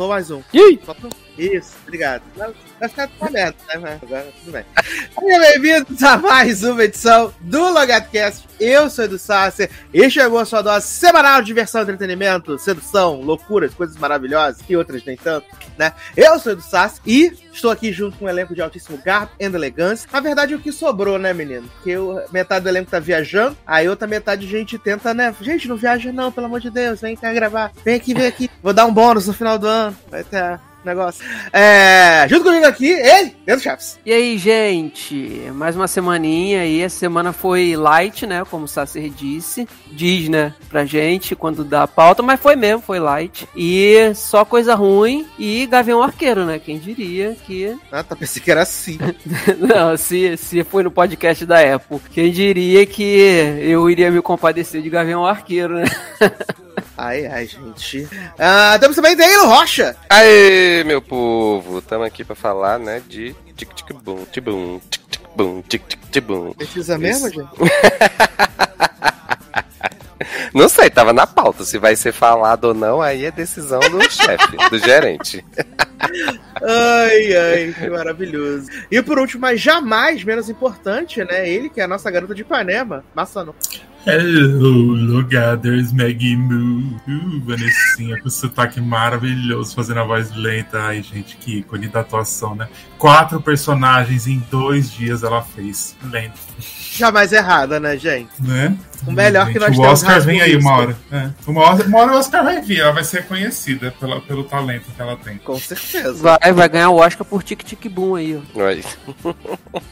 Faltou mais um. Ih! Vai ficar comendo, né? Mas Agora tudo bem. Bem-vindos a mais uma edição do LogadoCast. Eu sou Edu Sasser e chegou a sua dose semanal de diversão, entretenimento, sedução, loucuras, coisas maravilhosas e outras nem tanto, né? Eu sou Edu Sasser e estou aqui junto com um elenco de altíssimo garbo e elegância. Na verdade, o que sobrou, né, menino? Porque eu- metade do elenco tá viajando, aí outra metade a gente tenta, né? Gente, não viaja não, pelo amor de Deus, vem cá gravar. Vem aqui, vem aqui. Vou dar um bônus no final do ano. Vai ter negócio. É, junto comigo aqui, ele, Leandro Chaves. E aí, gente? Mais uma semaninha aí. Essa semana foi light, né? Como o Sacer disse. Diz, né? Pra gente quando dá a pauta, mas foi mesmo, foi light. E só coisa ruim. E Gavião Arqueiro, né? Quem diria que. Ah, tá, pensei que era assim. Não, se, se foi no podcast da Apple. Quem diria que eu iria me compadecer de Gavião Arqueiro, né? Ai, ai, gente. Ah, temos também Danilo Rocha. Aê, meu povo! Tamo aqui pra falar, né, de tic tic boom, tic boom, tic tic boom, tic tic tic boom. Precisa mesmo, Isso. gente? Não sei, tava na pauta. Se vai ser falado ou não, aí é decisão do chefe, do gerente. Ai, ai, que maravilhoso. E por último, mas jamais menos importante, né? Ele que é a nossa garota de Ipanema, Massano. Hello, Logaders, Maggie Moo, uh, Vanessinha com sotaque maravilhoso, fazendo a voz lenta. Ai, gente, que ícone da atuação, né? Quatro personagens em dois dias ela fez. Lento, Jamais errada, né, gente? né? O melhor que Gente, nós O temos Oscar vem aí uma hora. É. Uma, hora uma hora o Oscar vai vir, ela vai ser conhecida pela, pelo talento que ela tem. Com certeza. Vai, vai ganhar o Oscar por Tic Tic Boom aí,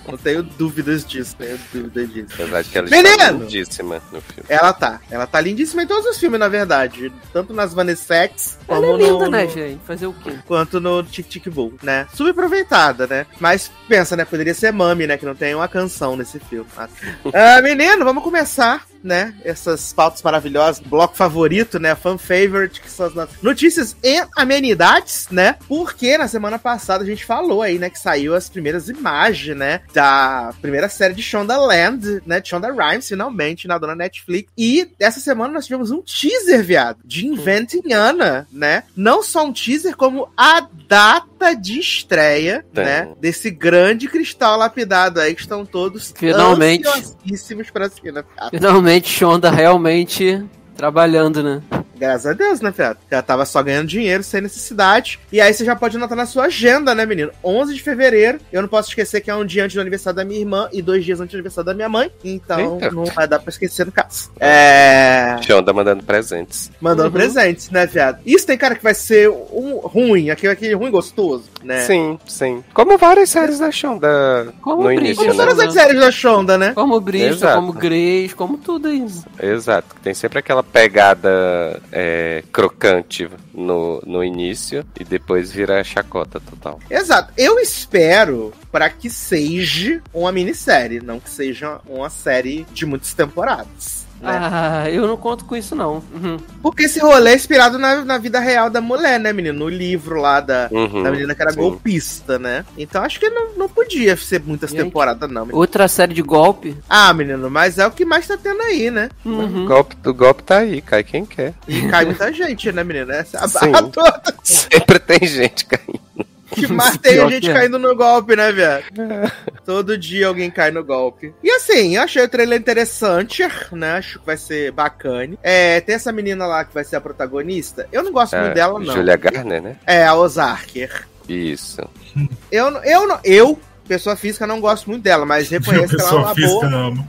Não tenho dúvidas disso, tenho dúvidas disso. apesar de que ela Menino! está lindíssima no filme. Ela tá. Ela tá lindíssima em todos os filmes, na verdade. Tanto nas Vanessex, Ela como é linda, no, né, no- gente? Fazer o quê? quanto no Tic Tic Boom, né? Subaproveitada, né? Mas pensa, né? Poderia ser Mami, né? Que não tem uma canção nesse filme. Mas- Ah, menino, vamos começar, né? Essas pautas maravilhosas. Bloco favorito, né? Fan favorite, que são as nossas notícias e amenidades, né? Porque na semana passada a gente falou aí, né? Que saiu as primeiras imagens, né? Da primeira série de Shonda Land, né? De Shonda Rhimes, finalmente, na dona Netflix. E essa semana nós tivemos um teaser, viado, de Inventing Anna, né? Não só um teaser, como a data de estreia, Tem. né? Desse grande cristal lapidado aí que estão todos Finalmente. ansiosíssimos pra assistir, né? Finalmente, Shonda realmente trabalhando, né? Graças a Deus, né, Fiado? Já tava só ganhando dinheiro, sem necessidade. E aí você já pode anotar na sua agenda, né, menino? 11 de fevereiro. Eu não posso esquecer que é um dia antes do aniversário da minha irmã e dois dias antes do aniversário da minha mãe. Então Eita. não vai dar pra esquecer no caso. É. Shonda mandando presentes. Mandando Uhum. presentes, né, viado? Isso tem cara que vai ser um ruim, aquele, aquele ruim gostoso, né? Sim, sim. Como várias séries da Shonda Como no Bridget, início, Como né? todas as séries da Shonda, né? Como Exato. como Grace, como tudo isso. Exato. Tem sempre aquela pegada é, crocante no, no início e depois vira chacota total. Exato. Eu espero para que seja uma minissérie, não que seja uma série de muitas temporadas. Né? Ah, eu não conto com isso, não. Uhum. Porque esse rolê é inspirado na, na vida real da mulher, né, menino? No livro lá da, Uhum, da menina que era sim. golpista, né? Então acho que não, não podia ser muitas temporadas, não. menino. Outra série de golpe. Ah, menino, mas é o que mais tá tendo aí, né? O Uhum. golpe, o golpe tá aí, cai quem quer. E cai muita gente, né, menino? Essa é a Sim. barra toda Sempre tem gente caindo. que mais tem a Pior gente que é. caindo no golpe, né, viado? Todo dia alguém cai no golpe. E assim, eu achei o trailer interessante, né? Acho que vai ser bacana. É, tem essa menina lá que vai ser a protagonista. Eu não gosto muito É, dela, não. Julia Garner, né? É, a Ozarker. Isso. Eu, não- eu, não- eu, pessoa física, não gosto muito dela, mas reconheço que ela é uma física, boa. amo.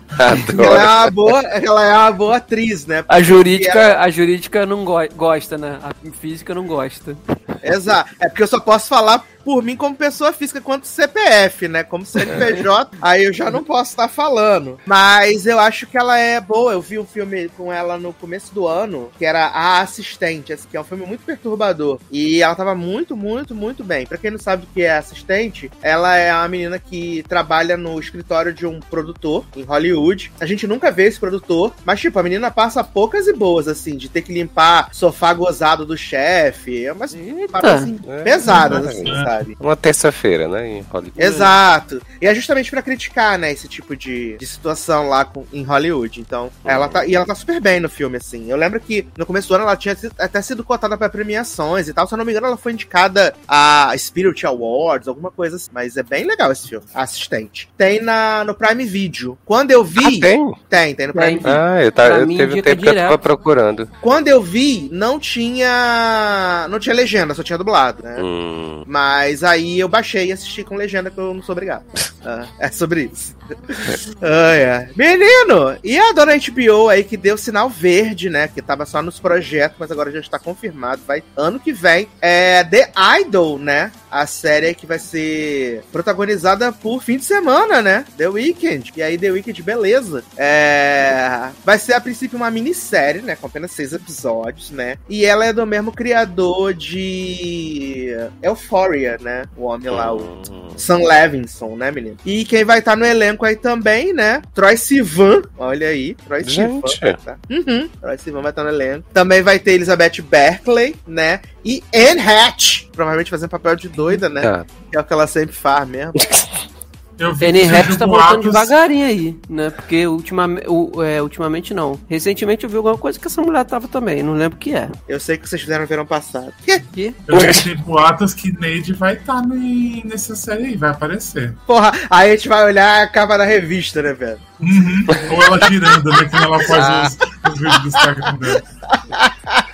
Ela é uma boa, ela é uma boa atriz, né? A jurídica, a jurídica não go- gosta, né? A física não gosta. Exato. É porque eu só posso falar por mim como pessoa física quanto CPF, né? Como CNPJ, aí eu já não posso estar falando. Mas eu acho que ela é boa. Eu vi um filme com ela no começo do ano, que era A Assistente, esse que é um filme muito perturbador. E ela tava muito, muito, muito bem. Pra quem não sabe o que é assistente, ela é uma menina que trabalha no escritório de um produtor em Hollywood. A gente nunca vê esse produtor, mas tipo, a menina passa poucas e boas, assim, de ter que limpar sofá gozado do chefe. É umas Eita. paradas assim, É, pesadas, é, assim, sabe? Sabe? Uma terça-feira, né? Em Hollywood. Exato. E é justamente pra criticar, né, esse tipo de, de situação lá com, em Hollywood. Então, ela tá. E ela tá super bem no filme, assim. Eu lembro que no começo do ano ela tinha sido- até sido cotada pra premiações e tal. Se eu não me engano, ela foi indicada a Spirit Awards, alguma coisa assim. Mas é bem legal esse filme. Assistente. Tem na, no Prime Video. Quando eu vi. Ah, tem? tem, tem no Prime Tem. Video. Ah, eu, tá, eu teve um tempo que eu tava direto. procurando. Quando eu vi, não tinha. Não tinha legenda, só tinha dublado, né? Hum, Mas aí eu baixei e assisti com legenda que eu não sou obrigado. Ah, é sobre isso. ah, é. Menino! E a dona HBO aí que deu sinal verde, né? Que tava só nos projetos, mas agora já está confirmado. Vai ano que vem. É The Idol, né? A série que vai ser protagonizada por fim de semana, né? The Weeknd. E aí, The Weeknd, beleza. É... Vai ser a princípio uma minissérie, né? Com apenas seis episódios, né? E ela é do mesmo criador de Euphoria, né? O homem lá, o. Sam Levinson, né, menino? E quem vai estar no elenco aí também, né? Troy Sivan, olha aí, Troy Sivan. Tá. Uhum, Troy Sivan vai estar no elenco. Também vai ter Elizabeth Berkeley, né? E Anne Hatch, provavelmente fazendo papel de doida, né? Ah, Que é o que ela sempre faz mesmo. Eu vi Penny surgiu tá voltando boatos- devagarinho aí, né? Porque ultimamente, é, ultimamente não. Recentemente eu vi alguma coisa que essa mulher tava também, não lembro o que é. Eu sei que vocês fizeram no verão passado. Que? Eu vi boatos que Neide vai estar nessa série aí, vai aparecer. Porra, aí a gente vai olhar a capa da revista, né, velho? Uhum. Ou ela girando, né? Que ela faz Ah. os, os vídeos do Instagram dela.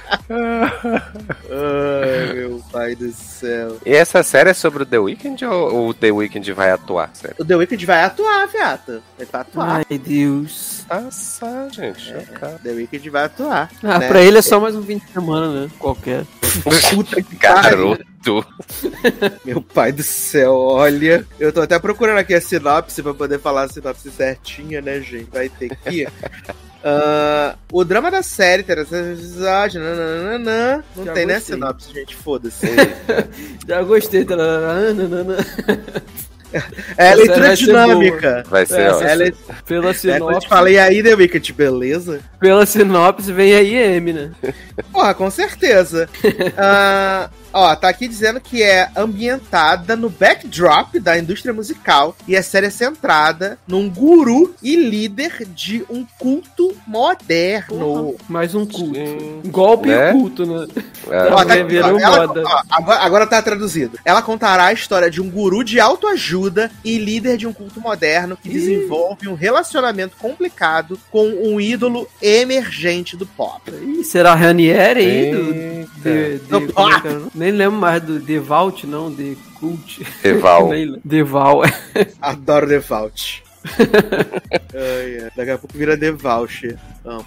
Ai, meu pai do céu. E essa série é sobre o The Weeknd ou o The Weeknd vai atuar? Sério? O The Weeknd vai atuar, viado. Ele vai atuar. Ai, Deus. Passar, gente. chocado. The Weeknd vai atuar. Ah, né? pra ele é só mais um fim de semana, né? Qualquer. Puta que. Garoto. Meu pai do céu, olha. Eu tô até procurando aqui a sinopse pra poder falar a sinopse certinha, né, gente? Vai ter aqui. Ah, o drama da série terá seis episódios. nananana. Não Já tem né gostei. sinopse, gente. Foda-se. Já gostei. tá? taranana. É Essa leitura vai ser dinâmica. Vai ser, Essa ó. É. Pela é quando eu sinopse, te falei aí, The Wicked, beleza? pela sinopse vem aí M, né? Porra, com certeza. Ah, ó, tá aqui dizendo que é ambientada no backdrop da indústria musical e a série é centrada num guru e líder de um culto moderno. Mais um culto. Sim. Golpe Né? e culto, né? É. Ó, tá aqui, ó, ela- ó, agora, agora tá traduzido. Ela contará a história de um guru de autoajuda e líder de um culto moderno que Ih. desenvolve um relacionamento complicado com um ídolo emergente do pop. Ih, será Ranieri aí? Do, de, de- Do é pop. Nem lembro mais do Devault, não, de Cult. Eval. Nem lembro. Deval. Adoro Devault. Ai, ai. Daqui a pouco vira Devault. Amo.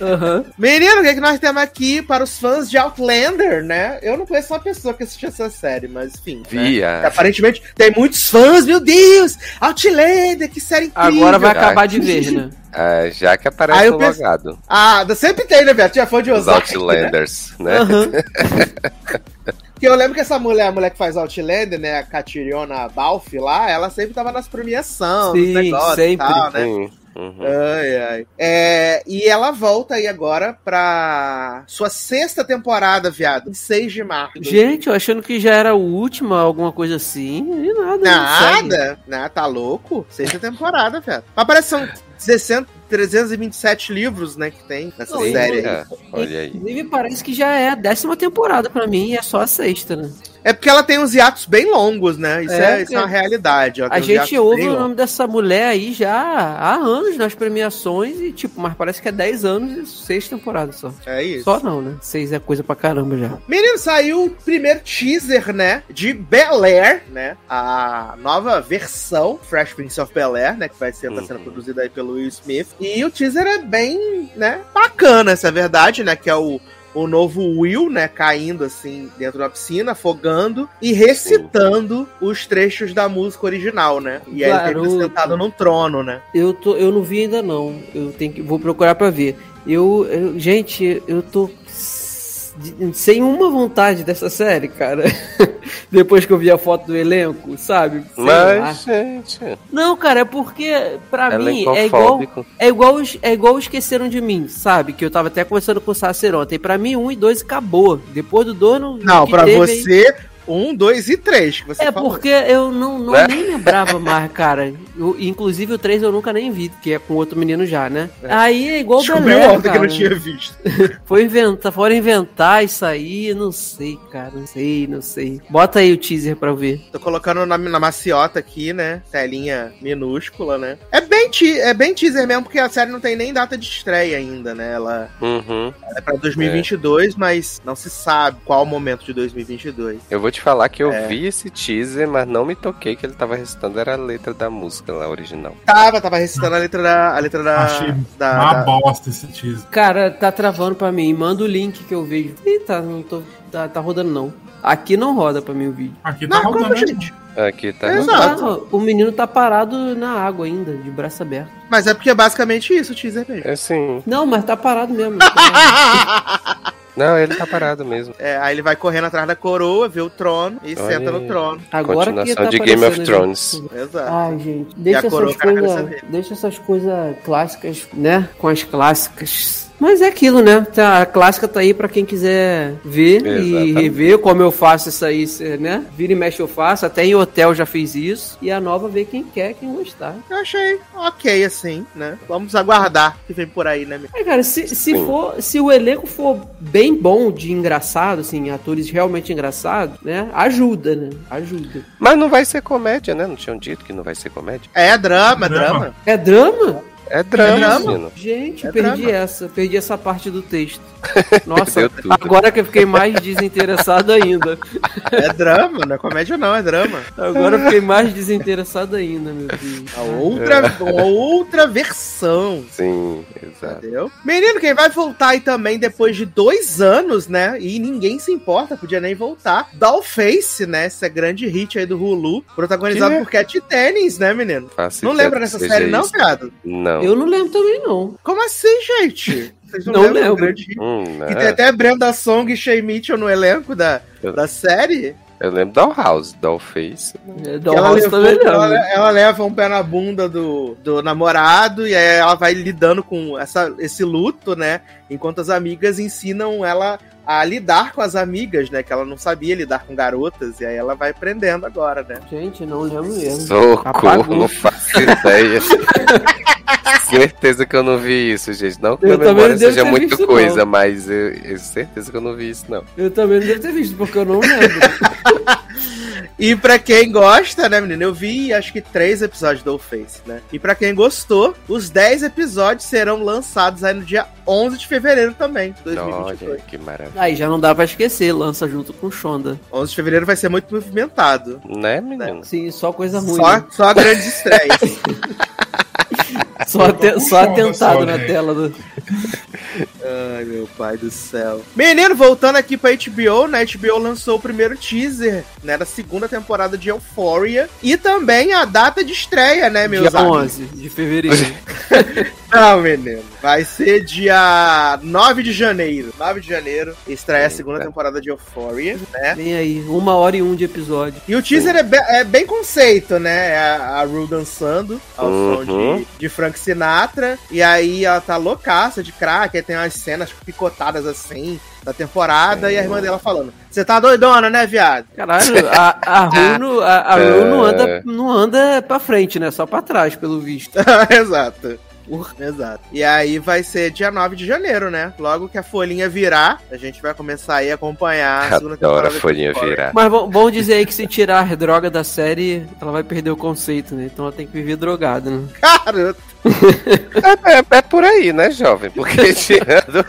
Aham. Menino, o que, é que nós temos aqui para os fãs de Outlander, né? Eu não conheço uma pessoa que assistiu essa série, mas enfim. né? Via. Aparentemente tem muitos fãs, meu Deus! Outlander, que série incrível! Agora vai Já acabar de ver, né? Ah, já que aparece o penso- logado. Ah, sempre tem, né, Beto? Tinha fã de Os Ozark, né? Outlanders, né? Aham. Porque eu lembro que essa mulher, a mulher que faz Outlander, né, a Catiriona Balfe lá, ela sempre tava nas premiações, Sim, negócios sempre. e tal, né? Sim. Uhum. Ai, ai. É, e ela volta aí agora pra sua sexta temporada, viado, em 6 de março. Gente, eu achando que já era a última, alguma coisa assim, e nada. segue. Nada, né? Tá louco? Sexta temporada, viado. Mas parece que são 60, 327 livros, né, que tem nessa Não, série aí. Olha, olha aí. Inclusive, parece que já é a décima temporada pra mim e é só a sexta, né? É porque ela tem uns hiatos bem longos, né? Isso É, é, isso é uma porque realidade. ela A gente ouve o nome dessa mulher aí já há anos nas premiações e, tipo, mas parece que é 10 anos e 6 temporadas só. É isso. Só não, né? 6 é coisa pra caramba já. Menino, saiu o primeiro teaser, né? De Bel Air, né? A nova versão Fresh Prince of Bel Air, né? Que vai ser tá sendo Uhum. produzida aí pelo Will Smith. E o teaser é bem, né? Bacana, essa é a verdade, né? Que é o. O novo Will, né, caindo assim dentro da piscina, afogando e recitando os trechos da música original, né? E aí ele Garoto. tem sentado num trono, né? Eu, tô, eu não vi ainda não. Eu tenho que, vou procurar pra ver. Eu, eu- gente, eu tô sem uma vontade dessa série, cara. Depois que eu vi a foto do elenco, sabe? Sei lá. Mas, gente, Não, cara, é porque pra mim é igual é igual os- é igual esqueceram de mim, sabe? Que eu tava até conversando com o Sacer ontem. Pra mim um e dois acabou. Depois do dono Não, que pra teve aí- você, um, dois e três que você É falou. porque eu não, não Né? nem lembrava mais, cara. Eu- inclusive o 3 eu nunca nem vi, que é com outro menino já, né? Aí é igual o Descobriu Belé, ontem que eu cara. não tinha visto. Foi inventar, foram inventar isso aí, não sei, cara, não sei, não sei. Bota aí o teaser pra eu ver. Tô colocando na, na maciota aqui, né? Telinha minúscula, né? É bem, te- é bem teaser mesmo, porque a série não tem nem data de estreia ainda, né? Ela Uhum. é pra 2022, mas não se sabe qual o momento de 2022. Eu vou te falar que eu É. vi esse teaser, mas não me toquei que ele tava recitando, era a letra da música lá original. Tava, tava recitando a letra da. A letra da. Achei da, uma da- bosta esse teaser. Cara, tá travando pra mim. Manda o link que eu vejo. Ih, tá, não tô. Tá, tá rodando não. Aqui não roda pra mim o vídeo. Aqui tá Não, como, rodando. gente? Aqui tá. Exato. Ah, o menino tá parado na água ainda, de braço aberto. Mas é porque é basicamente isso, o teaser mesmo. É sim. Não, mas tá parado mesmo. Não, ele tá parado mesmo. É, aí ele vai correndo atrás da coroa, vê o trono e Olha senta no aí. trono. Agora que Continuação tá de Game of Thrones. gente. Exato. Ai, gente, deixa essas saber. Deixa essas coisas clássicas, né? Com as clássicas. Mas é aquilo, né? Tá- A clássica tá aí pra quem quiser ver e Exatamente. rever como eu faço isso aí, né? Vira e mexe eu faço, até em hotel já fiz isso. E a nova vê quem quer, quem gostar. Eu achei ok, assim, né? Vamos aguardar que vem por aí, né? É, cara, se, se Sim. for, se o elenco for bem bom de engraçado, assim, atores realmente engraçados, né? Ajuda, né? Ajuda. Mas não vai ser comédia, né? Não tinham dito que não vai ser comédia? É drama, é drama. Drama. É drama? É drama, drama? menino. Gente, É perdi drama. essa, perdi essa parte do texto. Nossa, agora que eu fiquei mais desinteressado ainda. É drama, não é comédia não, é drama. Agora eu fiquei mais desinteressado ainda, meu Deus. A outra, uma outra versão. Sim, exato. Entendeu? Menino, quem vai voltar aí também depois de dois anos, né? E ninguém se importa, podia nem voltar. Dollface, né? Esse grande hit aí do Hulu, protagonizado Que? por Cat Tênis, né, menino? Faço Não ideia lembra dessa série, não, isso. viado? Não. Eu não lembro também, não. Como assim, gente? Vocês Não lembram do lembro. Hum, Que não. tem até Brenda Song e Shay Mitchell no elenco da, Eu- da série. Eu lembro da House. É, Dá ela, um levou, também ela, não. ela leva um pé na bunda do, do namorado e aí ela vai lidando com essa, esse luto, né? Enquanto as amigas ensinam ela a lidar com as amigas, né? Que ela não sabia lidar com garotas e aí ela vai aprendendo agora, né? Gente, não lembro mesmo. Socorro, não faço ideia. certeza que eu não vi isso, gente. Não que Eu minha memória seja muita coisa, não. mas eu, eu certeza que eu não vi isso, não. Eu também não devo ter visto, porque eu não lembro. E pra quem gosta, né, menino? Eu vi acho que três episódios do Face, né? E pra quem gostou, os 10 episódios serão lançados aí no dia 11 de fevereiro também, de 2022. Olha, que maravilha. Aí já não dá pra esquecer, lança junto com Shonda. 11 de fevereiro vai ser muito movimentado. Né, menino? Sim, só coisa ruim. Só, né? só grandes estreias. Só, até- só atentado só, na gente. tela do. Ai, meu pai do céu. Menino, voltando aqui pra HBO, né? HBO lançou o primeiro teaser, né? Da segunda temporada de Euphoria. E também a data de estreia, né, meus Dia amigos? 11 de fevereiro. Não, menino. Vai ser dia 9 de janeiro. 9 de janeiro, estreia a segunda temporada de Euphoria, né? Vem aí, uma hora e um de episódio. E o teaser é, be- é bem conceito, né? É a, a Rue dançando ao som Uhum. de, de Frank Sinatra. E aí ela tá loucaça de crack. Aí tem umas cenas picotadas assim da temporada. E a irmã dela falando: Você tá doidona, né, viado? Caralho, a, a Ru, não, a, a É. Ru não, anda, não anda pra frente, né? Só pra trás, pelo visto. Exato. Exato. E aí vai ser dia 9 de janeiro, né? Logo que a folhinha virar, a gente vai começar aí a acompanhar a segunda Adoro temporada. a folhinha virar. Mas vão dizer aí que se tirar a droga da série, ela vai perder o conceito, né? Então ela tem que viver drogada, né? Cara, É, é- é por aí, né, jovem? Porque tirando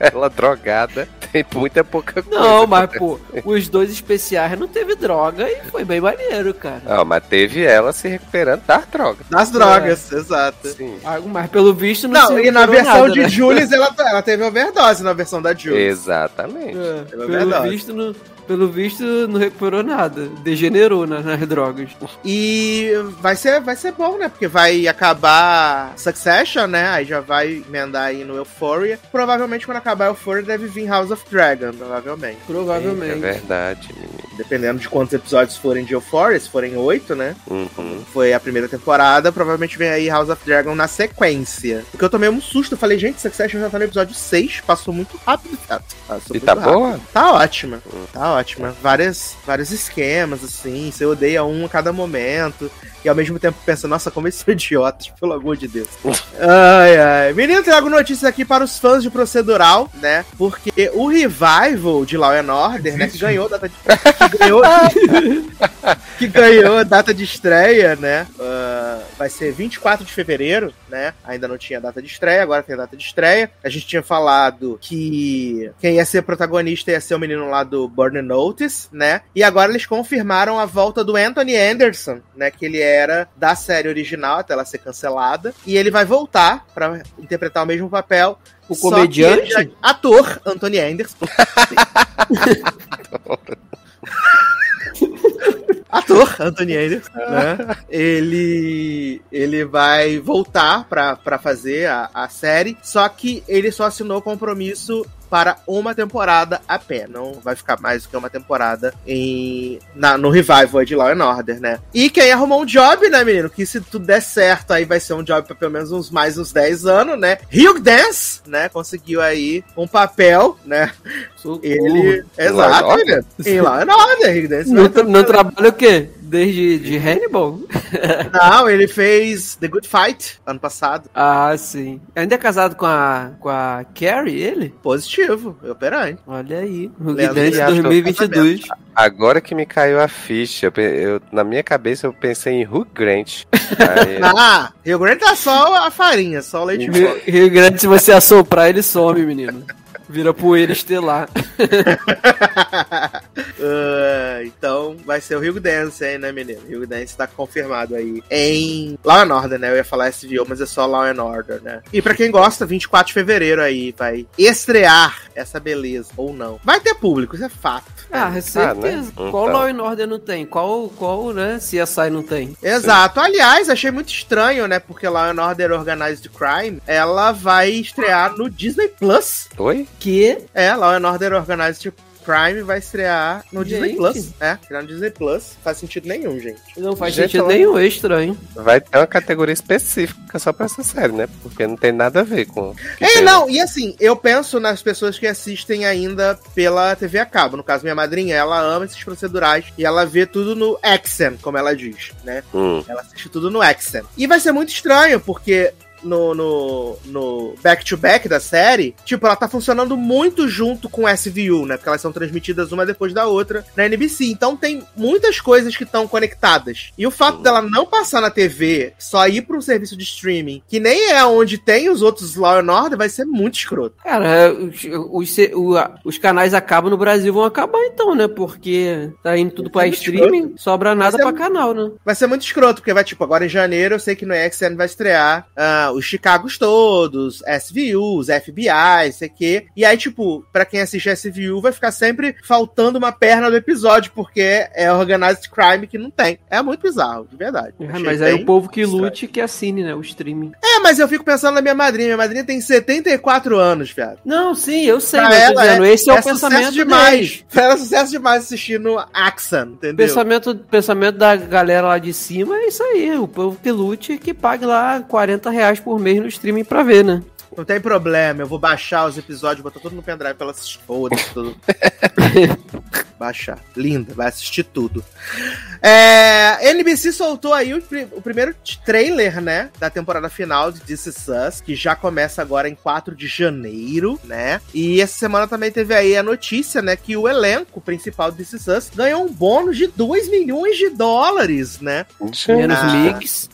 ela drogada, tem muita pouca coisa. Não, mas pô, os dois especiais não teve droga e foi bem maneiro, cara. Não, mas teve ela se recuperando das drogas. das drogas, exato. Sim. Mas pelo visto não Não, se e na versão nada, de né? Julius, ela, ela teve overdose na versão da Julius. Exatamente. É, É pelo, visto, não, pelo visto não recuperou nada. Degenerou na- nas drogas. E vai ser, vai ser bom, né? Porque vai acabar Succession, né? Aí já vai emendar aí no Euphoria. Provavelmente quando acabar Euphoria deve vir House of Dragon, provavelmente. É Provavelmente. verdade, menino. dependendo de quantos episódios forem de Euphoria, se forem oito, né? Uhum. Foi a primeira temporada, provavelmente vem aí House of Dragon na sequência. Porque eu tomei um susto, eu falei, gente, Succession já tá no episódio 6, passou muito rápido, cara. Passou E muito tá rápido. boa? Tá ótima, tá ótima. Várias, vários esquemas, assim, você odeia um a cada momento. E ao mesmo tempo pensa, nossa, como eles são idiotas, pelo amor de Deus. ai, ai. Menino, trago notícias aqui para os fãs de procedural, né? Porque o revival de Law and Order, né? Que ganhou data de. Que ganhou, que ganhou data de estreia, né? ah, vai ser 24 de fevereiro, né? Ainda não tinha data de estreia, agora tem data de estreia. A gente tinha falado que quem ia ser protagonista ia ser o menino lá do Burn Notice, né? E agora eles confirmaram a volta do Anthony Anderson, né? Que ele era da série original até ela ser cancelada. E ele vai voltar pra interpretar o mesmo papel. O comediante? já- ator, Anthony Anderson. Ator, Anthony Anderson, né? Ele, ele vai voltar pra, pra fazer a, a série, só que ele só assinou compromisso para uma temporada apenas. Não vai ficar mais do que uma temporada em, na, no revival de Law and Order, né? E quem arrumou um job, né, menino? Que se tudo der certo, aí vai ser um job para pelo menos uns mais uns 10 anos, né? Hugh Dance, né? Conseguiu aí um papel, né? Ele. Law and Exato. Em Law and Order, Hugh Dance. Não, tra- não trabalha o quê? Desde de Hannibal? Não, ele fez The Good Fight ano passado. Ah, sim. Ainda é casado com a, com a Carrie, ele? Positivo, operante. Olha aí. O Guidante Leandro, 2022. Agora que me caiu a ficha, eu eu- na minha cabeça eu pensei em Hugh Grant. Aí, Ah, Rio Grande tá só a farinha, só o leite de Rio, coco. Rio Grande, se você assoprar, ele some, menino. Vira poeira estelar. Ah, então vai ser o Rio Dance aí, né, menino? Rio Dance tá confirmado aí em Law and Order, né? Eu ia falar SVO, mas é só Law and Order, né? E pra quem gosta, 24 de fevereiro aí vai estrear essa beleza, ou não. Vai ter público, isso é fato. Ah, certeza. né? Qual Então. Law and Order não tem? Qual, qual, né, CSI não tem? Exato. Aliás, achei muito estranho, né? Porque Law and Order Organized Crime, ela vai estrear no Disney Plus. Oi? Que? É, Law and Order Organized Crime vai estrear no Gente. Disney Plus. É, estrear no Disney Plus. Faz sentido nenhum, gente. Não faz Gente, sentido ela- nenhum, é estranho. Vai ter uma categoria específica só pra essa série, né? Porque não tem nada a ver com. É, tem não, e assim, eu penso nas pessoas que assistem ainda pela TV a cabo. No caso, minha madrinha, ela ama esses procedurais e ela vê tudo no Exen, como ela diz, né? Hum. Ela assiste tudo no Exen. E vai ser muito estranho, porque no, no, no back-to-back da série, tipo, ela tá funcionando muito junto com SVU, né? Porque elas são transmitidas uma depois da outra na NBC. Então tem muitas coisas que estão conectadas. E o fato dela não passar na TV, só ir pra um serviço de streaming, que nem é onde tem os outros Law and Order, vai ser muito escroto. Cara, os, os, o- a- os canais acabam no Brasil vão acabar então, né? Porque tá indo tudo pra Muito streaming, sobra nada é pra canal, né? Vai ser muito escroto, porque vai, tipo, agora em janeiro eu sei que no XN vai estrear ah, os Chicagos todos, SVUs, FBI, sei que. E aí, tipo, pra quem assiste SVU, vai ficar sempre faltando uma perna do episódio, porque é Organized Crime que não tem. É muito bizarro, de verdade. É, mas aí bem o povo que estranho. lute que assine, né? O streaming. É, mas eu fico pensando na minha madrinha. Minha madrinha tem 74 anos, viado. Não, sim, eu sei, Pra ela dizendo, esse é, o sucesso pensamento demais. Pra ela é sucesso demais assistir no Axan, entendeu? Pensamento, pensamento da galera lá de cima é isso aí. O povo que lute que pague lá 40 reais por mês no streaming pra ver, né? Não tem problema, eu vou baixar os episódios, botar tudo no pendrive pra ela assistir. Foda-se, tudo. baixar. Linda, vai assistir tudo. É, NBC soltou aí o, o primeiro trailer, né, da temporada final de This Is Us, que já começa agora em 4 de janeiro, né? E essa semana também teve aí a notícia, né, que o elenco principal de This Is Us ganhou um bônus de 2 milhões de dólares, né? Menos Ah. mix.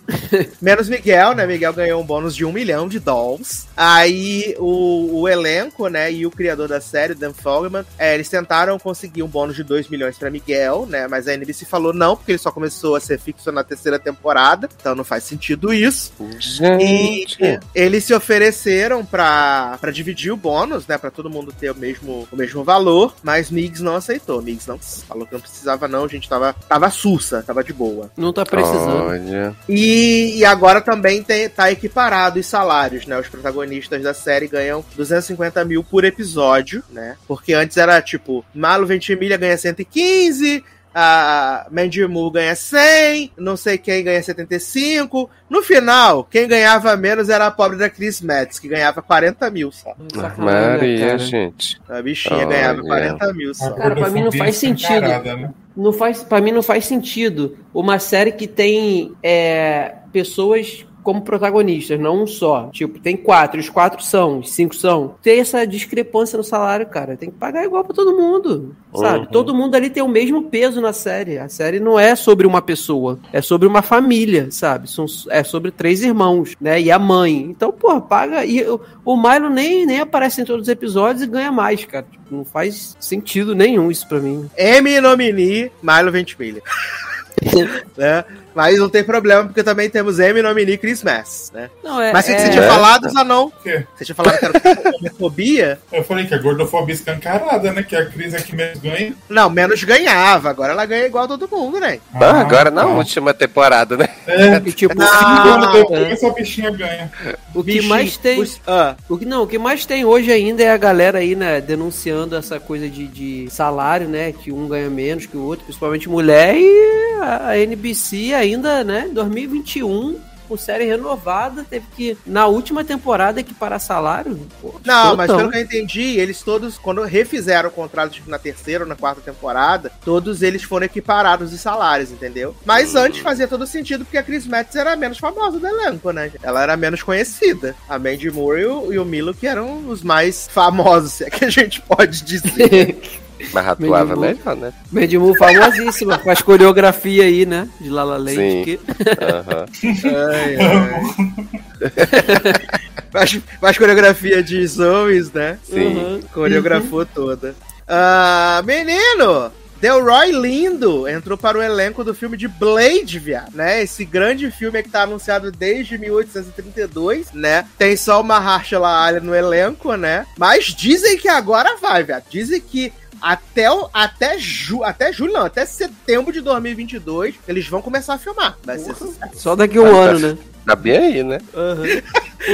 Menos Miguel, né? Miguel ganhou um bônus de um milhão de dólares. Aí o, o elenco, né, e o criador da série, Dan Fogelman, é, eles tentaram conseguir um bônus de 2 milhões pra Miguel, né? Mas a NBC falou não, porque ele só começou a ser fixo na terceira temporada, então não faz sentido isso. E Gente. eles se ofereceram pra pra dividir o bônus, né? Pra todo mundo ter o mesmo, o mesmo valor, mas Migs não aceitou. Migs não falou que não precisava, não. A gente tava, tava sussa, tava de boa. Não tá precisando. Olha. E, e agora também tem, tá equiparado os salários, né? Os protagonistas da série ganham 250 mil por episódio, né? Porque antes era tipo, Malo Ventimiglia ganha 115, a Mandy Moore ganha 100, não sei quem ganha 75. No final, quem ganhava menos era a pobre da Chris Metz, que ganhava 40 mil só. Maria, cara? gente. A bichinha Olha. ganhava 40 mil só. Cara, pra mim não faz sentido. né? Não faz, para mim não faz sentido uma série que tem é, pessoas como protagonistas, não um só. Tipo, tem quatro, os quatro são, os cinco são. Tem essa discrepância no salário, cara. Tem que pagar igual pra todo mundo, sabe? Uhum. Todo mundo ali tem o mesmo peso na série. A série não é sobre uma pessoa, é sobre uma família, sabe? São, é sobre três irmãos, né? E a mãe. Então, pô, paga. E o, o Milo nem, nem aparece em todos os episódios e ganha mais, cara. Tipo, não faz sentido nenhum isso pra mim. M nomini Milo Ventimiglia. né? Mas não tem problema, porque também temos M nomini Chris Mess, né? Não, é, Mas o que é- você tinha É. falado, Zanon? O quê? Você tinha falado que era homofobia? Eu falei que a gordofobia escancarada, né? Que a Cris é que menos ganha. Não, menos ganhava. Agora ela ganha igual todo mundo, né? Ah, agora na tá. última temporada, né? É, E, tipo, Não. ah, depois essa bichinha ganha. o que Bichinho, mais tem. os- ah, O que, não, o que mais tem hoje ainda é a galera aí, né, denunciando essa coisa de, de salário, né, que um ganha menos que o outro, principalmente mulher, e a, a NBC ainda, né, em 2021, com série renovada, teve que, na última temporada, equiparar salário. Pô, Não, mas escrotão. pelo que eu entendi, eles todos, quando refizeram o contrato tipo, na terceira ou na quarta temporada, todos eles foram equiparados de salários, entendeu? Mas antes fazia todo sentido, porque a Chris Metz era a menos famosa do elenco, né? Ela era menos conhecida. A Mandy Moore e o, e o Milo, que eram os mais famosos, se é que a gente pode dizer. Mas atuava melhor, né? Mandy Moore famosíssima, faz coreografia aí, né, de Lala Land, Sim. que Aham. Ai, ai. faz, faz coreografia de Zoes, né? Sim. Uhum. Coreografou toda. Ah, menino! Delroy Lindo entrou para o elenco do filme de Blade, viado, né? Esse grande filme que tá anunciado desde 1832, né? Tem só uma Mahershala Ali no elenco, né? Mas dizem que agora vai, viado. Dizem que até, o, até, ju, até julho, não, até setembro de 2022, eles vão começar a filmar. Vai ser sucesso. só daqui a um ano, né. Tá bem aí, né?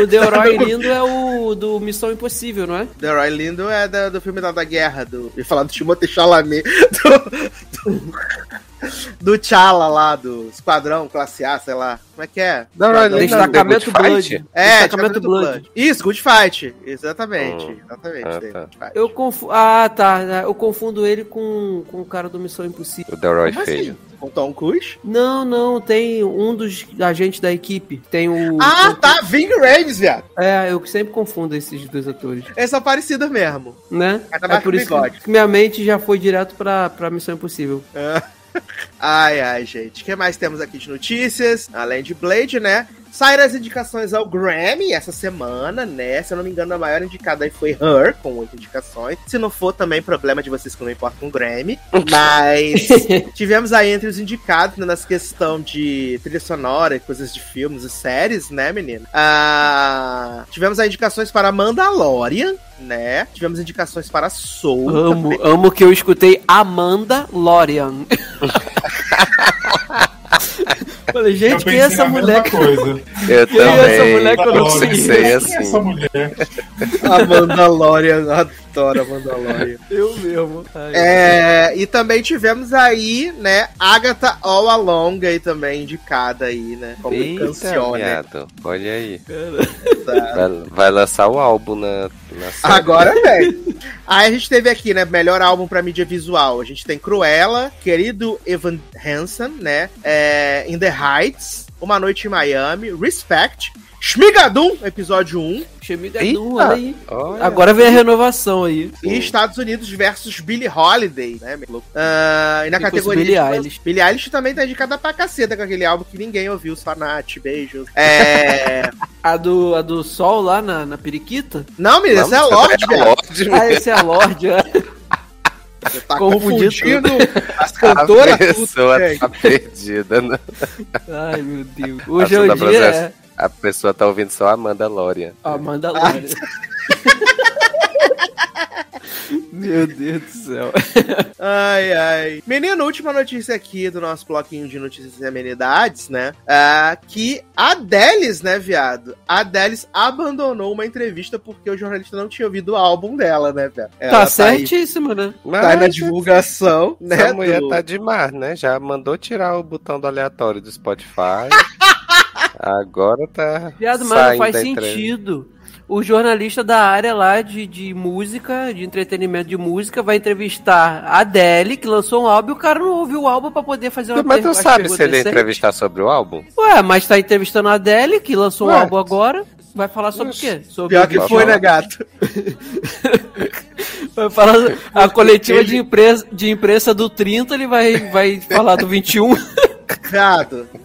O Delroy Lindo é o do Missão Impossível, não é? Delroy Lindo é da- do filme da, da guerra, do. Eu ia falar do Timothée Chalamet, do, do, do T'Challa lá, do Esquadrão Classe A, sei lá. Como é que é? Delroy Lindo Destacamento Good Blood. Fight? É, Destacamento Destacamento Blood. Isso, Good Fight. Exatamente. Hum. Exatamente. Ah, tá. Eu confu... Ah, tá. Eu confundo ele com, com o cara do Missão Impossível. O Delroy Como feio. assim? Com Tom Cruise? Não, não, tem um dos agentes da equipe. Tem o. Ah, tá! Ving Rhames, viado. É, eu sempre confundo esses dois atores. Eles são parecidos mesmo. Né? Tá É mais por isso bigode. que minha mente já foi direto pra, pra Missão Impossível. Ai, ai, gente. O que mais temos aqui de notícias? Além de Blade, né? Saíram as indicações ao Grammy essa semana, né? Se eu não me engano, a maior indicada aí foi Her, com oito indicações. Se não for, também problema de vocês que não importam com o Grammy. Mas tivemos aí entre os indicados, né, nessa questão de trilha sonora e coisas de filmes e séries, né, menina? Ah, tivemos aí indicações para Mandalorian, né? Tivemos indicações para Soul. Amo, amo que eu escutei Amanda Lorian. Falei, gente, quem é essa mulher? coisa. Eu Quem é também. essa mulher que eu não conheço? Quem é essa mulher? A Mandalorian, adoro a Mandalorian. Eu mesmo. Ai, É, e também tivemos aí, né, Agatha All Along aí também indicada aí, né, como Eita, cancione. Olha aí. Vai, vai lançar o álbum na, na série. Agora vem. Aí a gente teve aqui, né, melhor álbum pra mídia visual. A gente tem Cruella, querido Evan Hansen, né, é, In the Heights, Uma Noite em Miami, Respect, Shmigadum, episódio 1, Chemiga Eita. Du, olha aí. Olha. Agora vem a renovação aí. e Estados Unidos versus Billie Holiday, né? meu louco? Ah, e na E categoria. Billie Eilish. Billie Eilish também tá indicada pra caceta com aquele álbum que ninguém ouviu, só Nath, beijos. É. A do, a do Sol lá na, na periquita? Não, menina, esse é Vamos, Lorde, velho. Ah, esse é a Lorde. é. Você tá Confundi confundindo as A cantoras. pessoa tudo, tá perdida. Né? Ai, meu Deus. Hoje é o a dia processo. A pessoa tá ouvindo só a Amanda Lorian. Amanda Lore. Meu Deus do céu. Ai, ai. Menino, última notícia aqui do nosso bloquinho de notícias e amenidades, né? É que a Delis, né, viado? A Delis abandonou uma entrevista porque o jornalista não tinha ouvido o álbum dela, né, viado? Ela Tá aí- certíssimo, né? Tá aí na divulgação, né? Essa mulher do- tá demais, né? Já mandou tirar o botão do aleatório do Spotify. Agora tá. Viado, mas não faz da entrevista. O jornalista da área lá de, de música, de entretenimento de música, vai entrevistar a Adele, que lançou um álbum, e o cara não ouviu o álbum pra poder fazer uma Mas tu pergunta- sabe se ele ia decente. entrevistar sobre o álbum? Ué, mas tá entrevistando a Adele, que lançou um álbum agora. Vai falar sobre o quê? Sobre Pior que foi, né, gato? Vai falar a coletiva de, imprensa, de imprensa do 30, ele vai, vai falar do 21.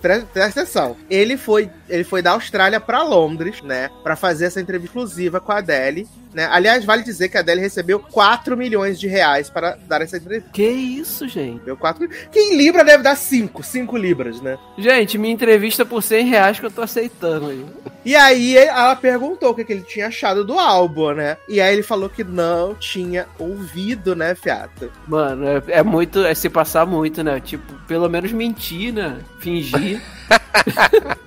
Pre- presta atenção. Ele foi, ele foi da Austrália pra Londres, né? Pra fazer essa entrevista exclusiva com a Adele, né? Aliás, vale dizer que a Adele recebeu 4 milhões de reais para dar essa entrevista. Que isso, gente? Deu 4 Que em Libra deve dar 5, 5 Libras, né? Gente, minha entrevista por 100 reais que eu tô aceitando aí. E aí ela perguntou o que, que ele tinha achado do álbum, né? E aí ele falou que não tinha ouvido, né, Fiato? Mano, é, é muito. É se passar muito, né? Tipo, pelo menos mentir, Fingir.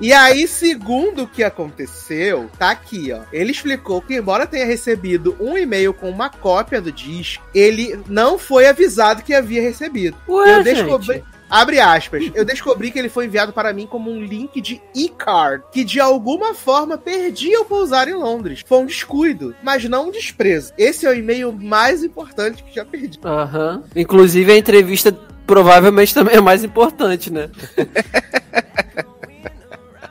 E aí, segundo o que aconteceu, tá aqui, ó. Ele explicou que, embora tenha recebido um e-mail com uma cópia do disco, ele não foi avisado que havia recebido. Ué, eu descobri. gente. Abre aspas. Eu descobri que ele foi enviado para mim como um link de e-card, que de alguma forma perdia ao pousar em Londres. Foi um descuido, mas não um desprezo. Esse é o e-mail mais importante que já perdi. Aham. Inclusive a entrevista provavelmente também é mais importante, né?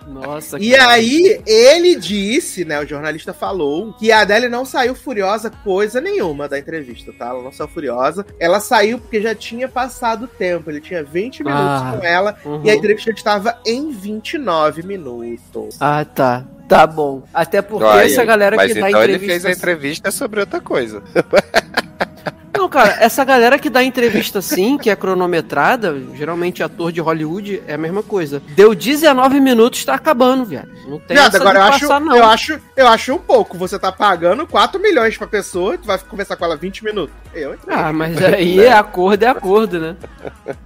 Nossa, E cara. aí, ele disse, né? O jornalista falou que a Adele não saiu furiosa coisa nenhuma da entrevista, tá? Ela não saiu furiosa. Ela saiu porque já tinha passado o tempo. Ele tinha 20 minutos Ah, com ela Uhum. e a entrevista estava em 29 minutos. Ah, tá. Tá bom. Até porque Olha, essa galera Mas que dá então ele entrevista. fez a entrevista sobre outra coisa. Não, cara, essa galera que dá entrevista assim, que é cronometrada, geralmente ator de Hollywood, é a mesma coisa. Deu 19 minutos, tá acabando, velho. Não tem Viado, essa agora eu de acho, passar, não. eu, acho, eu acho um pouco. Você tá pagando 4 milhões pra pessoa, tu vai conversar com ela 20 minutos. Eu, hein? Ah, mas aí é acordo, é acordo, né?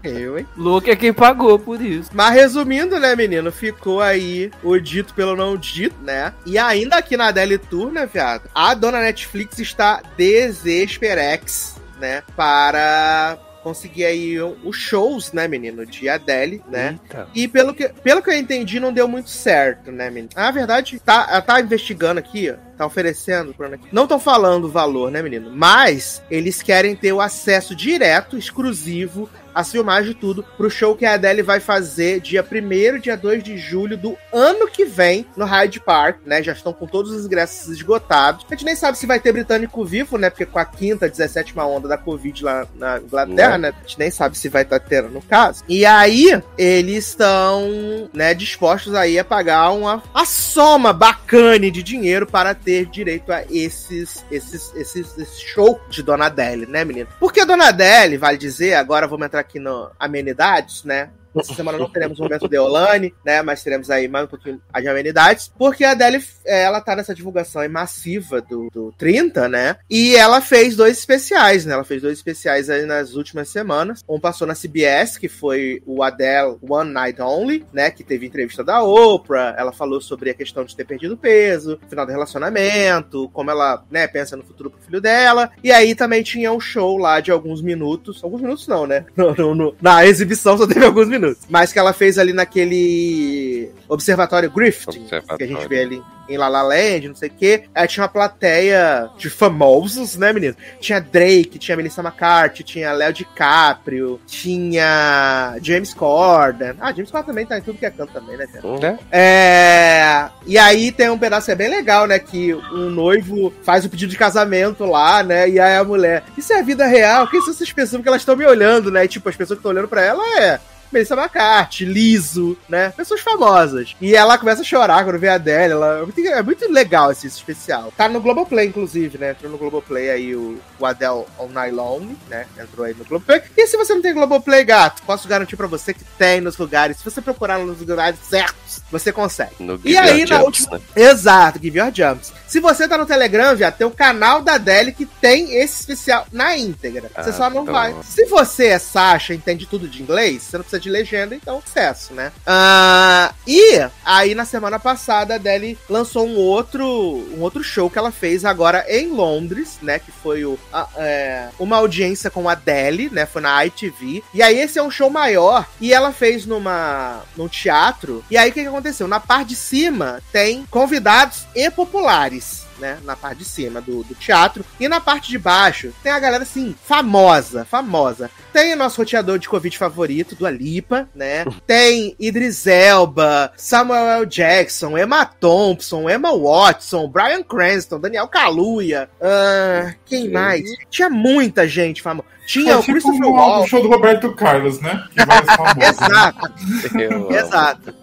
Eu, hein? Louco é quem pagou por isso. Mas resumindo, né, menino? Ficou aí o dito pelo não dito, né? E ainda aqui na Adele Tour, né, viado? A dona Netflix está desesperex, né? Para conseguir aí os shows, né, menino? De Adele, né? Eita. E pelo que, pelo que eu entendi, não deu muito certo, né, menino? Na verdade, tá, ela tá investigando aqui, ó. Tá oferecendo. Não estão falando o valor, né, menino? Mas eles querem ter o acesso direto, exclusivo, as filmagens de tudo, pro show que a Adele vai fazer dia 1 dia 2 de julho do ano que vem no Hyde Park, né? Já estão com todos os ingressos esgotados. A gente nem sabe se vai ter britânico vivo, né? Porque com a quinta, 17 onda da Covid lá na Inglaterra, né? A gente nem sabe se vai estar tendo no caso. E aí, eles estão, né, dispostos aí a pagar uma a soma bacana de dinheiro para ter direito a esses, esses, esses, esse show de Dona Adele, né, menino? Porque a Dona Adele, vale dizer, agora vamos entrar aqui no amenidades, né? Essa semana não teremos o momento Deolane, né? Mas teremos aí mais um pouquinho de amenidades. Porque a Adele, eh, ela tá nessa divulgação massiva do, do 30, né? E ela fez dois especiais, né? Ela fez dois especiais aí nas últimas semanas. Um passou na CBS, que foi o Adele One Night Only, né? Que teve entrevista da Oprah. Ela falou sobre a questão de ter perdido peso, final do relacionamento, como ela, né, pensa no futuro pro filho dela. E aí também tinha um show lá de alguns minutos. Alguns minutos não, né? No- no- no- na exibição só teve alguns minutos. Mas que ela fez ali naquele Observatório Griffith, que a gente vê ali em La La Land, não sei o quê. Aí tinha uma plateia de famosos, né, menino? Tinha Drake, tinha Melissa McCarthy, tinha Léo DiCaprio, tinha James Corden. Ah, James Corden também tá em tudo que é canto também, né, cara? Né? É. E aí tem um pedaço que é bem legal, né? Que um noivo faz o pedido de casamento lá, né? E aí a mulher. Isso é a vida real? Quem são essas pessoas que elas estão me olhando, né? E, tipo, as pessoas que estão olhando pra ela é. Melissa McCarthy, Liso, né? Pessoas famosas. E ela começa a chorar quando vê a Adele. Ela... É, muito, é legal esse especial. Tá no Globoplay, inclusive, né? Entrou no Globoplay aí o, o Adele All Night Long, né? Entrou aí no Globoplay. E se você não tem Globoplay, gato, posso garantir pra você que tem nos lugares. Se você procurar nos lugares certos, você consegue. No E aí, na Jumps, última- né? Exato, Give Your Jumps. Se você tá no Telegram, já tem o canal da Adele que tem esse especial na íntegra. Você Ah, só não então. vai. Se você é Sasha, entende tudo de inglês, você não precisa de legenda, então sucesso, né? Ah, e aí na semana passada a Adele lançou um outro, um outro show que ela fez agora em Londres, né? Que foi o, a- é, uma audiência com a Adele, né? Foi na ITV. E aí esse é um show maior e ela fez numa num teatro. E aí o que, que aconteceu? Na parte de cima tem convidados e populares. Né, na parte de cima do, do teatro. E na parte de baixo tem a galera assim, famosa, famosa. Tem o nosso roteador de Covid favorito, do Alipa, né? Tem Idris Elba, Samuel L. Jackson, Emma Thompson, Emma Watson, Brian Cranston, Daniel Kaluuya. ah, quem mais? Tinha muita gente famosa. Tinha É o tipo Christopher o Walken. show do Roberto Carlos, né? Famosos, né? Exato. Amo. Exato.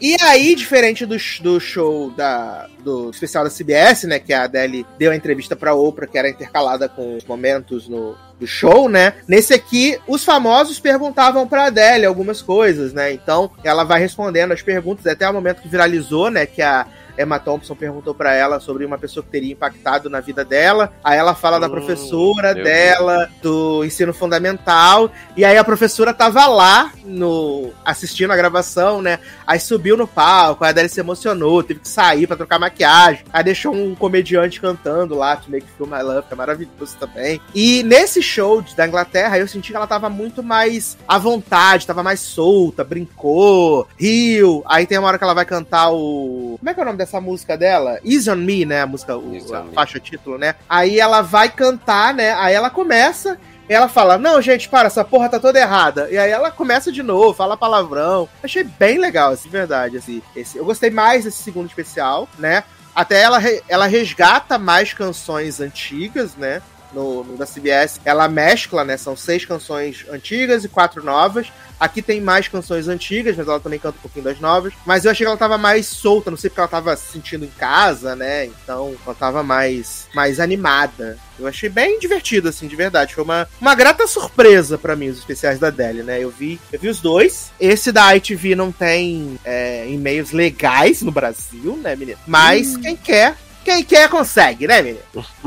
E aí, diferente do, do show da, do especial da CBS, né? Que a Adele deu a entrevista pra Oprah, que era intercalada com os momentos no, do show, né? Nesse aqui, os famosos perguntavam pra Adele algumas coisas, né? Então, ela vai respondendo as perguntas até o momento que viralizou, né? Que a Emma Thompson perguntou pra ela sobre uma pessoa que teria impactado na vida dela. Aí ela fala da Hum, professora meu dela, do ensino fundamental. E aí a professora tava lá no assistindo a gravação, né? Aí subiu no palco, aí a Adele se emocionou, teve que sair pra trocar maquiagem. Aí deixou um comediante cantando lá, To Make Feel My Love, que é maravilhoso também. E nesse show da Inglaterra, eu senti que ela tava muito mais à vontade, tava mais solta, brincou, riu. Aí tem uma hora que ela vai cantar o. Como é que é o nome dessa música dela? Easy on Me, né? A música, o, a faixa título, né? Aí ela vai cantar, né? Aí ela começa. Ela fala, não, gente, para, essa porra tá toda errada. E aí ela começa de novo, fala palavrão. Achei bem legal, assim, de verdade, assim. Esse, eu gostei mais desse segundo especial, né? Até ela, ela resgata mais canções antigas, né? No, no da CBS. Ela mescla, né? São seis canções antigas e quatro novas. Aqui tem mais canções antigas, mas ela também canta um pouquinho das novas. Mas eu achei que ela tava mais solta, não sei porque ela tava se sentindo em casa, né? Então ela tava mais, mais animada. Eu achei bem divertido, assim, de verdade. Foi uma, uma grata surpresa pra mim, os especiais da Adele, né? Eu vi, eu vi os dois. Esse da ITV não tem é, e-mails legais no Brasil, né, menino? Mas quem quer. Quem quer consegue, né, menino?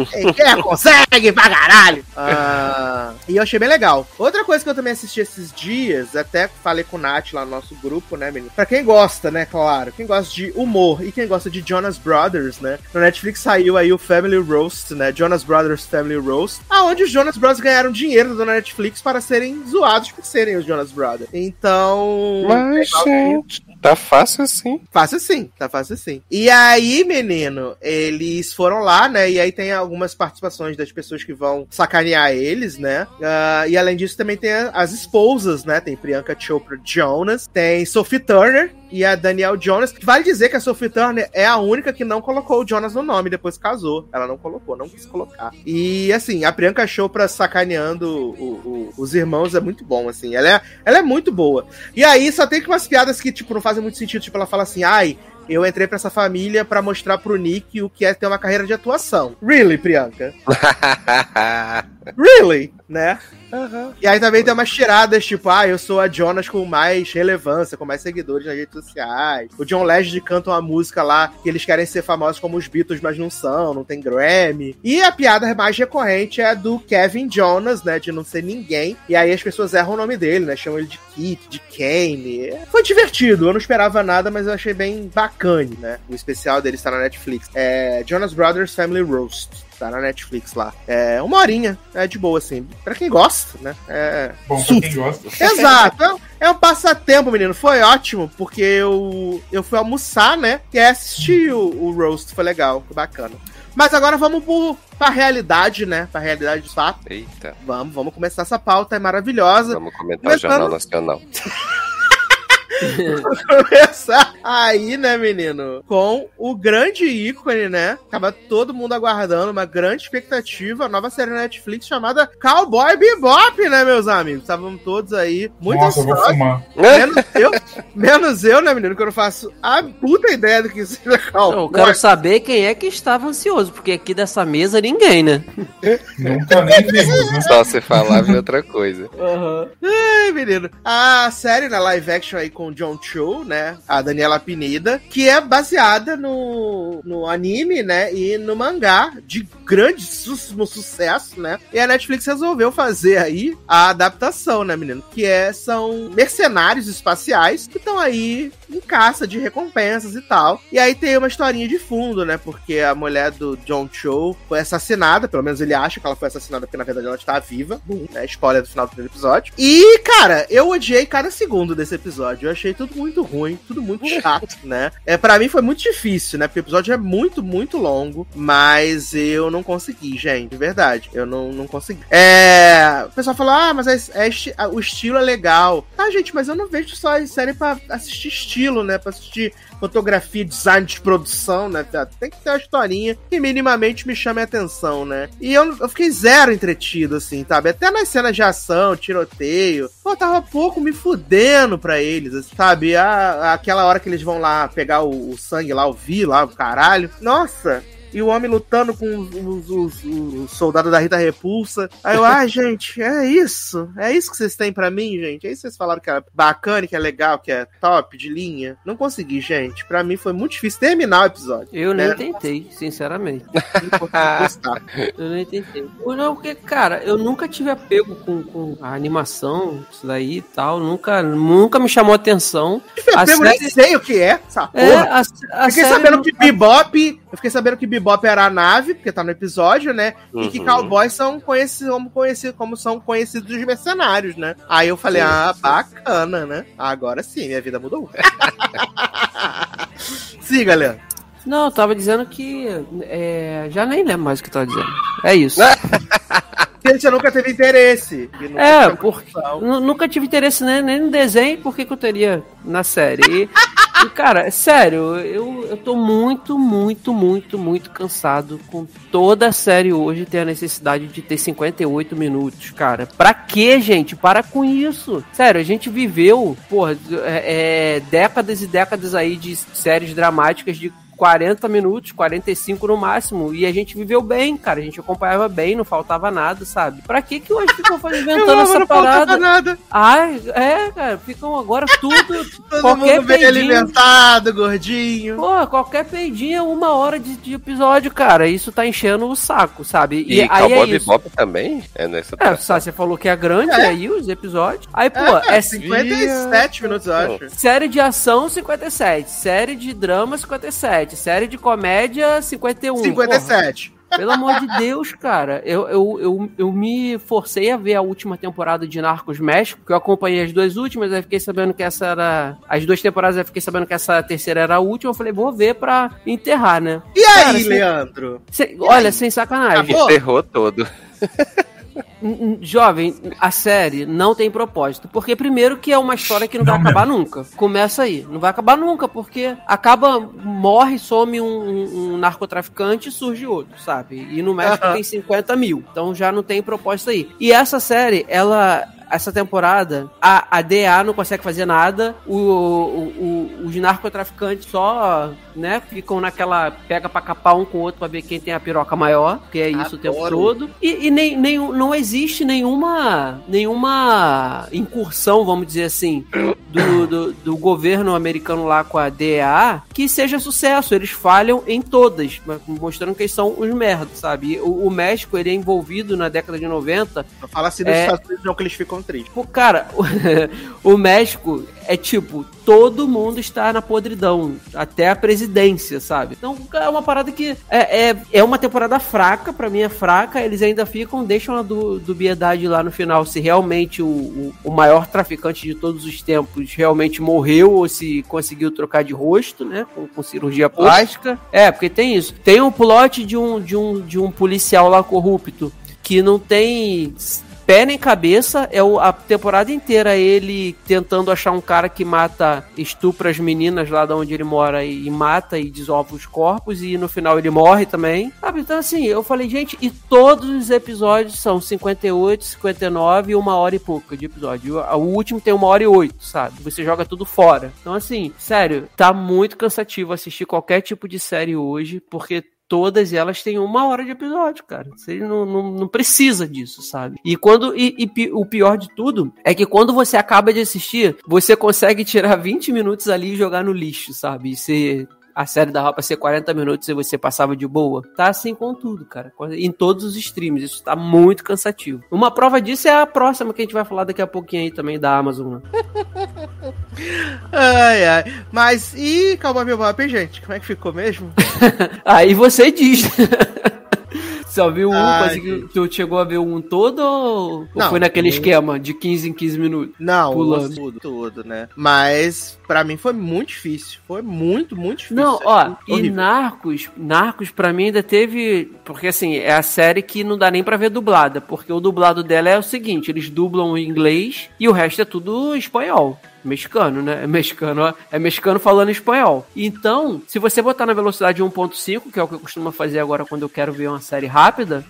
Quem quer consegue pra caralho! Ah, e eu achei bem legal. Outra coisa que eu também assisti esses dias, até falei com o Nath lá no nosso grupo, né, menino? Pra quem gosta, né, claro, quem gosta de humor e quem gosta de Jonas Brothers, né? No Netflix saiu aí o Family Roast, né? Jonas Brothers Family Roast, aonde os Jonas Brothers ganharam dinheiro da Netflix para serem zoados por serem os Jonas Brothers. Então. Mas, gente, tá fácil assim. Fácil sim, tá fácil sim. E aí, menino, eles foram lá, né? E aí tem algumas participações das pessoas que vão sacanear eles, né? Ah, e além disso, também tem as esposas, né? Tem Priyanka Chopra Jonas, tem Sophie Turner e a Danielle Jonas. Vale dizer que a Sophie Turner é a única que não colocou o Jonas no nome depois que casou. Ela não colocou, não quis colocar. E assim, a Priyanka Chopra sacaneando o- o- os irmãos é muito bom, assim. Ela é, ela é muito boa. E aí só tem umas piadas que, tipo, não fazem muito sentido. Tipo, ela fala assim, ai, eu entrei pra essa família pra mostrar pro Nick o que é ter uma carreira de atuação. Really, Priyanka? Really? Né? E aí também tem umas tiradas, tipo, ah, eu sou a Jonas com mais relevância, com mais seguidores nas redes sociais. O John Legend canta uma música lá que eles querem ser famosos como os Beatles, mas não são, não tem Grammy. E a piada mais recorrente é do Kevin Jonas, né, de não ser ninguém. E aí as pessoas erram o nome dele, né, chamam ele de Kit, de Kane. Foi divertido, eu não esperava nada, mas eu achei bem bacana, né. O especial dele está na Netflix. É Jonas Brothers Family Roast. Tá na Netflix lá. É uma horinha. É de boa, assim. Pra quem gosta, né? É. Bom, pra quem gosta. Exato. É um- É um passatempo, menino. Foi ótimo, porque eu, eu fui almoçar, né? E assistir o, o roast. Foi legal, foi bacana. Mas agora vamos pro, pra realidade, né? Pra realidade de fato. Eita, Vamos, vamos começar essa pauta, é maravilhosa. vamos comentar o Começando- Jornal Nacional. começar aí, né, menino? Com o grande ícone, né? Tava todo mundo aguardando, uma grande expectativa, a nova série na Netflix chamada Cowboy Bebop, né, meus amigos? Estavam todos aí muito Nossa, eu vou ansiosos. fumar. Menos eu, menos eu, né, menino? Que eu não faço a puta ideia do que seja Cowboy. Eu quero saber quem é que estava ansioso, porque aqui dessa mesa ninguém, né? Nunca nem vimos, né? Só você falava outra coisa. Ai, menino. A série na live action aí com John Cho, né? A Daniela Pineda, que é baseada no, no anime, né? E no mangá de grande su sucesso, né? E a Netflix resolveu fazer aí a adaptação, né, menino? Que é, são mercenários espaciais que estão aí em caça de recompensas e tal. E aí tem uma historinha de fundo, né? Porque a mulher do John Cho foi assassinada, pelo menos ele acha que ela foi assassinada, porque na verdade ela está viva. Boom, né? Spoiler do final do primeiro episódio. E, cara, eu odiei cada segundo desse episódio. Eu achei tudo muito ruim, tudo muito chato, né? É, para mim foi muito difícil, né? Porque o episódio é muito, muito longo, mas eu não consegui, gente, de verdade. Eu não, não consegui. É. O pessoal falou: ah, mas é, é, o estilo é legal. Ah, gente, mas eu não vejo só a série pra assistir estilo, né? Pra assistir fotografia, design de produção, né? Tem que ter uma historinha que minimamente me chame a atenção, né? E eu, eu fiquei zero entretido, assim, sabe? Até nas cenas de ação, tiroteio. Pô, tava pouco me fudendo pra eles, assim, sabe? A, aquela hora que eles vão lá pegar o, o sangue lá, o Vi lá, o caralho. Nossa, e o homem lutando com os, os, os, os soldados da Rita Repulsa. Aí eu, ah, gente, é isso. É isso que vocês têm para mim, gente. É isso que vocês falaram que é bacana, que é legal, que é top, de linha. Não consegui, gente. Para mim foi muito difícil terminar o episódio. Eu né? nem tentei, sinceramente. eu nem tentei. Não, porque, cara, eu nunca tive apego com, com a animação, isso daí e tal. Nunca, nunca me chamou atenção. Apego, série... nem sei o que é, essa é, porra. É, a, a fiquei sabendo que Bebop... Eu fiquei sabendo que Bebop era a nave, porque tá no episódio, né? Uhum. E que uhum. cowboys são conhecidos como, conhecidos como são conhecidos os mercenários, né? Aí eu falei, sim, ah, sim. bacana, né? Agora sim, minha vida mudou. sim, galera. Não, eu tava dizendo que. É, já nem lembro mais o que eu tava dizendo. É isso. Porque você nunca teve interesse. É, porque nunca tive interesse nem, nem no desenho, por que, que eu teria na série? E, e, cara, sério, eu, eu tô muito, muito, muito, muito cansado com toda a série hoje ter a necessidade de ter 58 minutos, cara. Pra que, gente? Para com isso. Sério, a gente viveu, porra, é, é, décadas e décadas aí de séries dramáticas de 40 minutos, 45 no máximo. E a gente viveu bem, cara. A gente acompanhava bem, não faltava nada, sabe? Pra que que hoje ficam inventando essa não parada? Nada. Ai, é, cara. Ficam agora tudo. Todo qualquer mundo bem peidinho, alimentado, gordinho. Pô, qualquer peidinho é uma hora de, de, episódio, cara. Isso tá enchendo o saco, sabe? E, e aí é Bebop também é nessa É, você falou que é grande é. aí os episódios. Aí, pô, é, é 57 minutos, eu acho. Série de ação, 57. Série de drama, 57 série de comédia 51. 57. Porra. Pelo amor de Deus, cara. Eu, eu, eu, eu me forcei a ver a última temporada de Narcos México, que eu acompanhei as duas últimas, aí fiquei sabendo que essa era. As duas temporadas eu fiquei sabendo que essa terceira era a última. Eu falei, vou ver pra enterrar, né? E aí, cara, Leandro? e olha, aí? sem sacanagem. Enterrou todo. Jovem, a série não tem propósito. Porque, primeiro, que é uma história que não, não vai acabar mesmo. nunca. Começa aí. Não vai acabar nunca, porque acaba, morre, some um, um, um narcotraficante e surge outro, sabe? E no México uh -huh. tem 50 mil. Então já não tem propósito aí. E essa série, ela essa temporada, a, a DA não consegue fazer nada, o, o, o, os narcotraficantes só, né, ficam naquela pega pra capar um com o outro pra ver quem tem a piroca maior, que é isso Adoro. o tempo todo. E, e nem, nem, não existe nenhuma, nenhuma incursão, vamos dizer assim, do, do, do, governo americano lá com a DEA que seja sucesso. Eles falham em todas, mostrando que eles são os merdas, sabe? O, o, México, ele é envolvido na década de 90. Fala assim dos é... Estados Unidos, não, que eles ficam tristes. Cara, o, o México é tipo, todo mundo está na podridão, até a presidência, sabe? Então é uma parada que é, é, é uma temporada fraca, para mim é fraca, eles ainda ficam, deixam a du, dubiedade lá no final se realmente o, o, o, maior traficante de todos os tempos realmente morreu ou se conseguiu trocar de rosto, né? Com, com cirurgia plástica. É, porque tem isso. Tem um plot de um, de um, de um policial lá corrupto que não tem pé nem cabeça. É o, a temporada inteira ele tentando achar um cara que mata, estupra as meninas lá de onde ele mora e, e mata e desova os corpos. E no final ele morre também. Sabe? Então, assim, eu falei, gente, e todos os episódios são 58, 59 e uma hora e pouco de episódio. O, o último tem uma hora e oito, sabe? Você joga tudo fora. Então, assim, sério, tá muito cansativo assistir qualquer tipo de série hoje, porque todas elas têm uma hora de episódio, cara. Você não, não, não precisa disso, sabe? E quando. E, e o pior de tudo é que quando você acaba de assistir, você consegue tirar 20 minutos ali e jogar no lixo, sabe? E você. A série dava pra ser 40 minutos e você passava de boa. Tá assim com tudo, cara. Em todos os streams. Isso tá muito cansativo. Uma prova disso é a próxima que a gente vai falar daqui a pouquinho aí também da Amazon. né? Ai, ai. Mas, e Cowboy Bebop, hein, gente? Como é que ficou mesmo? Aí você diz. Só viu um, Ai, conseguiu, tu chegou a ver um todo ou, ou Não, foi naquele esquema de 15 em 15 minutos? Não, Pulando. tudo, tudo, né? Mas, pra mim, foi muito difícil. Foi muito, muito difícil. Não, ó, e horrível. Narcos, Narcos pra mim ainda teve, porque assim, é a série que não dá nem pra ver dublada, porque o dublado dela é o seguinte, eles dublam em inglês e o resto é tudo espanhol. Mexicano, né? É mexicano, ó, é mexicano falando espanhol. Então, se você botar na velocidade 1.5, que é o que eu costumo fazer agora quando eu quero ver uma série rápida,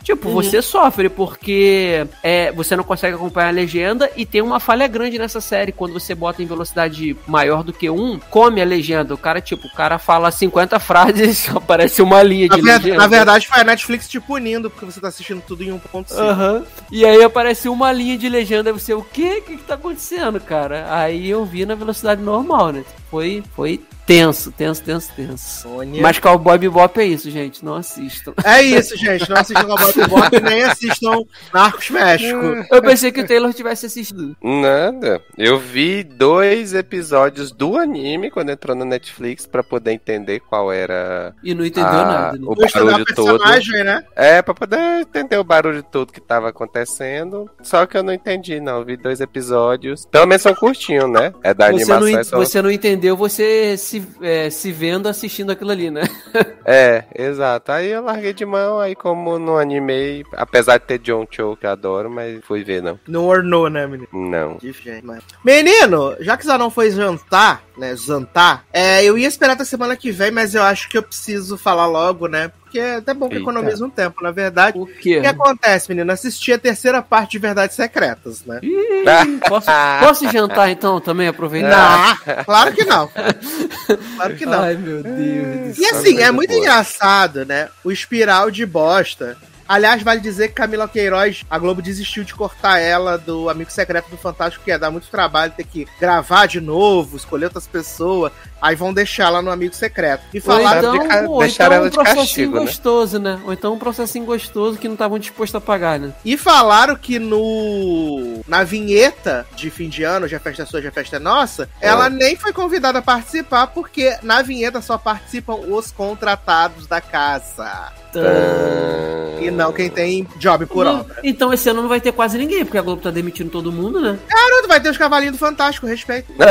tipo, você sofre porque é, você não consegue acompanhar a legenda e tem uma falha grande nessa série. Quando você bota em velocidade maior do que 1, come a legenda. O cara, tipo, o cara fala 50 frases, aparece uma linha Na, de legenda. na verdade, foi a Netflix te punindo porque você tá assistindo tudo em 1.5. Aham. E aí aparece uma linha de legenda, aí você, o quê? O que, que tá acontecendo, cara? Aí eu vi na velocidade normal, né? Foi, foi tenso, tenso, tenso, tenso. Sônia. Mas Cowboy Bebop é isso, gente. Não assistam. É isso, gente. Não assistam Cowboy Bebop nem assistam Narcos México. Eu pensei que o Taylor tivesse assistido. Nada. Eu vi dois episódios do anime quando entrou na Netflix pra poder entender qual era E não entendeu Ah, nada, né? o barulho todo. personagem, né? É, pra poder entender o barulho todo que tava acontecendo. Só que eu não entendi, não. Eu vi dois episódios. Pelo menos são curtinhos, né? É da Você não, animação. en- é só- você não entendeu você se, é, se vendo assistindo aquilo ali, né? É, exato. Aí eu larguei de mão, aí como não animei, apesar de ter John Cho, que eu adoro, mas fui ver, não. No ornou, né, menino? Não. Mas- Menino, já que Zanon foi jantar, né? Jantar, é, eu ia esperar até semana que vem, mas eu acho que eu preciso falar logo, né? Porque é até bom que Eita. economiza um tempo, na verdade. O O quê? que acontece, menino? Assisti a terceira parte de Verdades Secretas, né? Ih, posso, posso jantar então também? Aproveitar? Não, claro que não. Claro que não. Ai, meu Deus. do E assim, é muito boa. engraçado, né? O espiral de bosta. Aliás, vale dizer que Camila Queiroz, a Globo desistiu de cortar ela do Amigo Secreto do Fantástico, que ia dar muito trabalho ter que gravar de novo, escolher outras pessoas. Aí vão deixar ela no Amigo Secreto. E Ou falaram. de então, ca- ou então ela um de processinho castigo, né? gostoso, né? Ou então um processinho gostoso que não estavam dispostos a pagar, né? E falaram que no na vinheta de fim de ano, já festa é sua, já festa é nossa, ela nem foi convidada a participar, porque na vinheta só participam os contratados da casa. Ah, E não quem tem job por Não, obra. Então esse ano não vai ter quase ninguém, porque a Globo tá demitindo todo mundo, né? Garoto, vai ter os cavalinhos do Fantástico, respeito.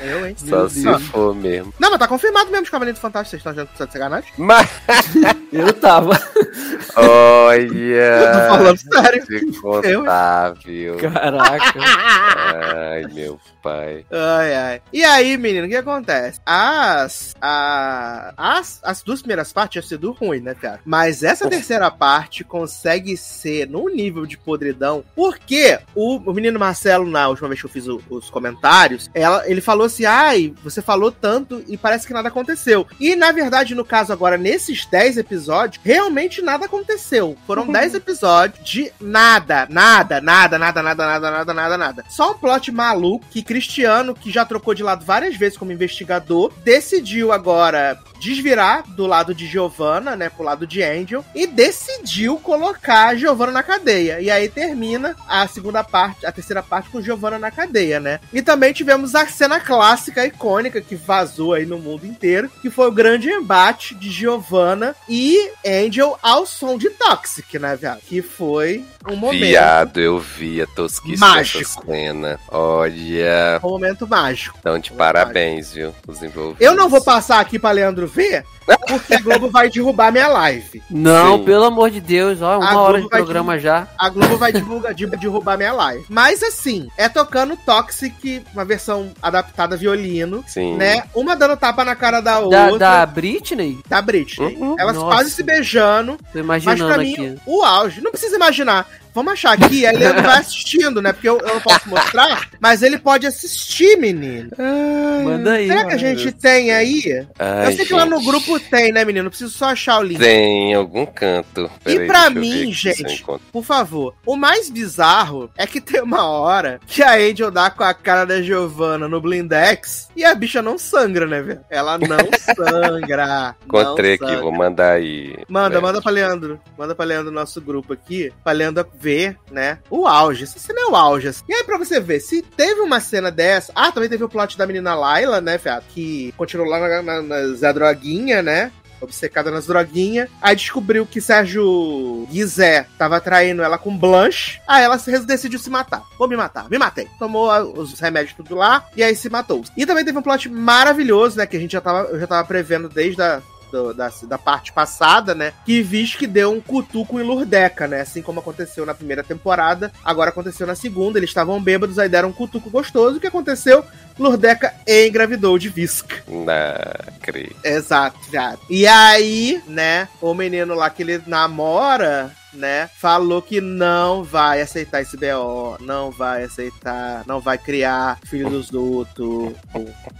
Eu, hein? Só se Deus. for mesmo. Não, mas tá confirmado mesmo os cavalinhos do Fantástico, vocês estão achando que tá de sacanagem? Mas, Eu tava. Eu tô olha. falando sério. Se contar, viu? Caraca. Ai, meu pai. Ai, ai. E aí, menino, o que acontece? As, a, as, as duas primeiras partes tinham sido ruim, né, cara? Mas essa terceira parte consegue ser num nível de podridão, porque o, o menino Marcelo, na última vez que eu fiz o- os comentários, ela, ele falou assim, ai, você falou tanto e parece que nada aconteceu. E, na verdade, no caso agora, nesses 10 episódios, realmente nada aconteceu. Foram 10 episódios de nada, nada, nada, nada, nada, nada, nada, nada, nada. Só um plot maluco que Cristiano, que já trocou de lado várias vezes como investigador, decidiu agora desvirar do lado de Giovanna, né, pro lado de Angel, e decidiu colocar a Giovanna na cadeia. E aí termina a segunda parte, a terceira parte com Giovanna na cadeia, né? E também tivemos a cena clássica, icônica, que vazou aí no mundo inteiro, que foi o grande embate de Giovanna e Angel ao som de Toxic, né, viado? Que foi um momento, Viado, eu vi a tosquice Mágico. dessa cena. Olha, um momento mágico. então de parabéns, viu? Os envolvidos. Eu não vou passar aqui pra Leandro ver, porque a Globo vai derrubar minha live. Não, Sim. pelo amor de Deus, ó, uma A hora Globo de vai programa já. A Globo vai divulgar, de- derrubar minha live. Mas assim, é tocando Toxic, uma versão adaptada violino, Sim. né? Uma dando tapa na cara da Da, outra. da Britney? Da Britney. Uhum. Elas Nossa. quase se beijando. Tô Mas imaginando pra mim, aqui. o auge. Não precisa imaginar. Vamos achar aqui. Aí ele vai assistindo, né? Porque eu, eu não posso mostrar, mas ele pode assistir, menino. Manda aí. Será que a gente tem aí? Ai, eu sei que lá no gente. grupo tem, né, menino? Preciso só achar o link. Tem em algum canto. Deixa eu ver mim, gente. Por favor. O mais bizarro é que tem uma hora que a Angel dá com a cara da Giovanna no blindex e a bicha não sangra, né, velho? Ela não sangra. Encontrei não aqui, vou mandar aí. Manda, É, manda pra Leandro. Manda pra Leandro no nosso grupo aqui. Pra Leandro ver, né? O auge. Essa cena é o auge. assim. E aí, pra você ver, se teve uma cena dessa. Ah, também teve o plot da menina Laila, né, Fiato? Que continuou lá na, na, Droguinha, né? Obcecada nas droguinhas. Aí descobriu que Sérgio Guizé tava traindo ela com Blanche. Aí ela se- decidiu se matar. Vou me matar. Me matei. Tomou os remédios tudo lá. E aí se matou. E também teve um plot maravilhoso, né? Que a gente já tava, eu já tava prevendo desde a, do- da, da parte passada, né? Que visto que deu um cutuco em Lurdeca, né? Assim como aconteceu na primeira temporada, agora aconteceu na segunda. Eles estavam bêbados, aí deram um cutuco gostoso. O que aconteceu? Lurdeca engravidou de Visca. Na creio. Exato, já. E aí, né, o menino lá que ele namora, né, falou que não vai aceitar esse BO, não vai aceitar, não vai criar filho dos outros.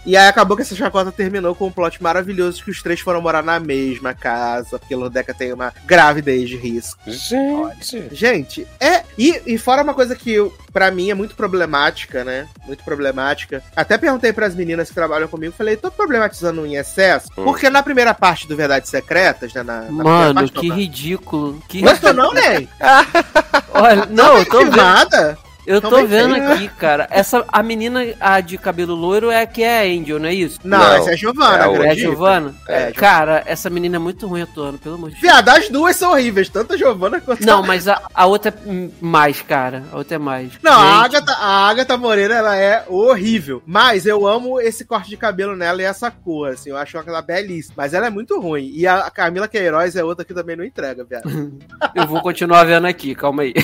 E aí acabou que essa chacota terminou com um plot maravilhoso que os três foram morar na mesma casa, porque Lurdeca tem uma gravidez de risco. Gente. Gente, é. E, e fora uma coisa que eu, pra mim é muito problemática, né? Muito problemática. Até perguntei pras meninas que trabalham comigo, falei, tô problematizando em excesso? Hum. Porque na primeira parte do Verdades Secretas, né? Na, na Mano, parte, que não, ridículo. Que Gostou não, Ney? Olha, não, eu tô vendo. filmada? Eu tô vendo feito. aqui, cara. Essa, a menina, a de cabelo loiro, é a que é a Angel, não é isso? Não, Não, essa é a Giovana, é a É a outra. acredita? Giovana? É, Cara, essa menina é muito ruim atuando, pelo amor de Deus. Viado, as duas são horríveis, tanto a Giovana quanto Não, a... mas a, a outra é hum, mais, cara. A outra é mais. Não, a Gente, Agatha, a Agatha Moreira, ela é horrível. Mas eu amo esse corte de cabelo nela e essa cor, assim. Eu acho ela belíssima. Mas ela é muito ruim. E a Camila Queiroz é outra que também não entrega, viado. Eu vou continuar vendo aqui, calma aí.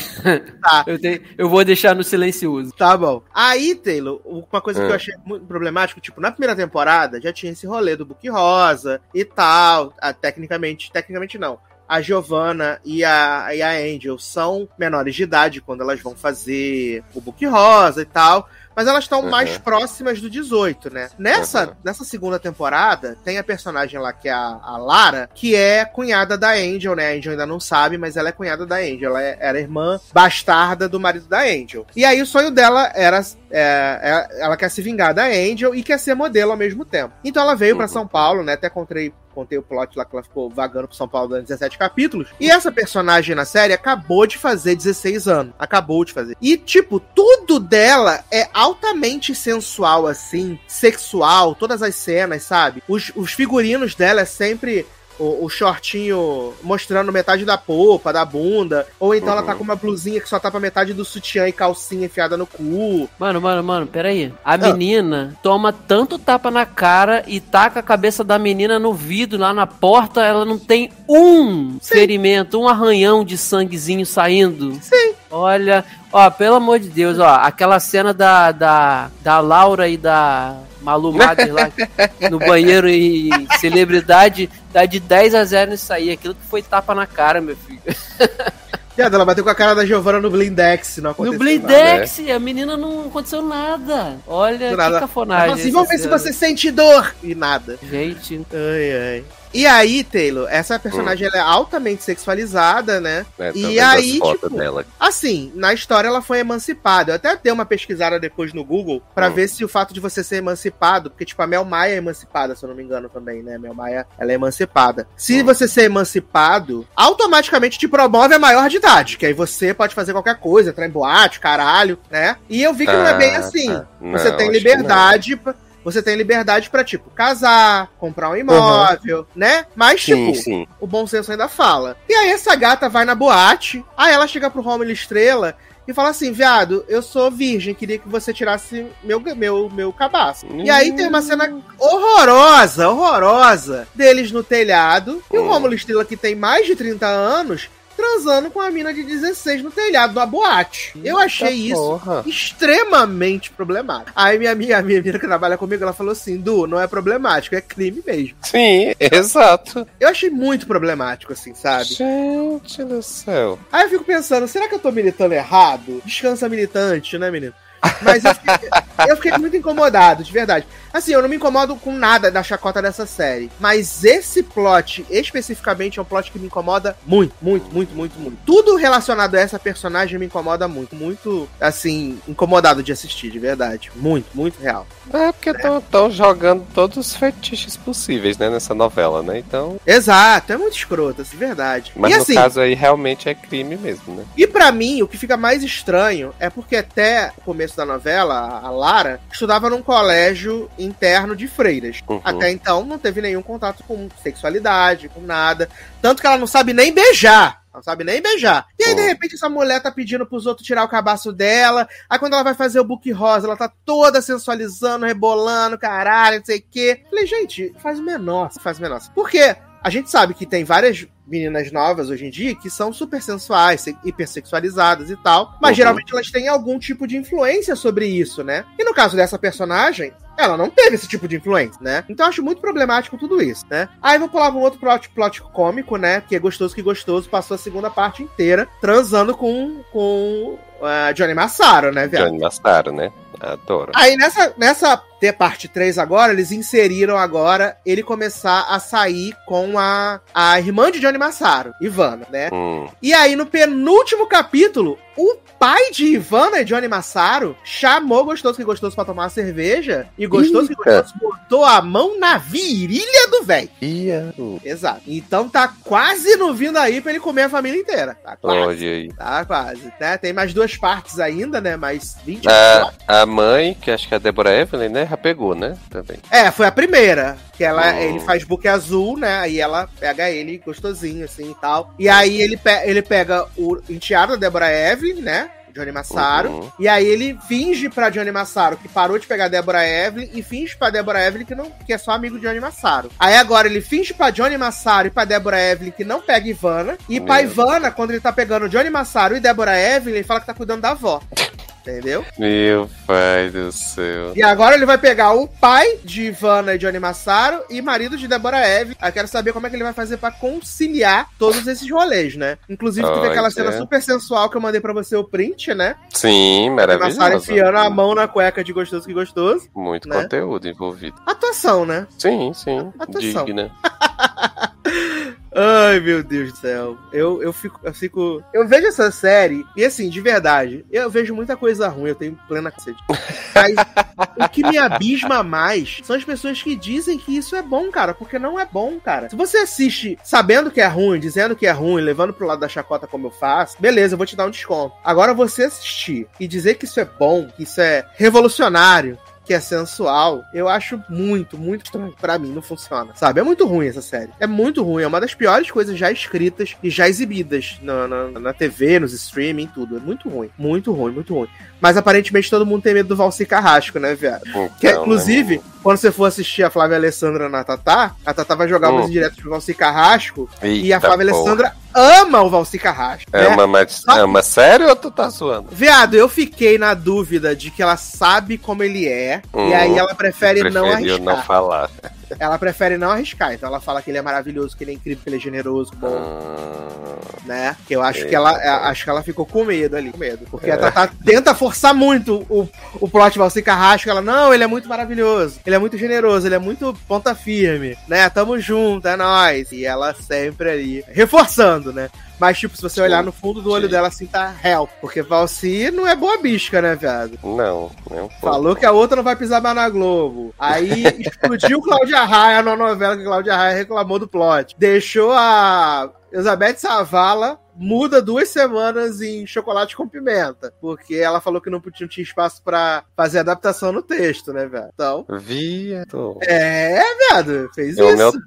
Tá. Eu, tenho, eu vou deixar no silencioso. Tá bom. Aí, Taylor, uma coisa que É. eu achei muito problemático, tipo, na primeira temporada já tinha esse rolê do Book Rosa e tal. Ah, tecnicamente, tecnicamente não. A Giovanna e a, e a Angel são menores de idade quando elas vão fazer o Book Rosa e tal. Mas elas estão Uhum. mais próximas do 18, né? Nessa, Uhum. nessa segunda temporada, tem a personagem lá que é a, a Lara, que é cunhada da Angel, né? A Angel ainda não sabe, mas ela é cunhada da Angel. Ela é- era irmã bastarda do marido da Angel. E aí o sonho dela era. é, é, ela quer se vingar da Angel e quer ser modelo ao mesmo tempo. Então ela veio pra Uhum. São Paulo, né? Até contei contei o plot lá que ela ficou vagando pro São Paulo durante 17 capítulos. E essa personagem na série acabou de fazer 16 anos. Acabou de fazer. E, tipo, tudo dela é altamente sensual, assim, sexual, todas as cenas, sabe? Os, os figurinos dela é sempre. O, o shortinho mostrando metade da polpa, da bunda. Ou então ela tá Uhum. com uma blusinha que só tapa metade do sutiã e calcinha enfiada no cu. Mano, mano, mano, peraí. A menina toma tanto tapa na cara e taca a cabeça da menina no vidro lá na porta, ela não tem um Sim. ferimento, um arranhão de sanguezinho saindo. Sim. Olha, ó, pelo amor de Deus, ó, aquela cena da, da, da Laura e da Malu Mader lá no banheiro e celebridade dá de 10 a 0 nisso aí. Aquilo que foi tapa na cara, meu filho. Viado, ela bateu com a cara da Giovanna no Blindex, não aconteceu No Blindex, a menina não aconteceu nada. Olha, Nada. que cafonagem. assim, vamos ver se você sente dor. E nada. Gente, Ai, ai. E aí, Taylor, essa personagem ela é altamente sexualizada, né? É, E aí, tipo, dela. Assim, na história ela foi emancipada. Eu até dei uma pesquisada depois no Google pra Hum. ver se o fato de você ser emancipado, porque tipo a Mel Maia é emancipada, se eu não me engano também, né? A Mel Maia, ela é emancipada. Se Hum. você ser emancipado, automaticamente te promove a maior de idade, que aí você pode fazer qualquer coisa, entrar em boate, caralho, né? E eu vi que não é bem Ah, assim. tá. Você Não, tem liberdade você tem liberdade pra, tipo, casar, comprar um imóvel, né? Mas, Sim, tipo, sim. o bom senso ainda fala. E aí essa gata vai na boate, aí ela chega pro Romulo Estrela e fala assim, viado, eu sou virgem, queria que você tirasse meu, meu, meu cabaço. E aí tem uma cena horrorosa, horrorosa, deles no telhado, e o Hum. Romulo Estrela, que tem mais de 30 anos, transando com a mina de 16 no telhado da boate. Eu achei isso porra. extremamente problemático. Aí minha amiga, a minha menina que trabalha comigo, ela falou assim: Du, não é problemático, é crime mesmo. Sim, exato. Eu achei muito problemático, assim, sabe? Gente do céu. Aí eu fico pensando, será que eu tô militando errado? Descansa militante, né, menino? Mas eu fiquei, eu fiquei muito incomodado, de verdade. Assim, eu não me incomodo com nada da chacota dessa série. Mas esse plot, especificamente, é um plot que me incomoda muito, muito, muito, muito, muito. Tudo relacionado a essa personagem me incomoda muito. Muito, assim, incomodado de assistir, de verdade. Muito, muito real. É porque estão jogando todos os fetiches possíveis, né, nessa novela, né? Então. Exato, é muito escroto, assim, de verdade. Mas e no assim, caso aí realmente é crime mesmo, né? E pra mim, o que fica mais estranho é porque até o começo da novela, a Lara estudava num colégio interno de freiras. Uhum. Até então não teve nenhum contato com sexualidade, com nada. Tanto que ela não sabe nem beijar. Não sabe nem beijar. E aí, de Pô. repente, essa mulher tá pedindo pros outros tirar o cabaço dela. Aí, quando ela vai fazer o book rosa, ela tá toda sensualizando, rebolando, caralho, não sei o quê. Falei, gente, faz o menor. Faz o menor. Por quê? A gente sabe que tem várias meninas novas hoje em dia que são super sensuais, se- hipersexualizadas e tal, mas Uhum. geralmente elas têm algum tipo de influência sobre isso, né? E no caso dessa personagem, ela não teve esse tipo de influência, né? Então eu acho muito problemático tudo isso, né? Aí vou pular um outro plot, plot cômico, né? Que é gostoso que gostoso, passou a segunda parte inteira transando com, com ah, Johnny Massaro, né, viado? Johnny Massaro, né? Adoro. Aí nessa, nessa ter parte 3 agora, eles inseriram agora ele começar a sair com a, a irmã de Johnny Massaro, Ivana, né? Hum. E aí no penúltimo capítulo, o pai de Ivana e Johnny Massaro chamou Gostoso que Gostoso pra tomar uma cerveja e Gostoso que Eita. Gostoso botou a mão na virilha do velho. Exato. Então tá quase no vindo aí pra ele comer a família inteira. Tá quase. Olha aí. Tá quase, né? Tem mais duas partes ainda, né? Mais 20 A, a mãe, que acho que é a Deborah Evelyn, né? Já pegou, né? Também. É, foi a primeira. Que ela, Oh. ele faz book azul, né? Aí ela pega ele gostosinho, assim e tal. E aí ele, pe ele pega o enteado da Deborah Evelyn, né? Johnny Massaro. Uhum. E aí ele finge pra Johnny Massaro que parou de pegar a Deborah Evelyn e finge pra Deborah Evelyn que, não, que é só amigo de Johnny Massaro. Aí agora ele finge pra Johnny Massaro e pra Deborah Evelyn que não pega Ivana. E pra Meu Ivana, quando ele tá pegando Johnny Massaro e Deborah Evelyn, ele fala que tá cuidando da avó. Entendeu? Meu pai do céu. E agora ele vai pegar o pai de Ivana e Johnny Massaro e marido de Deborah Eve. Eu quero saber como é que ele vai fazer pra conciliar todos esses rolês, né? Inclusive, teve Pois aquela cena é. super sensual que eu mandei pra você o print, né? Sim, Massaro maravilhoso. enfiando a mão na cueca de gostoso que gostoso. Muito né? conteúdo envolvido. Atuação, né? Sim, sim. Atenção. Digna. Ai, meu Deus do céu. Eu, eu, fico, eu fico. Eu vejo essa série, e assim, de verdade, eu vejo muita coisa ruim, eu tenho plena cacete. Mas o que me abisma mais são as pessoas que dizem que isso é bom, cara, porque não é bom, cara. Se você assiste sabendo que é ruim, dizendo que é ruim, levando pro lado da chacota como eu faço, beleza, eu vou te dar um desconto. Agora você assistir e dizer que isso é bom, que isso é revolucionário, que é sensual, eu acho muito, muito estranho. Pra mim, não funciona. Sabe? É muito ruim essa série. É muito ruim. É uma das piores coisas já escritas e já exibidas na, na, na TV, nos streaming, tudo. É muito ruim. Muito ruim, muito ruim. Mas aparentemente todo mundo tem medo do Valci Carrasco, né, viado? Que, Então, inclusive, né? quando você for assistir a Flávia Alessandra na Tatá, a Tatá vai jogar Hum. umas indiretas pro Valci Carrasco e a Eita Flávia porra. Alessandra ama o Valci Carrasco. né? Ama, mas ama sério ou tu tá zoando? Viado, eu fiquei na dúvida de que ela sabe como ele é, e Hum, aí ela prefere não arriscar. não falar. Ela prefere não arriscar, então ela fala que ele é maravilhoso, que ele é incrível, que ele é generoso, bom, Hum, né? Que eu acho Eita, que ela porra. acho que ela ficou com medo ali, com medo. Porque É. a Tatá tenta forçar muito o, o plot Valci Carrasco, ela, não, ele é muito maravilhoso, ele é muito generoso, ele é muito ponta firme, né? Tamo junto, é nóis. E ela sempre ali, reforçando, né? Mas, tipo, se você olhar no fundo do olho dela, assim, tá help. Porque Valci não é boa bisca, né, viado? não, não foi. Falou que a outra não vai pisar mais na Globo. Aí explodiu Cláudia Raia na novela que Cláudia Raia reclamou do plot. Deixou a Elizabeth Savala muda duas semanas em Chocolate com Pimenta. Porque ela falou que não podia- não tinha espaço pra fazer adaptação no texto, né, velho? Então, Viado. é, viado, fez É o meu isso.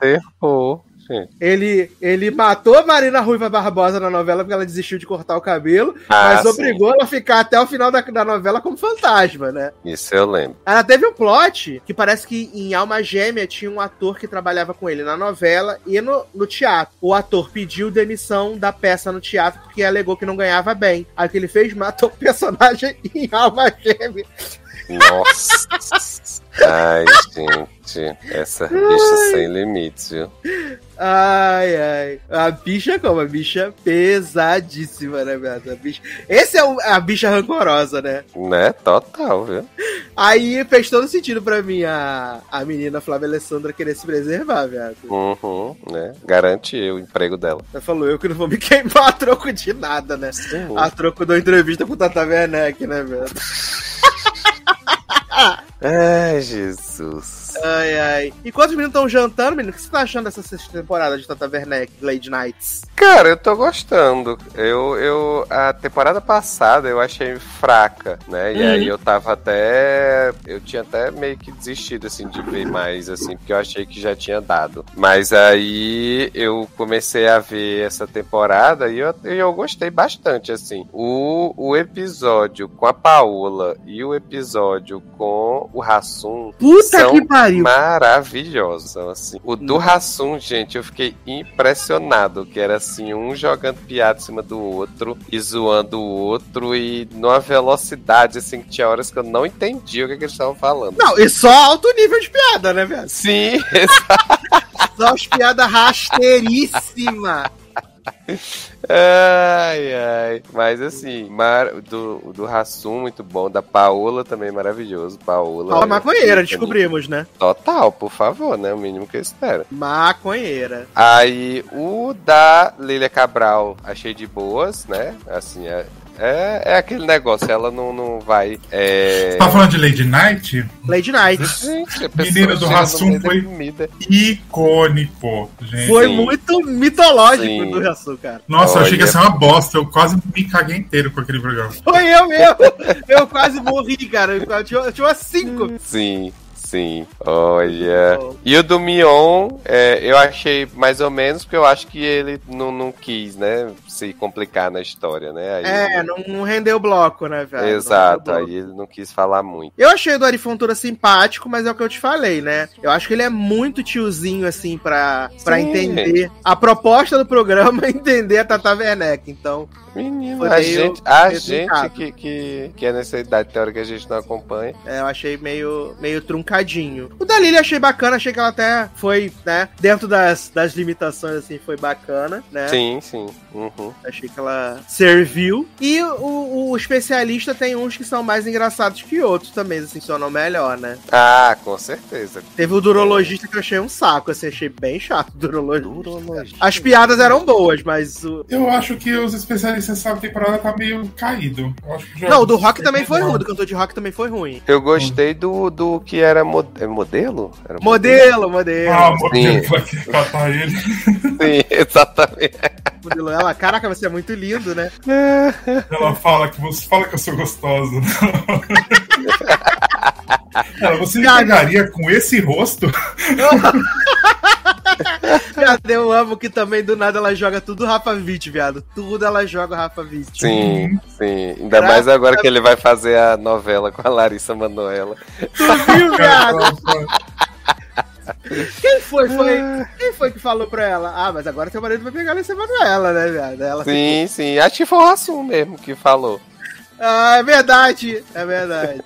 Ele, ele matou a Marina Ruiva Barbosa na novela porque ela desistiu de cortar o cabelo, Ah, mas sim. obrigou ela a ficar até o final da, da novela como fantasma, né? Isso eu lembro. Ela teve um plot que parece que em Alma Gêmea tinha um ator que trabalhava com ele na novela e no, no teatro. O ator pediu demissão da peça no teatro porque alegou que não ganhava bem. Aí o que ele fez? Matou o personagem em Alma Gêmea. Nossa. Ai, gente. Essa bicha sem limites, viu? Ai, ai. A bicha como? A bicha pesadíssima, né, velho? A bicha... Esse é o- a bicha rancorosa, né? Né? Total, viu? Aí fez todo sentido pra mim a, a menina Flávia Alessandra querer se preservar, velho. Uhum, né? Garante o emprego dela. Ela falou, eu que não vou me queimar a troco de nada, né? Sim. A troco da entrevista com o Tata Werneck, né, velho? Ai, Jesus. Ai, ai. Enquanto os meninos estão jantando, menino, o que você tá achando dessa sexta temporada de Tata Werneck, Lady Nights? Cara, eu tô gostando. Eu, eu, a temporada passada eu achei fraca, né? E Uhum. aí eu tava até. Eu tinha até meio que desistido, assim, de ver mais, assim, porque eu achei que já tinha dado. Mas aí eu comecei a ver essa temporada e eu, e eu gostei bastante, assim. O, o episódio com a Paola e o episódio com o Rassum Puta são que pariu! Maravilhosos, assim. O do Rassum, gente, eu fiquei impressionado, que era assim, um jogando piada em cima do outro e zoando o outro e numa velocidade, assim, que tinha horas que eu não entendia o que, que eles estavam falando. Não, e só alto nível de piada, né, velho? Sim, Só as piadas rasteiríssimas. Ai, ai. Mas assim, mar... do, do Rassum, muito bom. Da Paola também maravilhoso. Paola. Maconheira, é descobrimos, né? Total, por favor, né? O mínimo que eu espero. Maconheira. Aí o da Lilia Cabral achei de boas, né? Assim, é, é, aquele negócio, ela não, não vai. É... Você tá falando de Lady Night? Lady Night. Gente, a Menino do da foi- comida. Icônico, gente. Foi Sim. muito mitológico Sim. do Rassum, cara. Nossa, eu achei que ia Olha. ser uma bosta. Eu quase me caguei inteiro com aquele programa. Foi eu mesmo. Eu quase morri, cara. Eu tinha, eu tinha umas cinco. Sim, sim. Olha. E o do Mion, é, eu achei mais ou menos, porque eu acho que ele não, não quis, né? Se complicar na história, né? Aí É, não, não rendeu o bloco, né, velho? Exato, aí ele não quis falar muito. Eu achei o do Arifontura simpático, mas é o que eu te falei, né? Eu acho que ele é muito tiozinho, assim, pra, pra entender. A proposta do programa é entender a Tata Werneck. Então, Menino, a gente, a gente que, que, que é nessa idade teórica que a gente não acompanha. é, eu achei meio, meio truncadinho. O da Lily eu achei bacana, achei que ela até foi, né? Dentro das, das limitações, assim, foi bacana, né? Sim, sim. Uhum. Achei que ela serviu. E o, o especialista tem uns que são mais engraçados que outros também, assim, funcionam melhor, né? Ah, com certeza. Teve o durologista que eu achei um saco, assim, achei bem chato o durologista. Urologia. As piadas eram boas, mas o. Eu acho que os especialistas dessa temporada tá meio caído. Eu acho que já- Não, o do rock também foi ruim, do cantor de rock também foi ruim. Eu gostei do, do que era mo- é modelo? Era Modelo, modelo. Ah, o modelo Sim. vai catar ele. Sim, exatamente. modelo. Ela, caraca, você é muito lindo, né? Ela fala que você fala que eu sou gostosa. Ela, você me Cara. pegaria com esse rosto? Viado, eu amo que também do nada ela joga tudo Rafa Witt, viado. Tudo ela joga Rafa Witt. Sim, sim. Ainda mais agora que ele vai fazer a novela com a Larissa Manoela. Tu viu, viado? Quem foi? Foi. Quem foi que falou pra ela? Ah, mas agora teu marido vai pegar essa Manuela, né, viado? Ela Sim, sim. Acho que foi o Rassum mesmo que falou. Ah, é verdade. É verdade.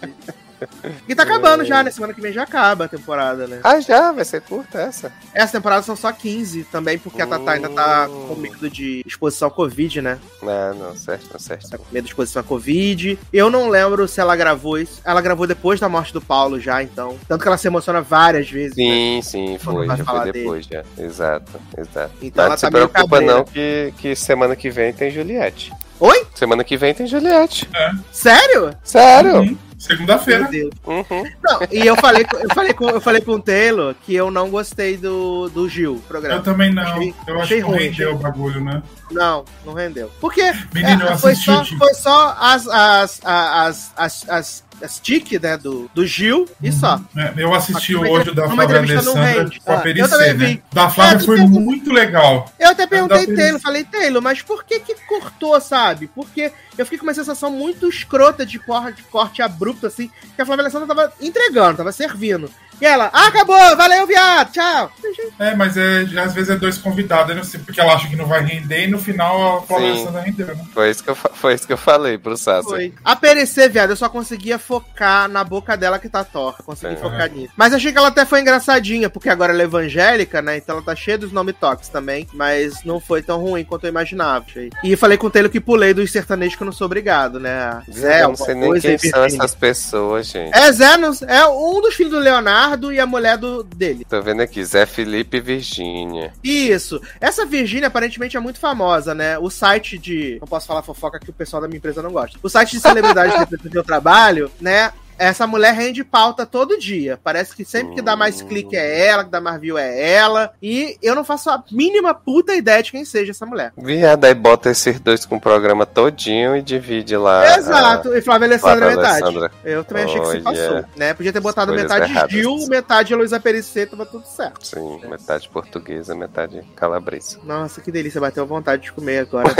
E tá acabando já, né? Semana que vem já acaba a temporada, né? Ah, já? Vai ser curta essa? Essa temporada são só 15 também, porque a Tatá ainda tá Oh. com medo de exposição à Covid, né? Não, não, certo, certo. Tá com medo de exposição à Covid. Eu não lembro se ela gravou isso. Ela gravou depois da morte do Paulo já, então. Tanto que ela se emociona várias vezes. né? Sim, sim, foi. Já foi depois, já. Exato, exato. Então não se tá meio preocupa cabreira. não que, que semana que vem tem Juliette. Oi? Semana que vem tem Juliette. Sério? Sério? Uhum. Segunda-feira. Uhum. Não, e eu falei, com- eu falei com eu falei com o Taylor que eu não gostei do, do Gil, programa. Eu também não. Achei- eu acho achei que não ruim, rendeu o bagulho, né? Não, não rendeu. Porque Menino, é, eu foi, só, foi só as, as, as, as, as stick, né, do, do Gil, e só. É, eu assisti Uma hoje o da Flávia Alessandra com a Ah, Pericê, né? Da Flávia É, foi muito legal. Eu até perguntei Ainda Taylor, falei, Taylor, mas por que que cortou, sabe? Porque eu fiquei com uma sensação muito escrota de corte, de corte abrupto, assim, que a Flávia Alessandra tava entregando, tava servindo. E ela, ah, acabou, valeu, viado, tchau. É, mas é, às vezes é dois convidados, eu não sei, porque ela acha que não vai render e no final a. Alessandra rendeu, né? Foi isso que eu, foi isso que eu falei pro Sassi. Foi. A perecer, viado, eu só conseguia focar na boca dela que tá torta. Consegui É. focar nisso. Mas achei que ela até foi engraçadinha, porque agora ela é evangélica, né? Então ela tá cheia dos nome toques também. Mas não foi tão ruim quanto eu imaginava. achei. E falei com o Taylor que pulei dos sertanejos que eu não sou obrigado, né? Zé, eu não sei nem quem são essas pessoas, gente. É Zé, não- é um dos filhos do Leonardo e a mulher do, dele. Tô vendo aqui, Zé Felipe e Virgínia. Isso. Essa Virgínia aparentemente é muito famosa, né? O site de. Não posso falar fofoca que o pessoal da minha empresa não gosta. O site de celebridade que o trabalho, né? Essa mulher rende pauta todo dia. Parece que sempre que dá mais clique é ela, que dá mais view é ela. E eu não faço a mínima puta ideia de quem seja essa mulher. Viado, aí bota esses dois com o programa todinho e divide lá. Exato. E Flávia Alessandra Flávia metade. Alessandra. Eu também achei que se passou, né? Podia ter botado metade erradas. Gil, metade Luísa Pericê, tava tudo certo. Sim, metade portuguesa, metade calabresa. Nossa, que delícia, bateu vontade de comer agora.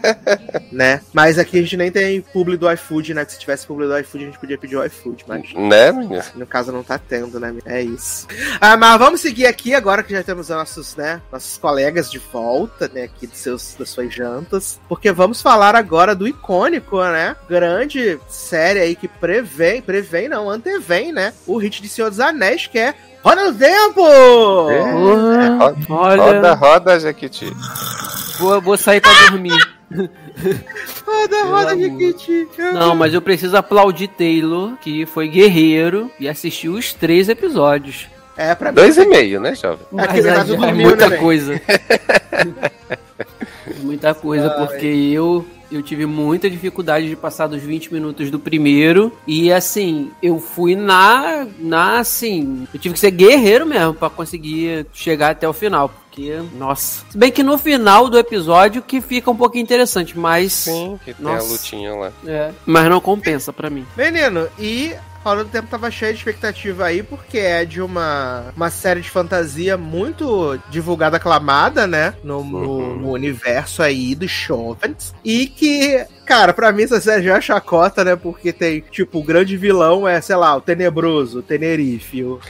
né? Mas aqui a gente nem tem publi do iFood, né? Que se tivesse publi do iFood, a gente podia pedir o iFood, mas Né, menina? no caso não tá tendo, né? É isso. Ah, mas vamos seguir aqui agora que já temos nossos, né? Nossos colegas de volta, né? Aqui dos seus, das suas jantas. Porque vamos falar agora do icônico, né? Grande série aí que prevém, prevém não, antevém, né? O hit de Senhor dos Anéis, que é Roda do Tempo! É. Olha, Roda, roda, Jequiti. Vou, vou sair pra dormir. Roda. Não, mas eu preciso aplaudir Taylor, que foi guerreiro e assistiu os três episódios. É, pra mim. Dois e meio, né, jovem? Mas Aquele é, caso já é dormiu, muita né, coisa. muita coisa, Ai. porque eu eu tive muita dificuldade de passar dos 20 minutos do primeiro e assim, eu fui na na assim, eu tive que ser guerreiro mesmo pra conseguir chegar até o final, nossa. Se bem que no final do episódio que fica um pouquinho interessante, mas Sim, que tem Nossa. a lutinha lá. é, mas não compensa pra mim. Menino, e Roda do Tempo tava cheio de expectativa aí, porque é de uma, uma série de fantasia muito divulgada, aclamada, né? No, no- Uhum. no universo aí dos jovens. E que, cara, pra mim essa série já é chacota, né? Porque tem, tipo, o grande vilão é, sei lá, o Tenebroso, o Tenerife, o...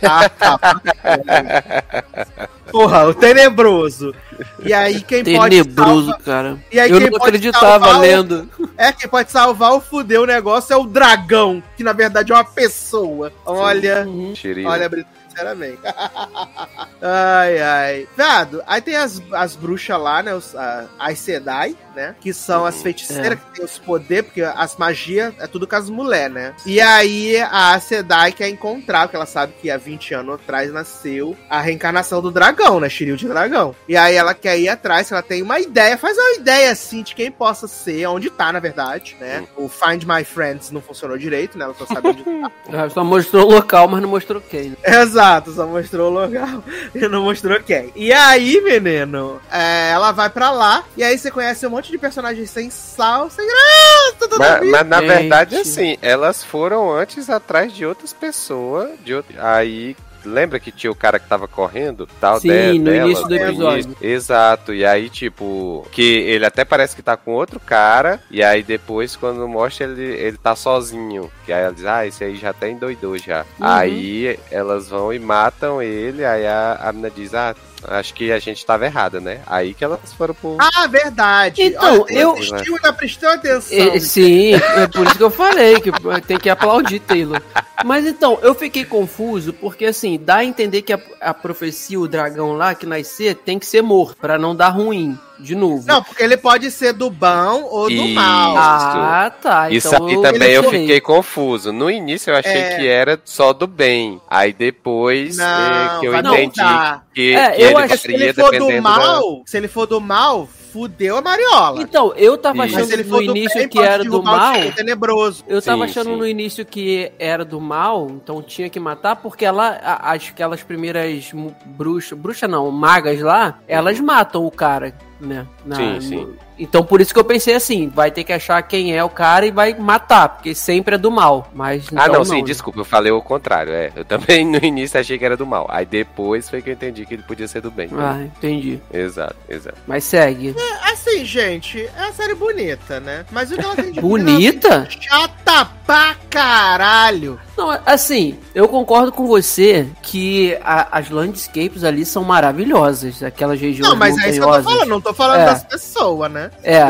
Porra, o Tenebroso. E aí quem pode Tenebroso, salva- cara. E aí eu quem não pode acreditava salvar o- lendo. É, quem pode salvar ou fuder o negócio é o dragão, que na verdade é uma pessoa. Olha, Uhum. Tirilo. olha, Brito, sinceramente. ai, ai. Viado, aí tem as, as bruxas lá, né? Os, a, as Sedai, né? Que são as feiticeiras É. que tem os poderes, porque as magias é tudo com as mulheres, né? E aí a Sedai quer encontrar, porque ela sabe que há 20 anos atrás nasceu a reencarnação do dragão, né? Shiryu de dragão. E aí ela quer ir atrás, ela tem uma ideia, faz uma ideia assim de quem possa ser, onde tá, na verdade, né? O Find My Friends não funcionou direito, né? Ela só sabe onde tá. Ah, Só mostrou o local, mas não mostrou quem. né? Exato, só mostrou o local e não mostrou quem. E aí, menino, é, ela vai pra lá e aí você conhece um monte de personagens sem sal, sem graça, Mas, vida. mas na Gente. verdade, assim, elas foram antes atrás de outras pessoas. De out- Aí. Lembra que tinha o cara que tava correndo? Tal, Sim, de- no dela, início do no episódio. início. Exato. E aí, tipo, que ele até parece que tá com outro cara. E aí depois, quando mostra, ele, ele tá sozinho. Que aí ela diz, ah, esse aí já até endoidou já. Uhum. Aí elas vão e matam ele. Aí a, a menina diz, ah. Acho que a gente tava errada, né? Aí que elas foram pro. Ah, verdade. Então, Olha, eu- assistiu e não prestou atenção. É, sim, é por isso que eu falei que tem que aplaudir Taylor. Mas então, eu fiquei confuso porque assim, dá a entender que a, a profecia, o dragão lá que nascer, tem que ser morto, pra não dar ruim de novo. Não, porque ele pode ser do bom ou do Isso. mal. Ah, tá. Isso então aí eu- também eu fiquei confuso. No início eu achei É. que era só do bem. Aí depois é, Não, que eu vai entendi mudar. que, É, que eu ele acho se ele for do mal, se ele for do mal, fudeu a Mariola. Então, eu tava. Mas achando no início bem, que era do mal. tenebroso. Eu tava Sim, achando sim. no início que era do mal, então tinha que matar, porque ela, as, aquelas primeiras bruxas, bruxa não, magas lá, elas matam o cara né? Na- Sim, sim. no- Então por isso que eu pensei assim, vai ter que achar quem é o cara e vai matar, porque sempre é do mal. Mas ah, então não, sim, né? desculpa, eu falei o contrário. É, eu também no início achei que era do mal. Aí depois foi que eu entendi que ele podia ser do bem. Ah, entendi. Exato, exato. Mas segue. Assim, gente, é uma série bonita, né? Mas o que ela tem de Bonita? ela é Chata pra caralho. Não, assim, eu concordo com você que a- as landscapes ali são maravilhosas, aquelas regiões Não, mas é isso que eu tô falando, não tô falando É. das pessoas, né? É.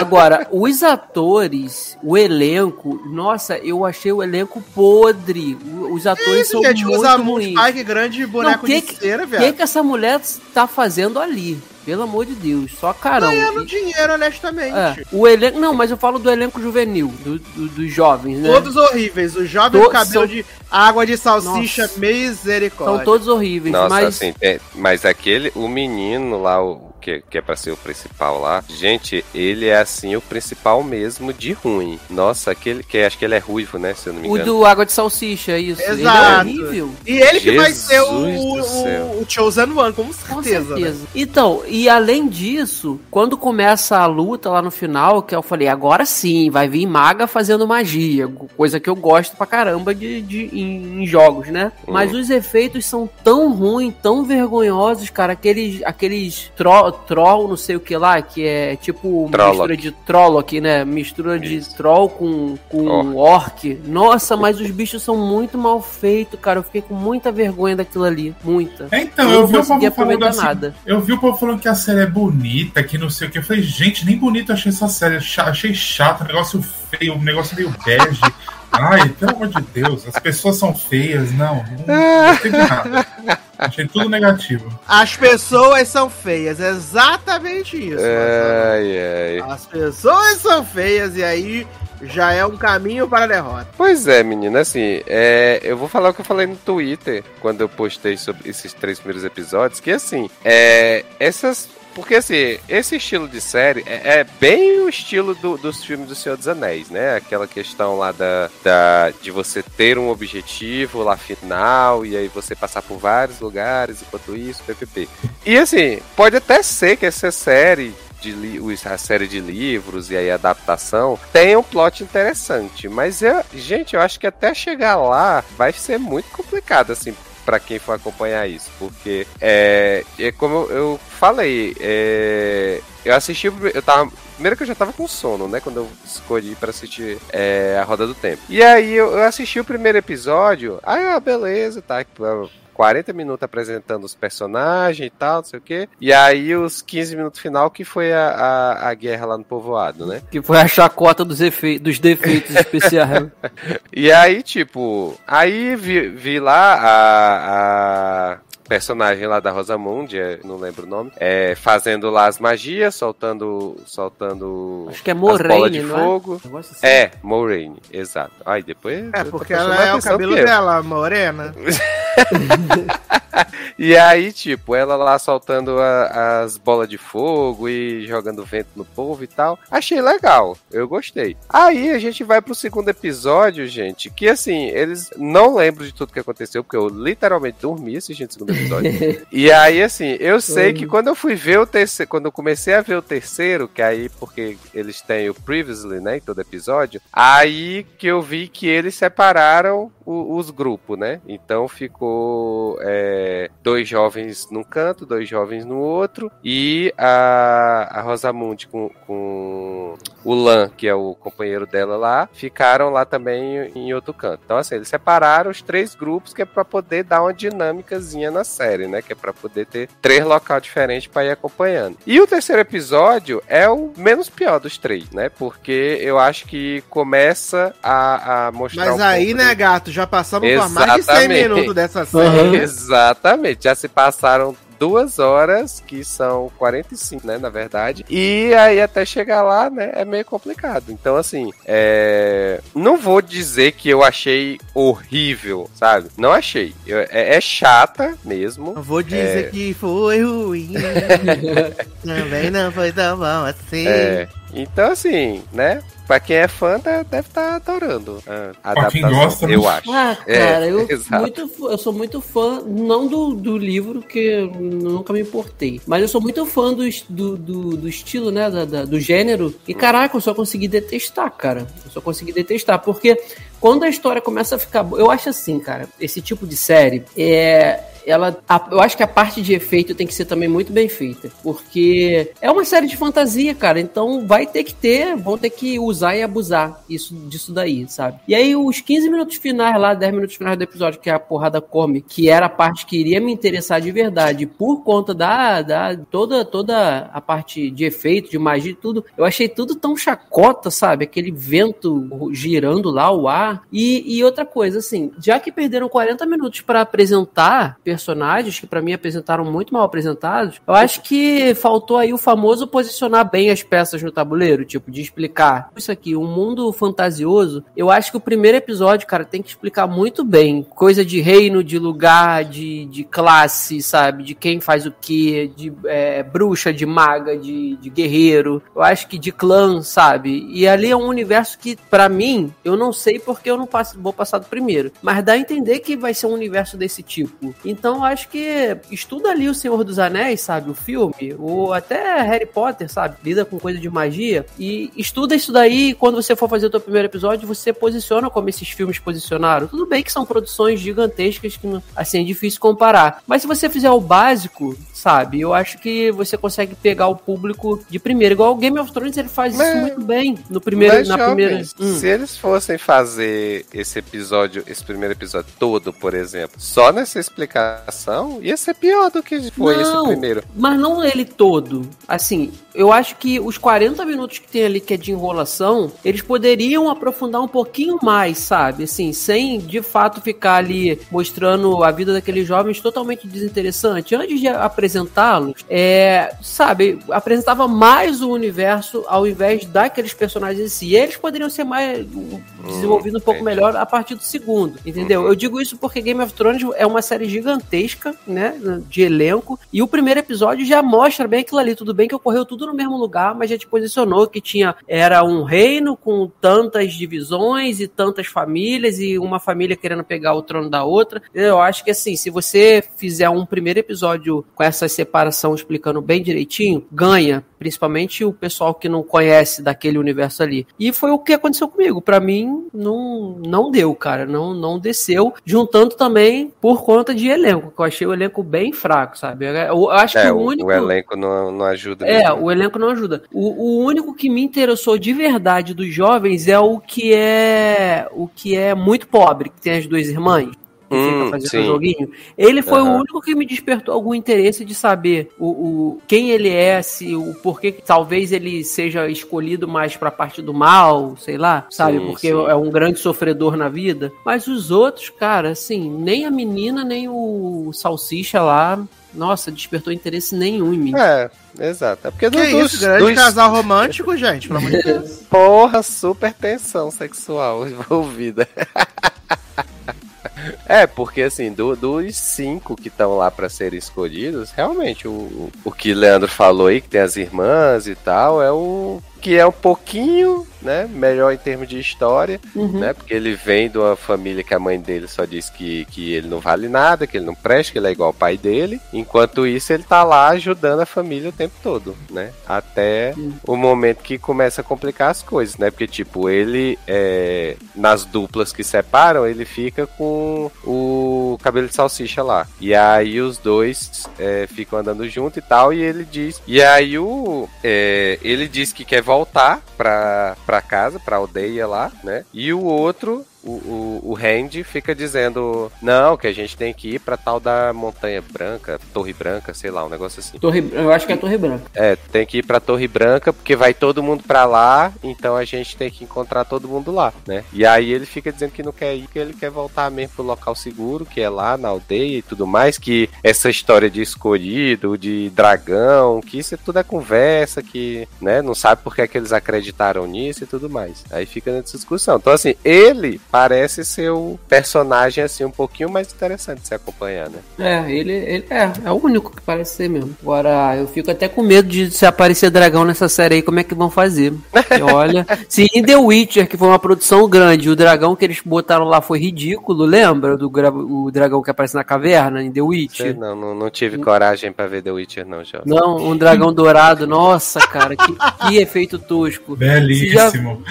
Agora, os atores, o elenco, nossa, eu achei o elenco podre. O- Os atores Isso, são gente, muito usa ruins. Spike grande boneco Não, que de cera, O velho. que, que essa mulher tá fazendo ali? Pelo amor de Deus, só carão. Ganhando E- dinheiro, honestamente. É, o elenco. Não, mas eu falo do elenco juvenil, do- do- dos jovens, né? Todos horríveis. O jovem To- com cabelo são- de água de salsicha, Nossa. misericórdia. São todos horríveis, Nossa, mas. assim, tem- mas aquele, o menino lá, o que, que é pra ser o principal lá, gente, ele é assim o principal mesmo de ruim. Nossa, aquele que acho que ele é ruivo, né? Se eu não me O engano. do Água de Salsicha, isso. Ele é Exato. horrível. E ele que vai ser Jesus o, do céu. o, o Chosen One, com Com certeza. certeza. né? Então, e além disso, quando começa a luta lá no final, que eu falei, agora sim, vai vir maga fazendo magia, coisa que eu gosto pra caramba de, de- em, em jogos, né? Uhum. Mas os efeitos são tão ruins, tão vergonhosos, cara, aqueles, aqueles tro, troll, não sei o que lá, que é tipo Trolloc. mistura de Trolloc, né? Mistura de Isso. troll com, com orc. Nossa, mas os bichos são muito mal feitos, cara. Eu fiquei com muita vergonha daquilo ali. Muita. É, então, Eu eu, não vi o consegui povo falando aproveitar assim. nada. Eu vi o povo falando que a série é bonita, que não sei o que. Eu falei, gente, nem bonito achei essa série. Achei chato, um negócio feio, um negócio meio bege. Ai, pelo amor de Deus, as pessoas são feias, não. Não de nada. Achei tudo negativo. As pessoas são feias, é exatamente isso. Ai, ai. As pessoas são feias e aí já é um caminho para a derrota. Pois é, menina, assim, é, eu vou falar o que eu falei no Twitter quando eu postei sobre esses três primeiros episódios, que assim, é, essas. Porque assim, esse estilo de série é, é bem o estilo do- dos filmes do Senhor dos Anéis, né? Aquela questão lá da, da- de você ter um objetivo lá final e aí você passar por vários lugares enquanto isso, ppp. E assim, pode até ser que essa série de a série de livros e aí a adaptação tem um plot interessante, mas eu, gente, eu acho que até chegar lá vai ser muito complicado assim para quem for acompanhar isso, porque é, é como eu, falei, é, eu assisti, eu tava Primeiro que eu já tava com sono, né? Quando eu escolhi pra assistir é, A Roda do Tempo. E aí eu, eu assisti o primeiro episódio. Aí, ah, beleza, tá. 40 minutos apresentando os personagens e tal, não sei o quê. E aí os 15 minutos final que foi a, a, a guerra lá no povoado, né? Que foi a chacota dos, efe... dos defeitos especiais. E aí, tipo, aí vi, vi lá a, a personagem lá da Rosamund, é, não lembro o nome, é, fazendo lá as magias, soltando, soltando Acho que é Moraine, de não fogo. é? Assim. É, Moraine, exato. Aí depois. É, porque ela é o cabelo eu. dela, morena. E aí, tipo, ela lá soltando a- as bolas de fogo e jogando vento no povo e tal. Achei legal, eu gostei. Aí a gente vai pro segundo episódio, gente, que assim, eles não lembram de tudo que aconteceu, porque eu literalmente dormi assistindo o segundo episódio. e aí, assim, eu sei que quando eu fui ver o terceiro, quando eu comecei a ver o terceiro, que aí, porque eles têm o previously, né, em todo episódio, aí que eu vi que eles separaram o- os grupos, né? Então ficou é, dois jovens num canto, dois jovens no outro, e a, a Rosamund com, com o Lan, que é o companheiro dela lá, ficaram lá também em outro canto. Então, assim, eles separaram os três grupos, que é pra poder dar uma dinâmicazinha na série, né? Que é pra poder ter três locais diferentes pra ir acompanhando. E o terceiro episódio é o menos pior dos três, né? Porque eu acho que começa a, a mostrar Mas um aí, né, do- gato, já passamos por mais de 100 Exatamente. minutos dessa série. Aham. Exatamente. Já se passaram duas horas, que são 45, né, na verdade. E aí até chegar lá, né, é meio complicado. Então, assim, é... não vou dizer que eu achei horrível, sabe? Não achei. Eu- é, é chata mesmo. Não vou dizer É. que foi ruim. Também não foi tão bom assim. É, Então, assim, né? Pra quem é fã, tá- deve estar adorando a Pra quem gosta, eu não- acho. Ah, É, cara, eu, exato. muito, eu sou muito fã, não do, do livro, que eu nunca me importei, mas eu sou muito fã do, do, do, do estilo, né, da- da- do gênero, e caraca, eu só consegui detestar, cara, eu só consegui detestar, porque quando a história começa a ficar boa, eu acho assim, cara, esse tipo de série, é, ela, a- eu acho que a parte de efeito tem que ser também muito bem feita, porque é uma série de fantasia, cara, então vai ter que ter, vão ter que usar e abusar isso, disso daí, sabe? E aí os 15 minutos finais lá, 10 minutos finais do episódio, que é a porrada come, que era a parte que iria me interessar de verdade, por conta da, da toda, toda a parte de efeito, de magia e tudo, eu achei tudo tão chacota, sabe? Aquele vento girando lá, o ar. E, e outra coisa, assim, já que perderam 40 minutos pra apresentar personagens, que pra mim apresentaram muito mal apresentados, eu acho que faltou aí o famoso posicionar bem as peças no tabuleiro, tipo, de explicar isso aqui, um mundo fantasioso. Eu acho que o primeiro episódio, cara, tem que explicar muito bem. Coisa de reino, de lugar, de, de classe, sabe? De quem faz o que, de é, bruxa, de maga, de, de guerreiro. Eu acho que de clã, sabe? E ali é um universo que, pra mim, eu não sei porque eu não passo, vou passar do primeiro. Mas dá a entender que vai ser um universo desse tipo. Então eu acho que estuda ali o Senhor dos Anéis, sabe? O filme, ou até Harry Potter, sabe? Lida com coisa de magia. E estuda isso daí. E quando você for fazer o teu primeiro episódio, você posiciona como esses filmes posicionaram. Tudo bem que são produções gigantescas que, assim, é difícil comparar. Mas se você fizer o básico, sabe? Eu acho que você consegue pegar o público de primeira. Igual o Game of Thrones, ele faz isso Mas- muito bem. No primeiro, na jovem, primeira. Hum. Se eles fossem fazer esse episódio, esse primeiro episódio todo, por exemplo, só nessa explicação, ia ser pior do que foi esse Não. primeiro. Mas não ele todo. Assim, eu acho que os 40 minutos que tem ali que é de enrolação, eles poderiam aprofundar um pouquinho mais, sabe? Assim, sem de fato ficar ali mostrando a vida daqueles jovens totalmente desinteressante. Antes de apresentá-los, é, sabe, apresentava mais o universo ao invés daqueles personagens em si. E eles poderiam ser mais desenvolvidos um pouco entendi. melhor a partir do segundo, entendeu? Uhum. Eu digo isso porque Game of Thrones é uma série gigantesca, né, de elenco, e o primeiro episódio já mostra bem aquilo ali, tudo bem que ocorreu tudo no mesmo lugar, mas já te posicionou que tinha era um reino com tantas divisões e tantas famílias e uma família querendo pegar o trono da outra. Eu acho que assim, se você fizer um primeiro episódio com essa separação explicando bem direitinho, ganha, principalmente o pessoal que não conhece daquele universo ali. E foi o que aconteceu comigo. Pra mim não não deu, cara, não não desceu, juntando também por conta de elenco, que eu achei o elenco bem fraco, sabe? Eu, eu acho É, que o, o único o elenco não, não ajuda é, mesmo. o elenco não ajuda. O, o único que me interessou de verdade dos jovens é o que é o que é muito pobre, que tem as duas irmãs. Que Hum, fica fazendo sim. joguinho. Ele foi o Aham. único que me despertou algum interesse de saber o, o quem ele é, se o porquê que talvez ele seja escolhido mais pra parte do mal, sei lá, sabe? Sim, Porque sim. é um grande sofredor na vida. Mas os outros, cara, assim, nem a menina, nem o salsicha lá, nossa, despertou interesse nenhum em mim. É, exato. É porque Que do- dos, isso, grande dos- casal romântico, gente, pelo amor de Deus. Porra, super tensão sexual envolvida. É, porque assim, do- dos cinco que estão lá pra serem escolhidos, realmente, o, o que Leandro falou aí, que tem as irmãs e tal, é o que é um pouquinho, né, melhor em termos de história, Uhum. né, porque ele vem de uma família que a mãe dele só diz que, que ele não vale nada, que ele não presta, que ele é igual ao pai dele, enquanto isso ele tá lá ajudando a família o tempo todo, né, até Hum. o momento que começa a complicar as coisas, né, porque tipo, ele, é, nas duplas que separam, ele fica com o cabelo de salsicha lá, e aí os dois é, ficam andando junto e tal, e ele diz, e aí o, é, ele diz que quer voltar pra, pra casa, pra aldeia lá, né? E o outro, o, o, o Randy, fica dizendo: Não, que a gente tem que ir pra tal da Montanha Branca, Torre Branca, sei lá, um negócio assim. Torre, eu acho que é Torre Branca. É, tem que ir pra Torre Branca porque vai todo mundo pra lá, então a gente tem que encontrar todo mundo lá, né? E aí ele fica dizendo que não quer ir, que ele quer voltar mesmo pro local seguro, que é lá na aldeia e tudo mais, que essa história de escolhido, de dragão, que isso é tudo é conversa, que, né, não sabe por que, é que eles acreditaram nisso e tudo mais. Aí fica nessa discussão. Então, assim, ele parece ser o personagem assim um pouquinho mais interessante de se acompanhar, né? É, ele, ele é, é o único que parece ser mesmo. Agora, eu fico até com medo de se aparecer dragão nessa série aí, como é que vão fazer? E olha, se em The Witcher, que foi uma produção grande, o dragão que eles botaram lá foi ridículo, lembra do o dragão que aparece na caverna em The Sei Witcher? não, não, não tive coragem pra ver The Witcher, não, Jota. Não, um dragão dourado, nossa, cara, que, que efeito tosco. Belíssimo.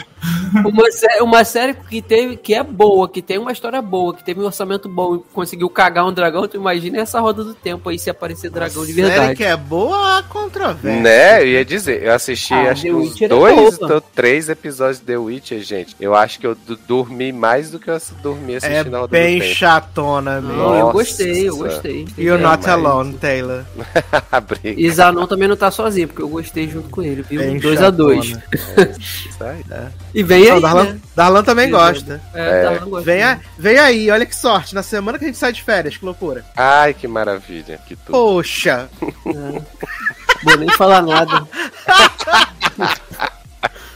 Uma, sé- uma série que teve que é boa, que tem uma história boa, que teve um orçamento bom e conseguiu cagar um dragão, tu imagina essa roda do tempo aí se aparecer dragão de Série verdade. que é boa, há controvérsia. Né, eu ia dizer, eu assisti Ah, acho The que uns Witcher é dois boa. ou três episódios de The Witcher, gente. Eu acho que eu dormi mais do que eu dormi É assistindo a Roda bem do Tempo. chatona mesmo. Não, eu gostei, eu gostei. You're É, not mas- alone, Taylor. A. E Zanon também não tá sozinho, porque eu gostei junto com ele, viu? Bem 2 a 2 chatona. Isso aí. E vem Não, aí, Darlan, né? Darlan também Sim, gosta. É, Darlan gosta. Vem, a- vem aí, olha que sorte. Na semana que a gente sai de férias, que loucura. Ai, que maravilha. Que tudo. Poxa. Vou nem falar nada.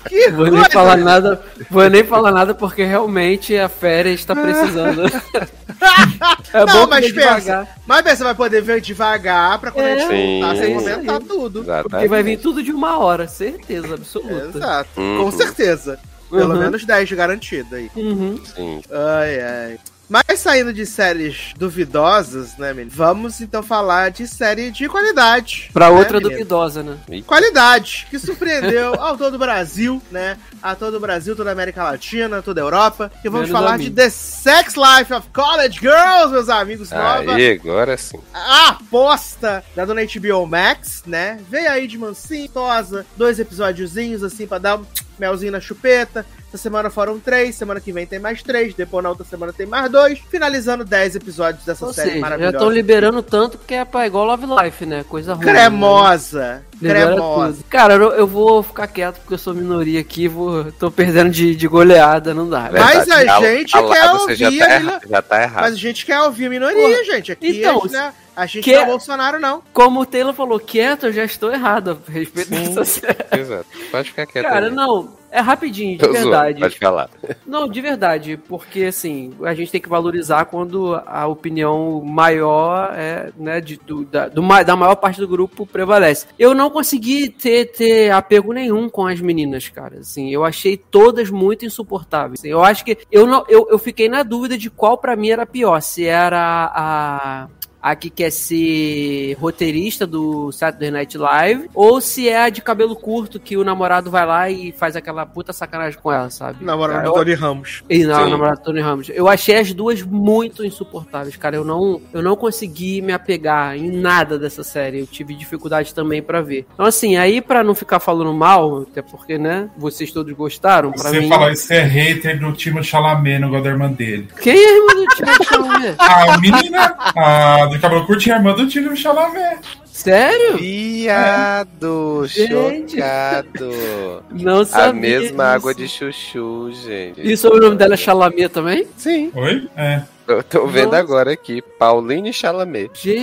Que Vou nem falar nada. Vou nem falar nada porque realmente a férias está precisando. é Não, bom mas pensa. devagar, Mas você vai poder ver devagar pra quando a gente Sim. voltar, sem comentar tudo. porque vai vir tudo de uma hora, certeza absoluta. Exato. Uhum. Com certeza. Pelo Uhum. menos 10 garantido aí. Uhum. Sim. Ai, ai. Mas saindo de séries duvidosas, né, menino? Vamos então falar de série de qualidade. Pra né, outra menino? duvidosa, né? Qualidade, que surpreendeu ao todo o Brasil, né? A todo o Brasil, toda a América Latina, toda a Europa. E vamos Menos falar de. The Sex Life of College Girls, meus amigos. Nova Aí, agora sim. a aposta da dona HBO Max, né? Veio aí de mansinho, tosa, dois episódiozinhos assim pra dar um melzinho na chupeta. Essa semana foram três, semana que vem tem mais três, depois na outra semana tem mais dois, finalizando dez episódios dessa Ou série seja, já maravilhosa. estão liberando tanto porque é pra igual Love Life, né? Coisa ruim. né? Cremosa, Libera cremosa. tudo. Cara, eu, eu vou ficar quieto porque eu sou minoria aqui, vou, tô perdendo de, de goleada, não dá. Mas a Verdade. gente lá quer já ouvir tá, a erra- já tá errado. Mas a gente quer ouvir a minoria, gente. Aqui Então, a gente, né, a gente que- não é Bolsonaro, não. Como o Taylor falou, quieto, eu já estou errado a respeito dessa série. Exato. Pode ficar quieto. Cara, aí. não, é rapidinho, de zoando, verdade. Pode falar. Não, de verdade, porque assim, a gente tem que valorizar quando a opinião maior é, né, de, do, da, do da maior parte do grupo prevalece. Eu não consegui ter, ter apego nenhum com as meninas, cara. Assim, eu achei todas muito insuportáveis. Assim, eu acho que eu não, eu, eu fiquei na dúvida de qual pra mim era pior, se era a a que quer ser roteirista do Saturday Night Live, ou se é a de cabelo curto que o namorado vai lá e faz aquela puta sacanagem com ela, sabe? Namorado Cara, do Tony Ramos. e não, namorado do Tony Ramos. Eu achei as duas muito insuportáveis, cara. Eu não, eu não consegui me apegar em nada dessa série. Eu tive dificuldade também pra ver. Então, assim, aí pra não ficar falando mal, até porque, né, vocês todos gostaram, pra Você mim. fala isso é hater do time Chalamet, não gosta da irmã dele. Quem é a irmã do Tio Chalamet? A menina a do cabelo curto é a irmã do time Chalamet. Sério? Viado, Gente. chocado. Não sabia. A mesma disso. água de chuchu, gente. E sobre o nome dela é Chalamet também? Sim. Oi? É. Eu tô vendo Nossa. agora aqui. Pauline Chalamet. Gente,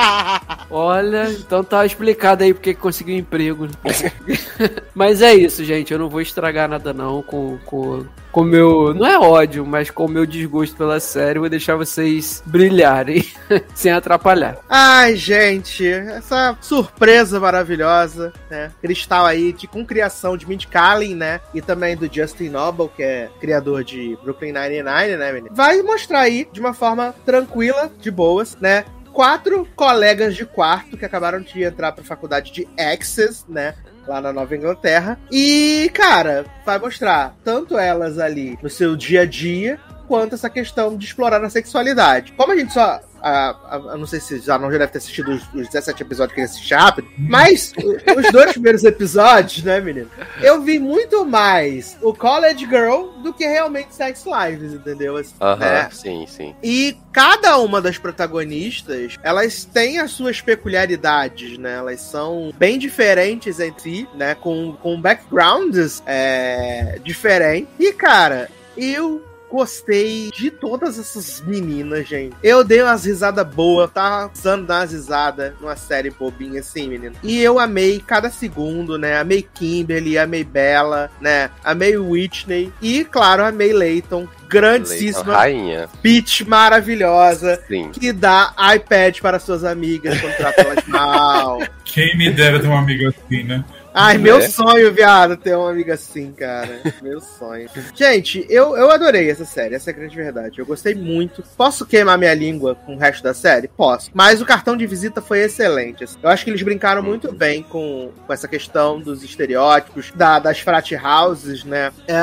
olha, então tá explicado aí porque que conseguiu emprego. mas é isso, gente. Eu não vou estragar nada não com com com meu, não é ódio, mas com meu desgosto pela série, vou deixar vocês brilharem sem atrapalhar. Ai, gente, essa surpresa maravilhosa, né? Cristal aí, de, com criação de Mindy Kaling, né? E também do Justin Noble, que é criador de Brooklyn Nine-Nine, né, menino? Vai mostrar aí, de uma forma tranquila, de boas, né? Quatro colegas de quarto que acabaram de entrar pra faculdade de Access, né? Lá na Nova Inglaterra. E, cara, vai mostrar tanto elas ali no seu dia a dia, quanto essa questão de explorar a sexualidade. Como a gente só. A, a, não sei se já não já deve ter assistido os, os 17 episódios que ele assiste rápido, mas os dois primeiros episódios, né, menino? Eu vi muito mais o College Girl do que realmente Sex Lives, entendeu? Assim, Aham, né? sim, sim. E cada uma das protagonistas, elas têm as suas peculiaridades, né? Elas são bem diferentes entre si, né? Com, com backgrounds é, diferentes. E, cara, eu gostei de todas essas meninas, gente. Eu dei umas risadas boas, tava precisando dar umas risadas numa série bobinha assim, menino. E eu amei cada segundo, né? Amei Kimberly, amei Bella, né? Amei Whitney e, claro, amei Leighton grandíssima, Rainha. Peach maravilhosa, Sim. que dá iPad para suas amigas quando trata elas mal. Quem me dera ter uma amiga assim, né? Ai, É. meu sonho, viado, ter uma amiga assim, cara. Meu sonho. Gente, eu, eu adorei essa série, essa é a grande verdade. Eu gostei muito. Posso queimar minha língua com o resto da série? Posso. Mas o cartão de visita foi excelente. assim. Eu acho que eles brincaram muito bem com, com essa questão dos estereótipos, da- das frat houses, né? É,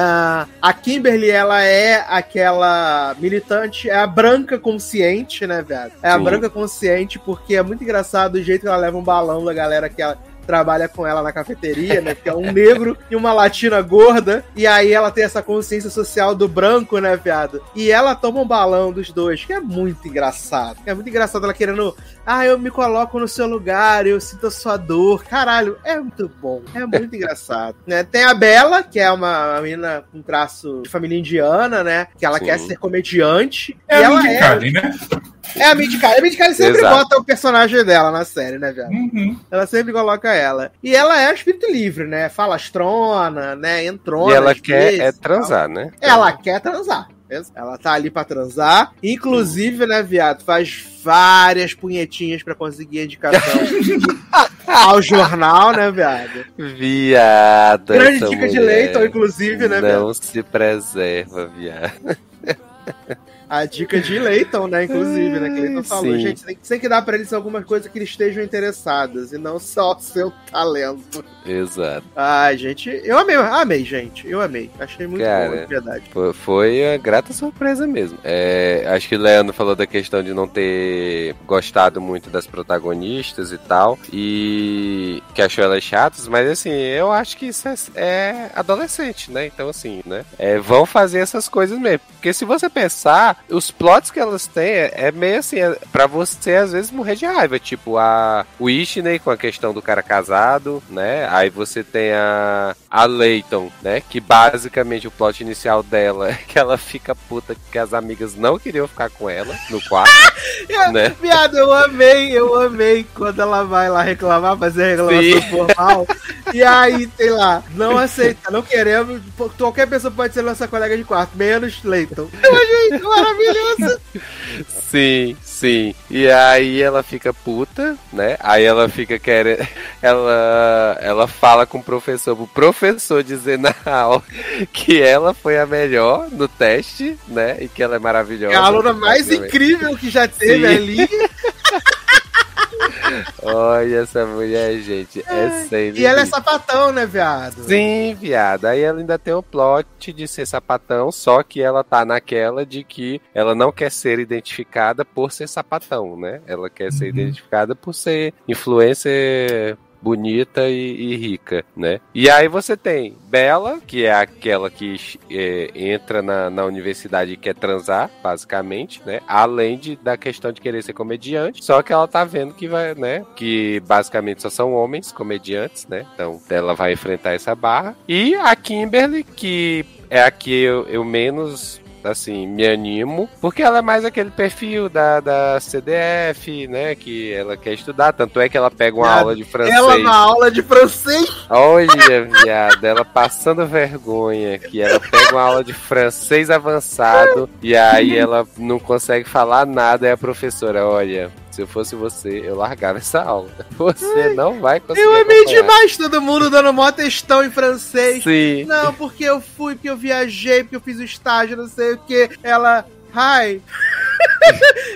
a Kimberly, ela é aquela militante, é a branca consciente, né, viado? É a Sim. branca consciente porque é muito engraçado o jeito que ela leva um balão da galera que ela trabalha com ela na cafeteria, né? Que é um negro e uma latina gorda. E aí ela tem essa consciência social do branco, né, viado? E ela toma um balão dos dois, que é muito engraçado. É muito engraçado ela querendo. Ah, eu me coloco no seu lugar, eu sinto a sua dor. Caralho, é muito bom. É muito engraçado. Né? Tem a Bela, que é uma, uma menina com traço de família indiana, né? Que ela Sim. quer ser comediante. É e ela é, Kaling, né? É a Kaling. A Kaling sempre Exato. bota o personagem dela na série, né, viado? Uhum. Ela sempre coloca ela. E ela é espírito livre, né? Falastrona, né? Entrona. E ela quer vezes, é transar, né? Ela quer transar. Ela tá ali pra transar. Inclusive, né, viado, faz várias punhetinhas pra conseguir indicação ao jornal, né, viado? Viado. Grande dica de mulher Leighton, inclusive, né, viado? Não se preserva, viado. A dica de Leighton, né, inclusive, né? Que Leighton falou. Sim. Gente, tem, tem que dar pra eles algumas coisas que eles estejam interessados e não só o seu talento. Exato. Ai, gente, eu amei, amei, gente. Eu amei. Achei muito Cara, bom, de verdade. Foi, foi uma grata surpresa mesmo. É, acho que o Leandro falou da questão de não ter gostado muito das protagonistas e tal. E que achou elas chatas, mas assim, eu acho que isso é, é adolescente, né? Então, assim, né? É, vão fazer essas coisas mesmo. Porque se você pensar, os plots que elas têm é, é meio assim, é pra você às vezes morrer de raiva. Tipo, a Whitney com a questão do cara casado, né? Aí você tem a, a Leighton, né? Que basicamente o plot inicial dela é que ela fica puta que as amigas não queriam ficar com ela no quarto, né? Viado, eu amei, eu amei quando ela vai lá reclamar, fazer a reclamação Sim. formal. E aí, sei lá, não aceita, não queremos. Qualquer pessoa pode ser nossa colega de quarto, menos Leighton. Eu achei maravilhoso. Sim, sim. E aí ela fica puta, né? Aí ela fica querendo. Ela, ela fala com o professor, o professor dizer na aula que ela foi a melhor no teste, né? E que ela é maravilhosa. É a aluna mais incrível que já teve Sim. ali. Olha essa mulher, gente. É sem E ela é sapatão, né, viado? Sim, viado. Aí ela ainda tem o plot de ser sapatão, só que ela tá naquela de que ela não quer ser identificada por ser sapatão, né? Ela quer ser Uhum. identificada por ser influencer bonita e, e rica, né? E aí você tem Bela, que é aquela que é, entra na, na universidade e quer transar, basicamente, né? Além de, da questão de querer ser comediante, só que ela tá vendo que vai, né? Que basicamente só são homens comediantes, né? Então ela vai enfrentar essa barra. E a Kimberly, que é a que eu, eu menos assim, me animo, porque ela é mais aquele perfil da, da CDF, né, que ela quer estudar, tanto é que ela pega uma Ela- aula de francês. Ela na aula de francês. Olha, viado, ela passando vergonha, que ela pega uma aula de francês avançado e aí ela não consegue falar nada, e a professora, olha, se eu fosse você, eu largava essa aula. Você não vai conseguir. Eu amei acompanhar." demais todo mundo dando mó textão em francês. Sim. Não, porque eu fui, porque eu viajei, porque eu fiz o estágio, não sei o que. Ela. Hi.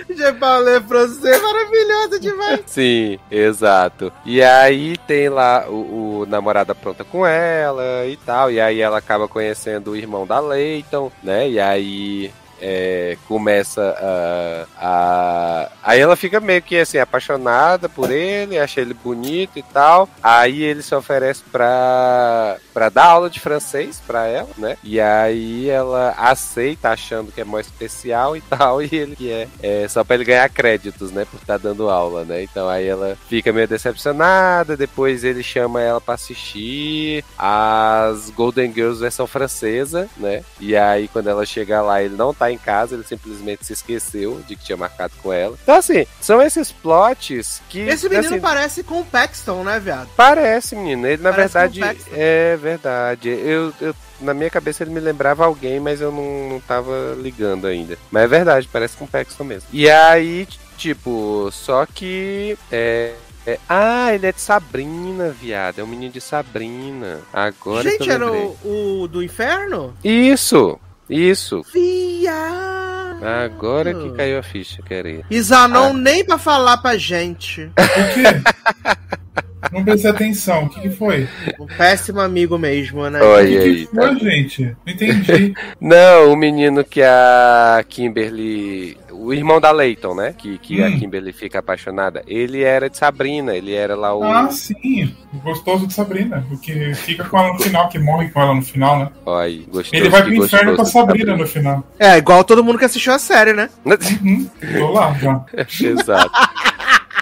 Je parle francês, maravilhosa demais. Sim, exato. E aí tem lá o, o namorado pronta com ela e tal. E aí ela acaba conhecendo o irmão da Leighton, né? E aí é, começa a, a. Aí ela fica meio que assim, apaixonada por ele, acha ele bonito e tal. Aí ele se oferece pra, pra dar aula de francês pra ela, né? E aí ela aceita, achando que é mó especial e tal. E ele que é, é só pra ele ganhar créditos, né? Por estar dando aula, né? Então aí ela fica meio decepcionada. Depois ele chama ela pra assistir as Golden Girls versão francesa, né? E aí quando ela chega lá, ele não tá lá em casa, ele simplesmente se esqueceu de que tinha marcado com ela. Então, assim, são esses plots que. Esse menino assim, parece com o Paxton, né, viado? Parece, menino. Ele, na Parece verdade, o é verdade. Eu, eu, na minha cabeça ele me lembrava alguém, mas eu não, não tava ligando ainda. Mas é verdade, parece com o Paxton mesmo. E aí, tipo, só que. É. é- ah, ele é de Sabrina, viado. É um menino de Sabrina. Agora Gente, era o, o do inferno? Isso! Isso! Viado! Agora que caiu a ficha, queria. E Zanon Ah. nem pra falar pra gente. O quê? Não prestei atenção. O que, que foi? Um péssimo amigo mesmo, né? Olha O que, aí, que foi, tá. gente? Não entendi. Não, o menino que a Kimberly. O irmão da Leighton, né? Que, que a Hum. Kimberly fica apaixonada. Ele era de Sabrina, ele era lá o. Ah, sim. O gostoso de Sabrina. O que fica com ela no final, que morre com ela no final, né? Olha aí, gostoso. Ele vai pro inferno com a de Sabrina no final. É, igual todo mundo que assistiu a série, né? Uhum, tô lá já. Exato.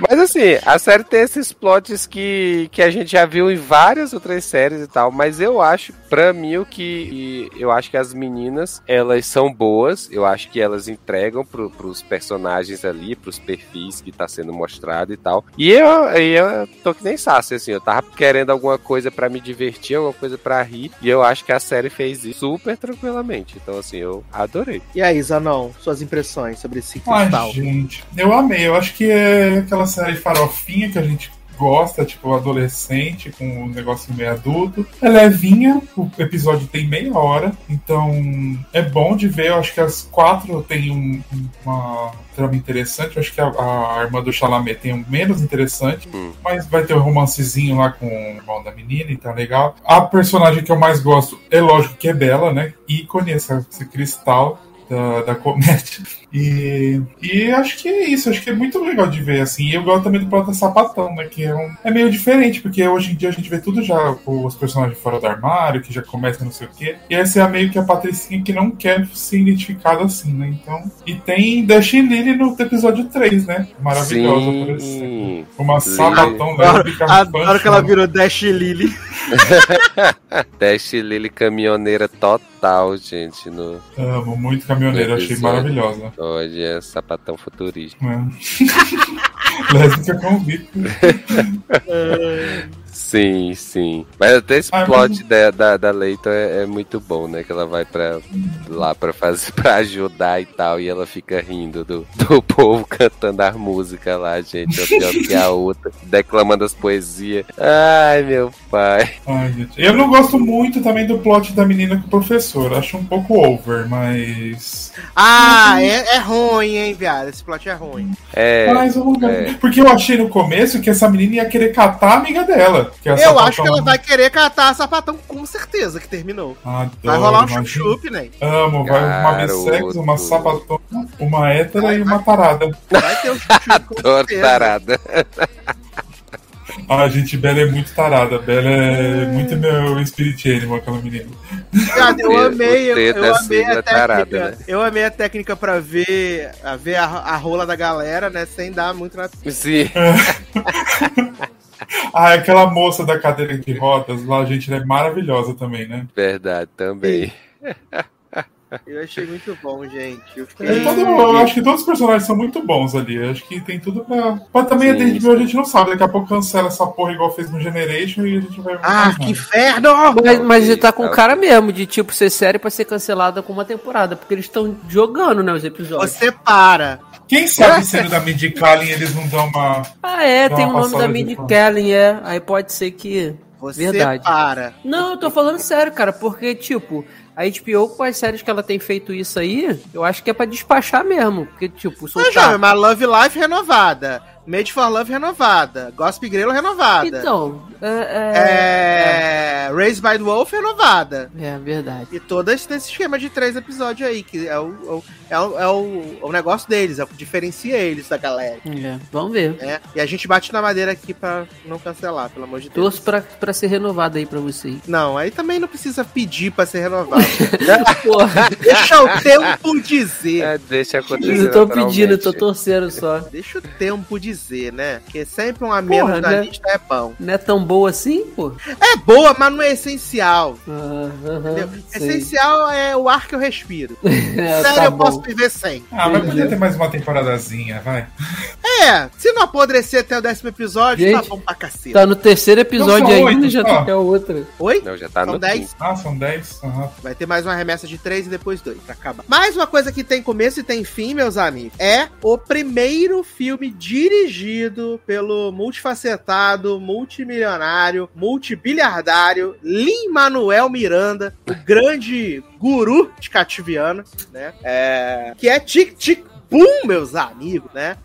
Mas assim, a série tem esses plots que, que a gente já viu em várias outras séries e tal, mas eu acho, pra mim, o que. Eu acho que as meninas, elas são boas, eu acho que elas entregam pro, pros personagens ali, pros perfis que tá sendo mostrado e tal. E eu, eu tô que nem Sassi, assim, eu tava querendo alguma coisa pra me divertir, alguma coisa pra rir, e eu acho que a série fez isso super tranquilamente. Então, assim, eu adorei. E aí, Zanon, suas impressões sobre esse Ai, cristal? gente, eu amei. Eu acho que é aquela série farofinha que a gente gosta, tipo, adolescente, com um negocinho meio adulto. É levinha, o episódio tem meia hora, então é bom de ver. Eu acho que as quatro tem um- uma trama interessante. Eu acho que a, a irmã do Chalamet tem um menos interessante, Hum. mas vai ter um romancezinho lá com o irmão da menina, então é legal. A personagem que eu mais gosto é lógico que é Bela, né? Ícone, essa, esse cristal da, da comédia. E, e acho que é isso, acho que é muito legal de ver, assim. E eu gosto também do Plata Sapatão, né? Que é, um, é meio diferente, porque hoje em dia a gente vê tudo já com os personagens fora do armário, que já começa não sei o quê. E essa é meio que a Patricinha que não quer ser identificada assim, né? Então. E tem Dash Lily no episódio 3, né? Maravilhosa, por exemplo. Sim. Uma sapatão Adoro, lésbica. adoro que ela virou Dash Lily. Dash Lily caminhoneira total, gente, no. Amo, muito caminhoneira, achei maravilhosa. Hoje é sapatão futurista. É. Lésbica convite. Sim, sim. Mas até esse plot da, da, da Leito é, é muito bom, né? Que ela vai pra, lá pra fazer pra ajudar e tal. E ela fica rindo do, do povo cantando as músicas lá, gente. Pior que a outra. Declamando as poesias. Ai, meu pai. Ai, gente. Eu não gosto muito também do plot da menina com o professor. Acho um pouco over, mas. Ah, é, é ruim, hein, viado? Esse plot é ruim. É. mas eu não é. Porque eu achei no começo que essa menina ia querer catar a amiga dela. Que é Eu sapatão- acho que ela vai querer catar a sapatão com certeza que terminou. Adoro, Vai rolar um chup-chup, né? Amo, vai uma Garoto. bissex, uma sapatona, uma hétera e uma tarada. Vai ter um chup-chup com Adoro certeza. tarada. Ah, gente, Bela é muito tarada. Bela é muito meu spirit animal, aquela menina. Viado, eu amei, eu, eu amei a é tarada, técnica. né? Eu amei a técnica pra ver, a ver a, a rola da galera, né? Sem dar muito na. Sim. Ah, aquela moça da cadeira de rodas lá, gente, ela é maravilhosa também, né? Verdade, também. Eu achei muito bom, gente. Eu fiquei. É todo- eu acho que todos os personagens são muito bons ali. Eu acho que tem tudo pra. Mas também Sim, a a gente não sabe. Daqui a pouco cancela essa porra igual fez no Generation e a gente vai. Ah, mais que inferno! Mas, mas tá com tá cara mesmo de tipo ser série pra ser cancelada com uma temporada, porque eles estão jogando, né, os episódios. Você para. Quem sabe sendo da Midicalin eles não dão uma. Ah, é, tem uma o nome da pano. Kaling, é. Aí pode ser que. Você Verdade. para. Não, eu tô falando sério, cara, porque, tipo, a HBO com as séries que ela tem feito isso aí, eu acho que é pra despachar mesmo. Porque, tipo, Mas, soltar. jovem, mas Love Life renovada. Made for Love renovada. Gossip Grelo renovada. Então, é. É... Raised by the Wolf renovada. É, é verdade. E todas nesse esquema de três episódios aí, que é o, é o, é o, é o, o negócio deles, é o que diferencia eles da galera. É, vamos ver. Né? E a gente bate na madeira aqui pra não cancelar, pelo amor de Deus. Torço pra, pra ser renovado aí pra você. Não, aí também não precisa pedir pra ser renovado. Porra, Deixa o tempo dizer. É, deixa acontecer. eu tô pedindo, eu tô torcendo só. Deixa o tempo dizer, né? Porque sempre um a menos Porra, na né? lista é bom. Não é tão boa assim, pô? É boa, mas não essencial. Ah. Essencial é o ar que eu respiro. É, Sério, tá eu bom. posso viver sem. Ah, mas podia ter mais uma temporadazinha, vai. É, se não apodrecer até o décimo episódio, Gente, tá bom pra cacete. Tá no terceiro episódio ainda oito e já só. tem a outra. Oi? Não, já tá São no 10? quinto. Ah, são 10? Aham. Vai ter mais uma remessa de três e depois dois, pra acabar. Mais uma coisa que tem começo e tem fim, meus amigos, é o primeiro filme dirigido pelo multifacetado, multimilionário, multibiliardário Lin-Manuel Miranda, o grande guru de Cativiano, né? É, que é Tic Tic Boom, meus amigos, né?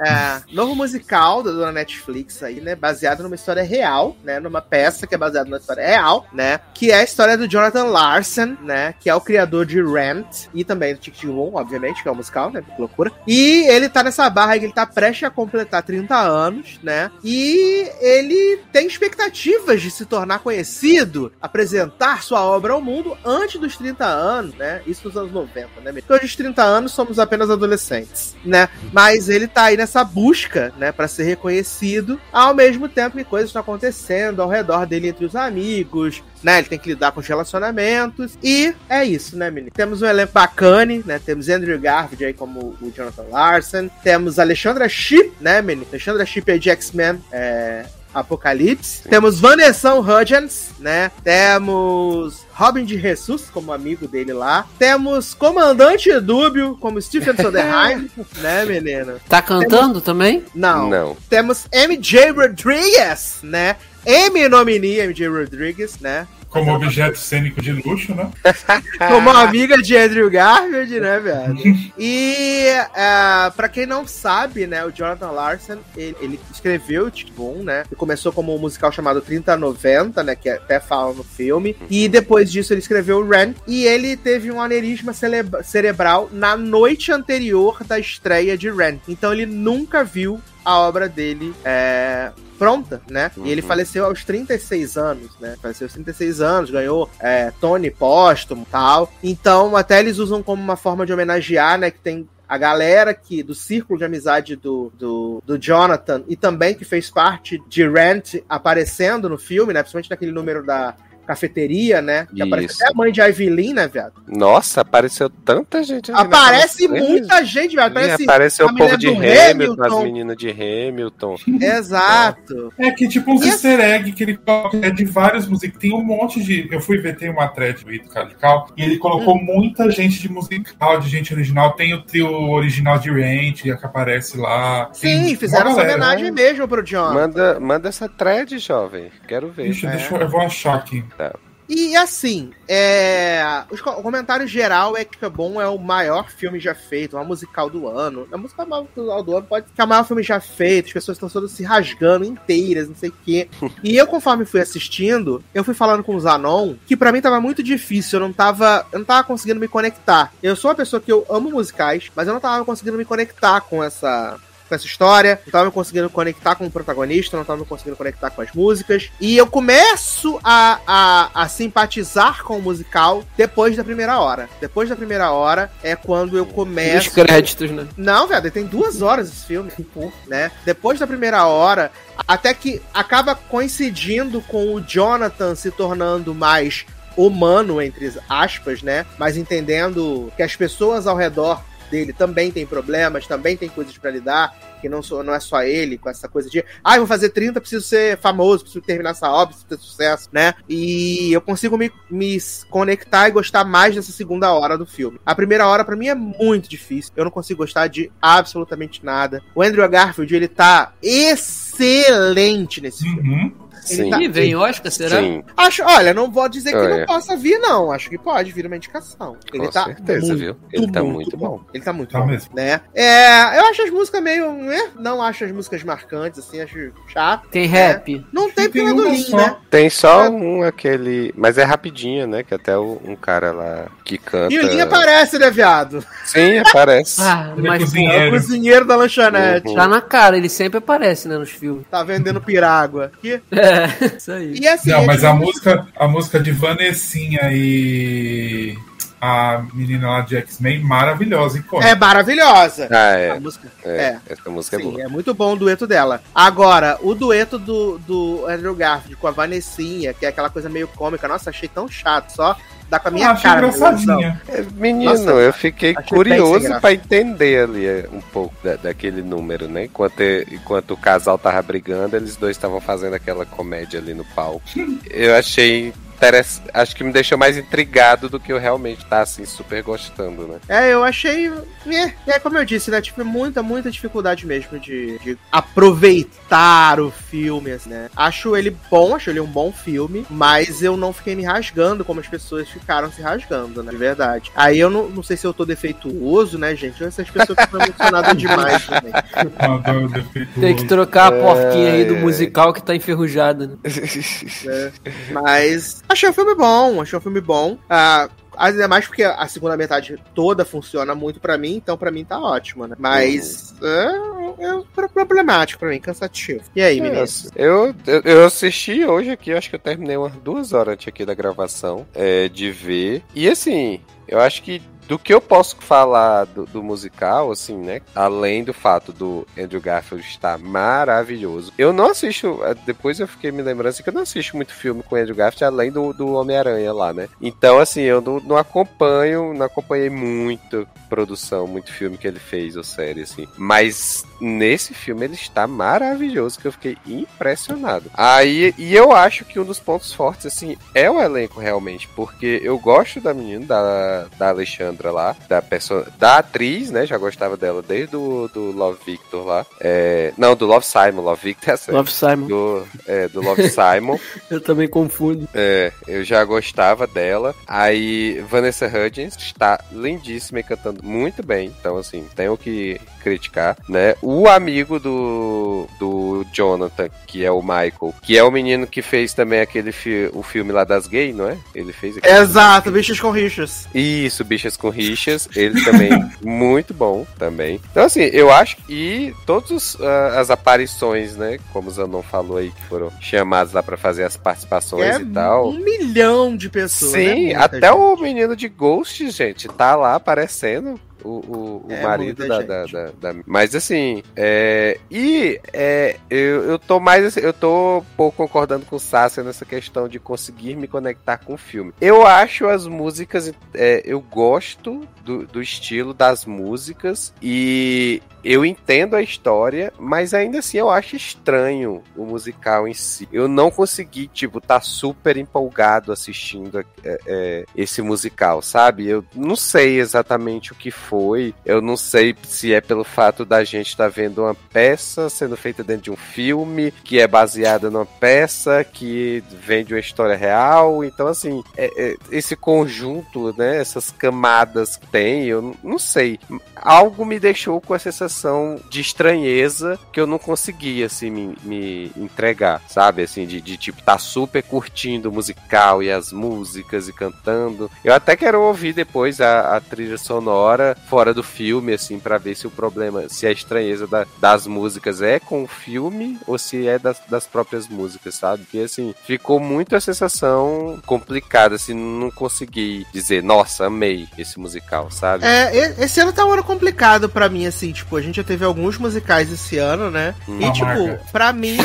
É, novo musical da dona Netflix aí, né? Baseado numa história real, né? Numa peça que é baseada numa história real, né? Que é a história do Jonathan Larson, né? Que é o criador de Rent e também do Tic Tic obviamente, que é um musical, né? Que loucura. E ele tá nessa barra que ele tá prestes a completar 30 anos, né? E ele tem expectativas de se tornar conhecido, apresentar sua obra ao mundo antes dos 30 anos, né? Isso nos anos 90, né? Porque hoje, os 30 anos, somos apenas adolescentes, né? Mas ele tá aí nessa busca, né, para ser reconhecido, ao mesmo tempo que coisas estão acontecendo ao redor dele entre os amigos, né? Ele tem que lidar com os relacionamentos. E é isso, né, menino? Temos um elenco bacana, né? Temos Andrew Garfield aí como o Jonathan Larson. Temos Alexandra Shipp, né, menino? Alexandra Shipp é de X-Men. É... Apocalipse. Temos Vanessa Hudgens, né? Temos Robin de Jesus como amigo dele lá. Temos Comandante Dúbio como Stephen Soderheim, né, menino? Tá cantando também? Não. Não. Temos MJ Rodriguez, né? M nomini MJ Rodriguez, né? Como objeto cênico de luxo, né? Como amiga de Andrew Garfield, né, velho? E é, pra quem não sabe, né, o Jonathan Larson, ele, ele escreveu o Tic Boom, né? E começou como um musical chamado 3090, né? Que até fala no filme. E depois disso ele escreveu o Rent. E ele teve um aneurisma cerebral na noite anterior da estreia de Rent. Então ele nunca viu a obra dele é, pronta, né? E ele Uhum. faleceu aos 36 anos, né? Faleceu aos 36 anos, ganhou é, Tony póstumo e tal. Então, até eles usam como uma forma de homenagear, né? Que tem a galera que do círculo de amizade do, do, do Jonathan e também que fez parte de Rent aparecendo no filme, né? Principalmente naquele número da cafeteria, né? Que aparece até a mãe de Evelyn, né, viado? Nossa, apareceu tanta gente. ali Aparece muita gente, velho. Sim, Aparece apareceu o povo de do Hamilton, as Hamilton. meninas de Hamilton. Exato. É que tipo uns E easter egg que ele coloca é de vários músicos. Tem um monte de. Eu fui ver, tem uma thread do Ito Calical e ele colocou Hum. muita gente de musical, de gente original. Tem o trio original de Rent que aparece lá. Sim, Tem fizeram uma essa homenagem mesmo pro Jonathan. Manda, manda essa thread, jovem. Quero ver. Deixa, É. deixa eu, eu vou achar aqui. E assim, é... o comentário geral é que Bom é o maior filme já feito, uma musical do ano. A música musical do ano pode ser o maior filme já feito, as pessoas estão todas se rasgando inteiras, não sei o quê. E eu, conforme fui assistindo, eu fui falando com o Zanon que pra mim tava muito difícil, eu não tava, eu não tava conseguindo me conectar. Eu sou uma pessoa que eu amo musicais, mas eu não tava conseguindo me conectar com essa com essa história, não tava conseguindo conectar com o protagonista, não tava conseguindo conectar com as músicas. E eu começo a, a, a simpatizar com o musical depois da primeira hora. Depois da primeira hora é quando eu Os começo. créditos, né? Não, velho, tem duas horas esse filme, né? Depois da primeira hora, até que acaba coincidindo com o Jonathan se tornando mais humano, entre aspas, né? Mas entendendo que as pessoas ao redor dele também têm problemas, também tem coisas pra lidar, que não, sou, não é só ele, com essa coisa de, ah, eu vou fazer 30, preciso ser famoso, preciso terminar essa obra, preciso ter sucesso, né? E eu consigo me, me conectar e gostar mais dessa segunda hora do filme. A primeira hora, pra mim, é muito difícil. Eu não consigo gostar de absolutamente nada. O Andrew Garfield, ele tá excelente nesse filme. Uhum. Ele Sim. tá- vem Oscar, será? Sim, Acho, olha, não vou dizer que Olha. não possa vir, não. Acho que pode vir uma indicação. Ele com tá certeza, muito, viu? Ele tá muito bom. Ele tá muito Tá bom, mesmo. né? É, eu acho as músicas meio, né? Não acho as músicas marcantes, assim, acho chato. Tem rap. Não tem Tem porque é só. né? Tem É. só um aquele. Mas é rapidinho, né? Que até o- um cara lá que canta. E o Lin aparece, né, viado? Sim, aparece. Ah, é mas É o cozinheiro. cozinheiro da lanchonete. Uhum. tá na cara, ele sempre aparece, né, nos filmes. Tá vendendo pirágua. Aqui. É, isso aí. E assim, Não, é mas a música, a música de Vanessinha e. a menina lá de X-Men maravilhosa, icônica. É maravilhosa. Ah, é. A música. É, É. Essa música é Sim, boa. é muito bom o dueto dela. Agora, o dueto do, do Andrew Garfield com a Vanessinha, que é aquela coisa meio cômica, nossa, achei tão chato, só dá com a minha Eu cara. Deus. engraçadinha. É, Menino, Nossa, eu fiquei achei curioso pra entender ali é, um pouco da- daquele número, né? Enquanto, enquanto o casal tava brigando, eles dois estavam fazendo aquela comédia ali no palco. Eu achei acho que me deixou mais intrigado do que eu realmente tá assim super gostando, né? É, eu achei. É, é como eu disse, né? Tipo, muita, muita dificuldade mesmo de, de aproveitar o filme, assim, né? Acho ele bom, acho ele um bom filme, mas eu não fiquei me rasgando como as pessoas ficaram se rasgando, né? De verdade. Aí eu não, não sei se eu tô defeituoso, né, gente? Ou Essas pessoas ficam emocionadas demais também. Tem que trocar a porquinha aí do é. musical que tá enferrujada. Né? né? Mas achei um filme bom, achei um filme bom. Ah, Ainda mais porque a segunda metade toda funciona muito pra mim, então pra mim tá ótimo, né? Mas é, é pro- problemático pra mim, cansativo. E aí, meninas? Eu, eu, eu assisti hoje aqui, acho que eu terminei umas duas horas antes aqui da gravação é, de ver. E assim, eu acho que do que eu posso falar do, do musical, assim, né? Além do fato do Andrew Garfield estar maravilhoso. Eu não assisto, eh, depois eu fiquei me lembrando assim, que eu não assisto muito filme com Andrew Garfield, além do, do Homem-Aranha lá, né? Então, assim, eu não, não acompanho, não acompanhei muito produção, muito filme que ele fez ou série, assim. Mas nesse filme ele está maravilhoso, que eu fiquei impressionado. Aí, e eu acho que um dos pontos fortes, assim, é o elenco realmente, porque eu gosto da menina, da, da Alexandra lá, da pessoa, da atriz, né? Já gostava dela desde o do Love Victor lá. É, não, do Love Simon, Love Victor é certo. Love Simon. Do, é, do Love Simon. Eu também confundo. É, eu já gostava dela. Aí, Vanessa Hudgens está lindíssima e cantando muito bem. Então, assim, tenho que criticar, né? O amigo do, do Jonathan, que é o Michael, que é o menino que fez também aquele fi o filme lá das gays, não é? Ele fez aquele Exato, bichos com rixas. isso, Bichas com Rixas, ele também muito bom também. Então assim, eu acho que todas as aparições, né, como o Zanon falou aí, que foram chamados lá pra fazer as participações É e tal. um milhão de pessoas. né? Sim, Muita até gente. o menino de Ghost, gente, tá lá aparecendo. O, o, o É, marido da, da, da, da- Mas assim, é. E é, eu, eu tô mais. assim, Eu tô um pouco concordando com o Sácia nessa questão de conseguir me conectar com o filme. Eu acho as músicas. é, eu gosto do, do estilo das músicas e eu entendo a história, mas ainda assim eu acho estranho o musical em si. Eu não consegui, tipo, tá super empolgado assistindo é, é, esse musical, sabe? Eu não sei exatamente o que foi. Eu não sei se é pelo fato da gente estar vendo uma peça sendo feita dentro de um filme que é baseada numa peça que vem de uma história real. Então, assim, é- é, esse conjunto, né? Essas camadas que tem, eu não sei. Algo me deixou com a sensação de estranheza que eu não conseguia, assim, me, me entregar, sabe? Assim, de, de tipo, tá super curtindo o musical e as músicas e cantando. Eu até quero ouvir depois a, a trilha sonora fora do filme, assim, pra ver se o problema, se a estranheza da- das músicas é com o filme ou se é das, das próprias músicas, sabe? Porque, assim, ficou muito a sensação complicada, assim, não consegui dizer, nossa, amei esse musical, sabe? É, esse ano tá um ano complicado pra mim, assim, tipo, a gente já teve alguns musicais esse ano, né? Hum. E, tipo, Marga. pra mim,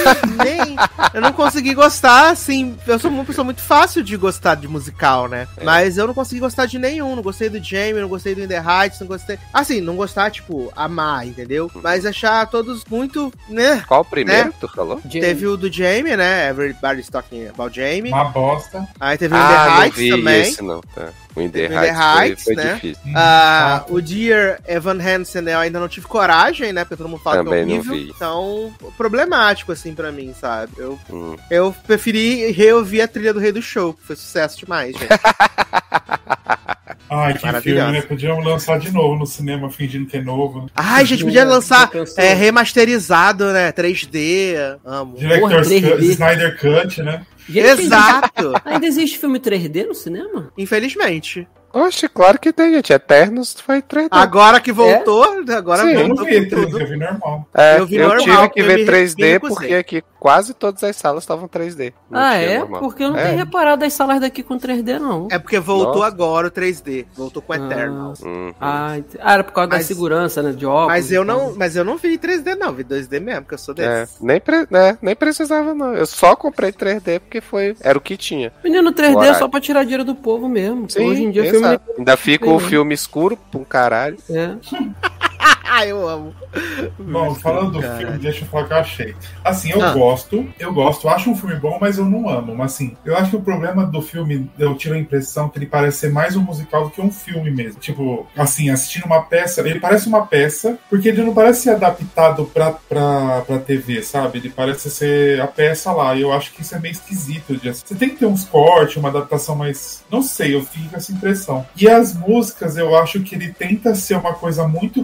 nem. Eu não consegui gostar, assim. Eu sou uma pessoa muito fácil de gostar de musical, né? É. Mas eu não consegui gostar de nenhum. Não gostei do Jamie, não gostei do In The Heights, não gostei. Assim, não gostar, tipo, amar, entendeu? Uhum. Mas achar todos muito, né? Qual o primeiro Né? que tu falou? Teve o do Jamie, né? Everybody's Talking About Jamie. Uma bosta. Aí teve o In Ah, The não Heights vi também. esse não, tá. O In The Heights foi, Heights, foi né? difícil. Ah, Hum, o Dear Evan Hansen eu ainda não tive coragem, né? Porque todo mundo fala Também que é não horrível. vi. Então, problemático, assim, pra mim, sabe? Eu, Hum. eu preferi reouvir a trilha do Rei do Show, que foi sucesso demais, gente. Ai, que filme, né? Podiam lançar de novo no cinema, fingindo que é novo. Ai, gente, podia lançar é, remasterizado, né? 3D. Amo. Director's 3D. Cut, Snyder Cut, né? Exato! Ainda existe filme 3D no cinema? Infelizmente. Oxe, claro que tem, gente. Eternos foi 3D. Agora que voltou, agora Sim, Eu não voltou vi com 3D, tudo. eu vi normal. É, eu eu vi normal, tive que eu ver me- 3D me recusei. porque aqui quase todas as salas estavam 3D. Não Ah, é? normal. Porque eu não É. tenho reparado as salas daqui com 3D, não. É porque voltou Nossa. agora o 3D. Voltou com o Eternal. Uhum. Ah, ent- ah, era por causa da Mas- segurança, né? De óculos. Mas eu não, mas eu não vi 3D não, vi 2D mesmo, porque eu sou É, desse. nem, pre- né, nem precisava, não. Eu só comprei 3D porque foi, era o que tinha. Menino 3D é só pra tirar dinheiro do povo mesmo. Hoje em dia o exato. filme. Ainda fica o Sim. filme escuro pra um caralho. É. Ah, eu amo. Bom, falando do Caralho. filme, deixa eu falar o que eu achei. Assim, eu Ah. gosto, eu gosto, acho um filme bom, mas eu não amo. Mas assim, eu acho que o problema do filme, eu tive a impressão que ele parece ser mais um musical do que um filme mesmo. Tipo, assim, assistindo uma peça, ele parece uma peça, porque ele não parece ser adaptado pra, pra, pra TV, sabe? Ele parece ser a peça lá. E eu acho que isso é meio esquisito. de. Você tem que ter uns cortes, uma adaptação mais. Não sei, eu fico com essa impressão. E as músicas, eu acho que ele tenta ser uma coisa muito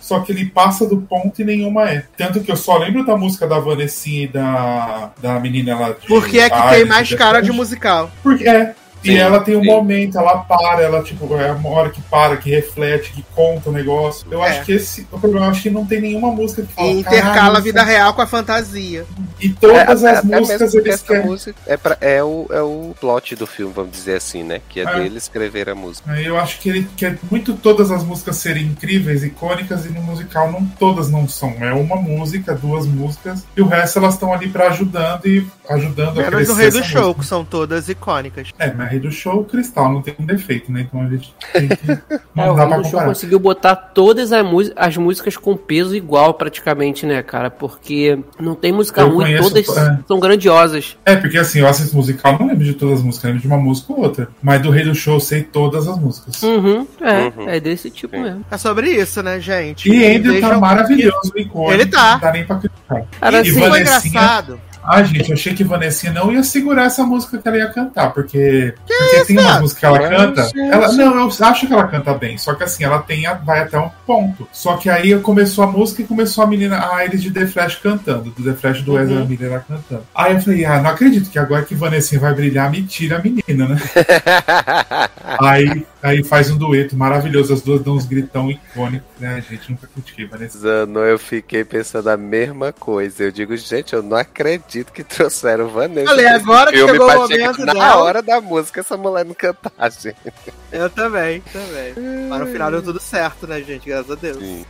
só que ele passa do ponto e nenhuma é. Tanto que eu só lembro da música da Vanessinha e da, da menina lá de. Porque é que Ares, tem mais cara de musical. Porque é. E Sim, ela tem um sim. momento, ela para, ela, tipo, é uma hora que para, que reflete, que conta o negócio. Eu É. acho que esse o problema, eu acho que não tem nenhuma música que fala. E intercala "Caralho, a vida real com a fantasia. E todas É, as até- até músicas porque eles querem. música é, pra- é o, é o plot do filme, vamos dizer assim, né? Que é, É. dele escrever a música. Eu acho que ele quer muito todas as músicas serem incríveis, icônicas, e no musical não todas não são. É uma música, duas músicas, e o resto elas estão ali pra ajudando e ajudando a Menos crescer no Rei do Show, música. que são todas icônicas. É, mas Rei do Show, Cristal não tem um defeito, né? Então a gente tem que. É, o Rei pra do Show conseguiu botar todas as, mús- as músicas com peso igual, praticamente, né, cara? Porque não tem música Eu ruim, conheço, todas é. são grandiosas. É, porque assim, eu assisto musical, não lembro de todas as músicas, lembro de uma música ou outra. Mas do Rei do Show eu sei todas as músicas. Uhum, é, Uhum. é desse tipo Sim. mesmo. É sobre isso, né, gente? E Andrew tá maravilhoso, icônico. Ele tá. Não dá nem pra criticar. Cara, E assim, Foi Vanessinha- engraçado. Ah, gente, eu achei que Vanessinha não ia segurar essa música que ela ia cantar, porque, porque tem umas cara? músicas que ela canta. Ela, não, eu acho que ela canta bem, só que assim, ela tem a- vai até um ponto. Só que aí começou a música e começou a menina, a eles de The Flash cantando, do The Flash do Ezra Miller lá cantando. Aí eu falei, ah, não acredito que agora que Vanessinha vai brilhar, me tira a menina, né? aí, aí faz um dueto maravilhoso, as duas dão uns gritão icônicos, né, gente? Nunca critiquei Vanessinha. Zano, eu fiquei pensando a mesma coisa. Eu digo, gente, eu não acredito que trouxeram Vanessa. Olha, nesse agora que chegou o momento Na dela. hora da música, essa mulher não cantar, gente. Eu também, também. Mas no final deu tudo certo, né, gente? Graças a Deus. Sim.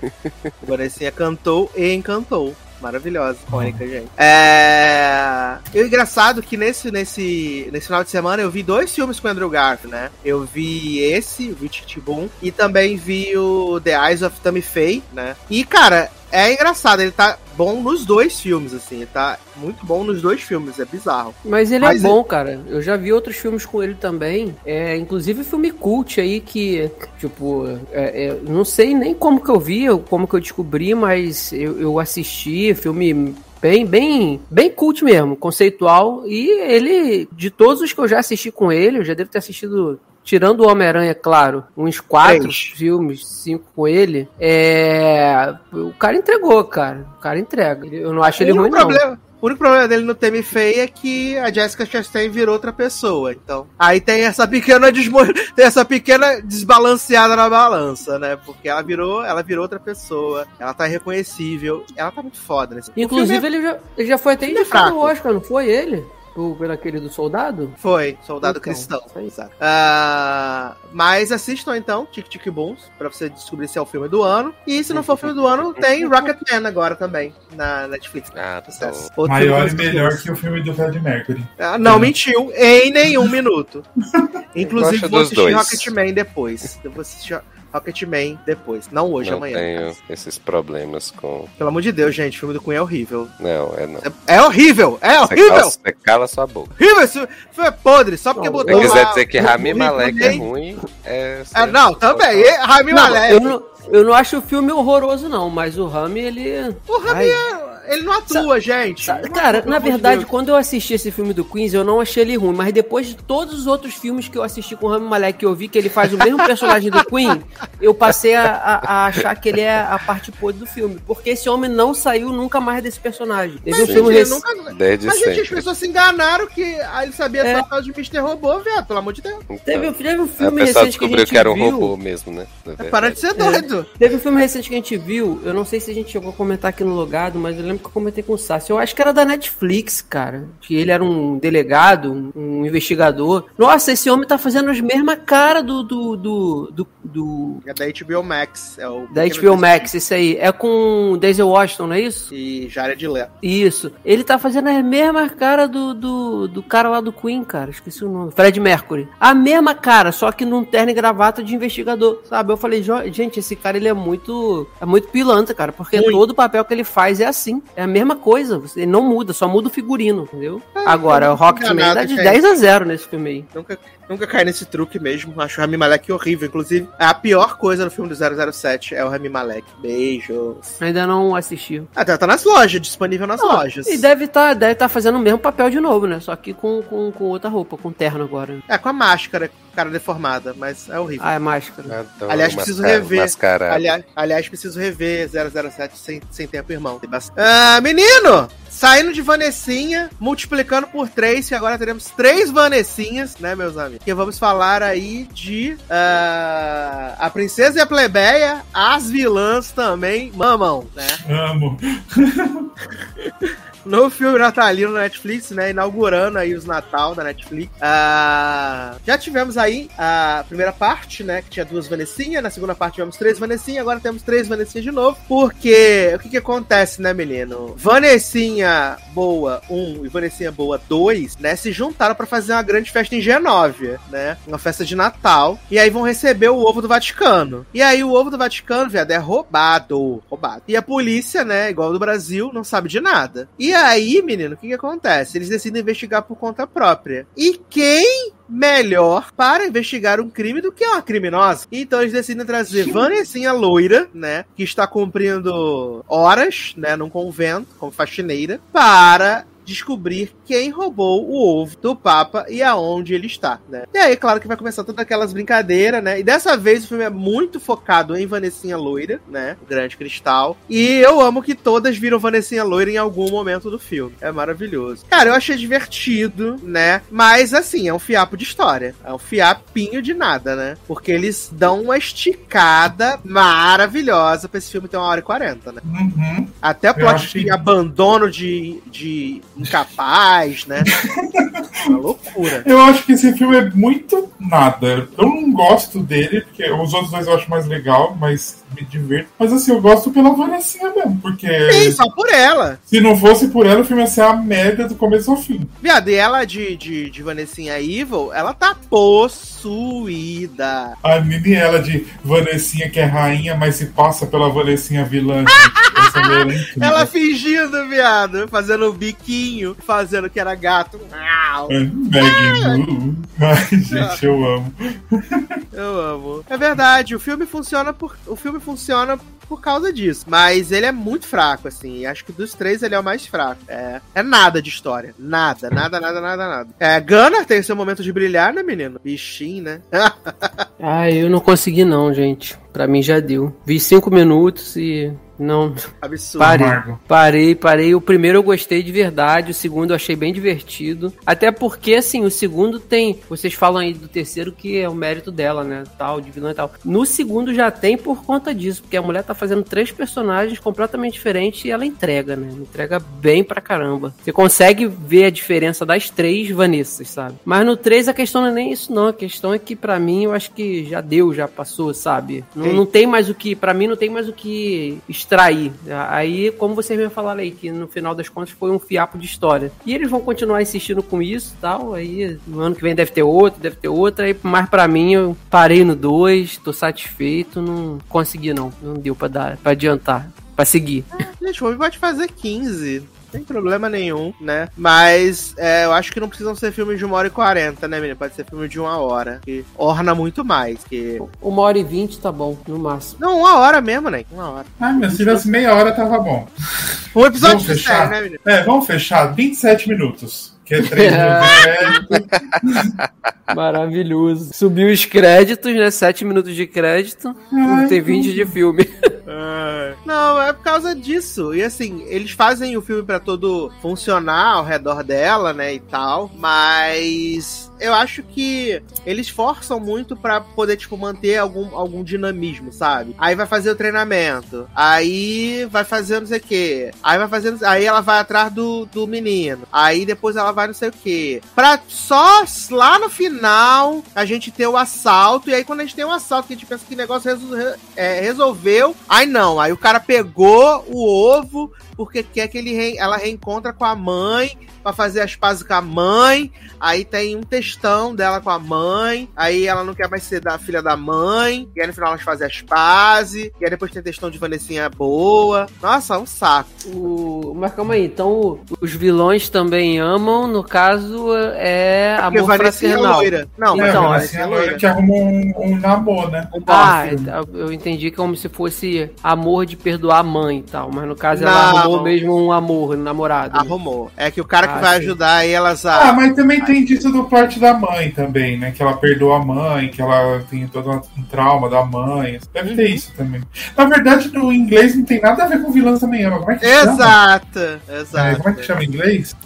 Vanessinha cantou e encantou. Maravilhosa, icônica, gente. É. E o engraçado é que nesse, nesse, nesse final de semana eu vi dois filmes com o Andrew Garfield, né? Eu vi esse, o Tic Boom, e também vi o The Eyes of Tammy Faye, né? E, cara, é engraçado, ele tá bom nos dois filmes, assim. Ele tá muito bom nos dois filmes, é bizarro. Mas ele Mas é bom, cara. Eu já vi outros filmes com ele também. É, inclusive filme cult aí que, tipo, é, é, não sei nem como que eu vi, como que eu descobri, mas eu, eu assisti filme bem, bem, bem cult mesmo, conceitual. E ele, de todos os que eu já assisti com ele, eu já devo ter assistido. Tirando o Homem-Aranha, claro, uns quatro Três. filmes, cinco com ele, é. O cara entregou, cara. O cara entrega. Eu não acho ele ruim, único não. problema, o único problema dele no Temi Feio é que a Jessica Chastain virou outra pessoa. Então, aí tem essa pequena desmo... tem essa pequena desbalanceada na balança, né? Porque ela virou, ela virou outra pessoa. Ela tá irreconhecível. Ela tá muito foda nesse O Inclusive, filme ele já, ele já foi até é indicado fraco. ao Oscar, não foi ele? O, pelo aquele do soldado? é- Foi, Soldado Então, Cristão. Exato. Ah, mas assistam então, Tic Tic Booms, pra você descobrir se é o filme do ano. E se não for o filme do ano, tem Rocketman agora também, na Netflix. Ah, tá Sucesso. Outro Maior e melhor que o filme do Fred Mercury. Ah, não mentiu em nenhum minuto. Inclusive, vou assistir dois. Rocketman depois. Eu vou assistir Rocketman depois. Não hoje, não amanhã. tenho esses problemas com. Pelo amor de Deus, gente, o filme do Cunha é horrível. Não, é não. É, é horrível! É Você horrível! cala, você cala sua boca. Horrível! Esse filme é podre, só porque Não, Se botou você quiser dizer que Rami Malek é dele. ruim, é. Ah, não, também. Rami Malek. eu, não, eu não acho o filme horroroso, não, mas o Rami, ele. O Rami, Ai. é- ele não atua, gente. Sa- Não Cara, atua, na verdade, Deus. quando eu assisti esse filme do Queens, eu não achei ele ruim, mas depois de todos os outros filmes que eu assisti com o Rami Malek, que eu vi que ele faz o mesmo personagem do Queen, eu passei a, a- a achar que ele é a parte podre do filme. Porque esse homem não saiu nunca mais desse personagem. Teve um Mas, filme gente, rec- nunca... Desde Mas, gente, as pessoas se enganaram que ah, ele sabia É. só por causa de Mr. Robô, velho. Pelo amor de Deus. Teve, Então, teve um a filme recente que a descobriu gente que era um viu. robô mesmo, né? Para de ser doido. Teve um filme recente que a gente viu, eu não sei se a gente chegou a comentar aqui no logado, mas eu lembro lembro que eu comentei com o Sassi. Eu acho que era da Netflix, cara. Que ele era um delegado, um, investigador. Nossa, esse homem tá fazendo as mesmas caras do, do, do, do, do... É da HBO Max. É o Da HBO Max, isso aí. É com Denzel Washington, não é isso? E Jared Leto. Isso. Ele tá fazendo a mesma cara do, do, do cara lá do Queen, cara. Esqueci o nome. Fred Mercury. A mesma cara, só que num terno e gravata de investigador, sabe? Eu falei, "Jo- gente, esse cara ele é muito. É muito pilantra, cara. Porque Muito. todo papel que ele faz é assim. É a mesma coisa. Você não muda, só muda o figurino, entendeu? Agora, eu o Rocketman dá de gente. 10 a 0 nesse filme aí. Nunca, nunca cai nesse truque mesmo. Acho o Rami Malek horrível. Inclusive, a pior coisa no filme do 007 é o Rami Malek. Beijos. Ainda não assisti. Ah, tá, tá nas lojas, disponível nas lojas. E deve estar deve tá fazendo o mesmo papel de novo, né? Só que com, com, com outra roupa, com terno agora. É, com a máscara, cara deformada, mas é horrível. Ah, é máscara. Adoro Aliás, preciso mascara- rever. mascarado. aliás, aliás, preciso rever 007 sem, sem tempo, irmão. Tem bastante- Ah, menino! Saindo de Vanessinha, multiplicando por três, que agora teremos três Vanessinhas, né, meus amigos? Que vamos falar aí de ah, a Princesa e a Plebeia, as vilãs também mamam, né? Amo. no filme natalino na Netflix, né? Inaugurando aí os Natal da Netflix. Ah, já tivemos aí a primeira parte, né? Que tinha duas Vanessinha. Na segunda parte tivemos três Vanessinha. Agora temos três Vanessinha de novo. Porque o que que acontece, né, menino? Vanessinha Boa 1 e Vanessinha Boa 2, né? Se juntaram pra fazer uma grande festa em Genóvia, né? Uma festa de Natal. E aí vão receber o ovo do Vaticano. E aí o ovo do Vaticano, viado, é roubado. Roubado. E a polícia, né? Igual do Brasil, não sabe de nada. E aí, menino, o que que acontece? Eles decidem investigar por conta própria. E quem melhor para investigar um crime do que uma criminosa? Então eles decidem trazer Vanessinha loira, né? Que está cumprindo horas, né? Num convento, como faxineira, para descobrir quem roubou o ovo do Papa e aonde ele está, né? E aí, claro que vai começar todas aquelas brincadeiras, né? E dessa vez o filme é muito focado em Vanessinha Loira, né? O Grande Cristal. E eu amo que todas viram Vanessinha Loira em algum momento do filme. É maravilhoso. Cara, eu achei divertido, né? Mas, assim, é um fiapo de história. É um fiapinho de nada, né? Porque eles dão uma esticada maravilhosa pra esse filme ter uma hora e quarenta, né? Uhum. Até plot acho que- de abandono de, de incapaz, né? Uma loucura. Eu acho que esse filme é muito nada. Eu não gosto dele, porque os outros dois eu acho mais legal, mas me divirto. Mas assim, eu gosto pela Vanessinha mesmo, porque Sim, só por ela. se não fosse por ela, o filme ia ser a merda do começo ao fim. Viado, e ela de, de, de Vanessinha Evil, ela tá possuída. A Nini, ela de Vanessinha, que é rainha, mas se passa pela Vanessinha vilã. mulher é. Ela fingindo, viado, fazendo o biquinho, fazendo que era gato. É, Maggie Moo. Ai, gente, eu amo. Eu amo. É verdade, o filme funciona por. O filme funciona por causa disso. Mas ele é muito fraco, assim. Acho que dos três ele é o mais fraco. É, é nada de história. Nada, nada, nada, nada, nada. É, Gunnar tem seu momento de brilhar, né, menino? Bichinho, né? Ah, eu não consegui não, gente. Pra mim já deu. Vi cinco minutos e não Absurdo. Parei. Parei, parei. O primeiro eu gostei de verdade, o segundo eu achei bem divertido. Até porque assim, o segundo tem, vocês falam aí do terceiro que é o mérito dela, né, tal, de vilã e tal. No segundo já tem por conta disso, porque a mulher tá fazendo três personagens completamente diferentes e ela entrega, né? Entrega bem pra caramba. Você consegue ver a diferença das três Vanessas, sabe? Mas no 3 a questão não é nem isso, não. A questão é que pra mim eu acho que já deu, já passou, sabe? Não, Sim. não tem mais o que, Pra mim não tem mais o que extrair. Aí, como vocês me falaram aí, que no final das contas foi um fiapo de história. E eles vão continuar insistindo com isso e tal. Aí no ano que vem deve ter outro, deve ter outro. Aí, mas pra mim eu parei no 2, tô satisfeito, não consegui não. Não deu pra dar, para adiantar, pra seguir. Gente, o filme pode fazer 15. Tem problema nenhum, né? Mas é, eu acho que não precisam ser filmes de uma hora e quarenta, né, menino? Pode ser filme de uma hora. Que orna muito mais. Que... Uma hora e vinte tá bom, no máximo. Não, uma hora mesmo, né? Uma hora. Ai, meu, se tivesse meia hora, tava bom. Um episódio Vamos de fechar? série, né, menino? É, vamos fechar. 27 minutos. Que é 3 minutos de crédito. Maravilhoso. Subiu os créditos, né? Sete minutos de crédito. Ai, tem 20 de filme. Não, é por causa disso. E assim, eles fazem o filme pra todo funcionar ao redor dela, né, e tal, mas eu acho que eles forçam muito pra poder, tipo, manter algum, algum dinamismo, sabe? Aí vai fazer o treinamento. Aí vai fazer não sei o quê. Aí vai fazendo. Aí ela vai atrás do, do menino. Aí depois ela vai não sei o quê. Pra só lá no final a gente ter o assalto. E aí quando a gente tem o assalto, que a gente pensa que o negócio resol- é, resolveu. Aí não. Aí o cara pegou o ovo porque quer que ele re- ela reencontra com a mãe pra fazer as pazes com a mãe. Aí tem um textão dela com a mãe. Aí ela não quer mais ser da filha da mãe. E aí no final elas fazem as pazes. E aí depois tem textão de Vanessinha boa. Nossa, é um saco. O... Mas calma aí, então os vilões também amam, no caso é Porque amor Vanessinha é fraternal. loira. Não, Então, não, Vanessinha é a loira. que arrumou um, um namoro, né? Um Ah, eu entendi como se fosse amor de perdoar a mãe e tal, mas no caso ela Não. Arrumou mesmo um amor, um namorado. Arrumou. É que o cara que Ah, vai sim. ajudar aí elas Ah, a. mas também tem disso do parte da mãe também, né? Que ela perdoa a mãe, que ela tem todo um trauma da mãe. Deve Uhum. ter isso também. Na verdade, no inglês não tem nada a ver com vilã também ama. Como é que chama? Exato, É, exato. como é que chama em inglês?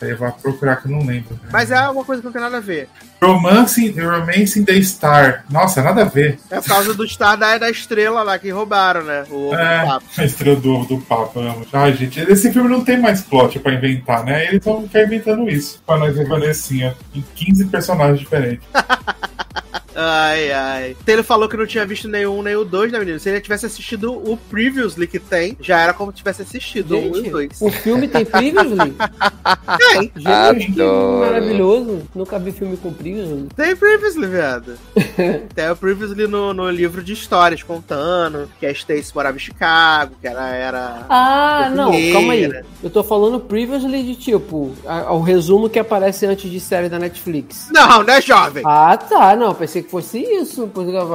Aí eu vou procurar que eu não lembro. Mas é uma coisa que não tem nada a ver. Romance, Romance in the Star. Nossa, nada a ver. É por causa do Star da, da estrela lá que roubaram, né? O ovo É, do papo. a estrela do, do Papa. Ai, gente, esse filme não tem mais plot pra inventar, né? Eles vão ficar inventando isso. Pra nós Vanessinha em 15 personagens diferentes. Ai, ai. Taylor falou que não tinha visto nenhum nem o dois, né, menino? Se ele tivesse assistido o Previously que tem, já era como se tivesse assistido o um e Gente, dois. o filme tem Previously? Tem, Gente, que maravilhoso. Nunca vi filme com Previously. tem Previously, viado. tem o Previously no, no livro de histórias, contando que a Stacy morava em Chicago, que ela era. Ah, não, calma aí. Eu tô falando Previously de tipo, a- o resumo que aparece antes de série da Netflix. Não, né, jovem? Ah, tá, não, pensei que fosse isso.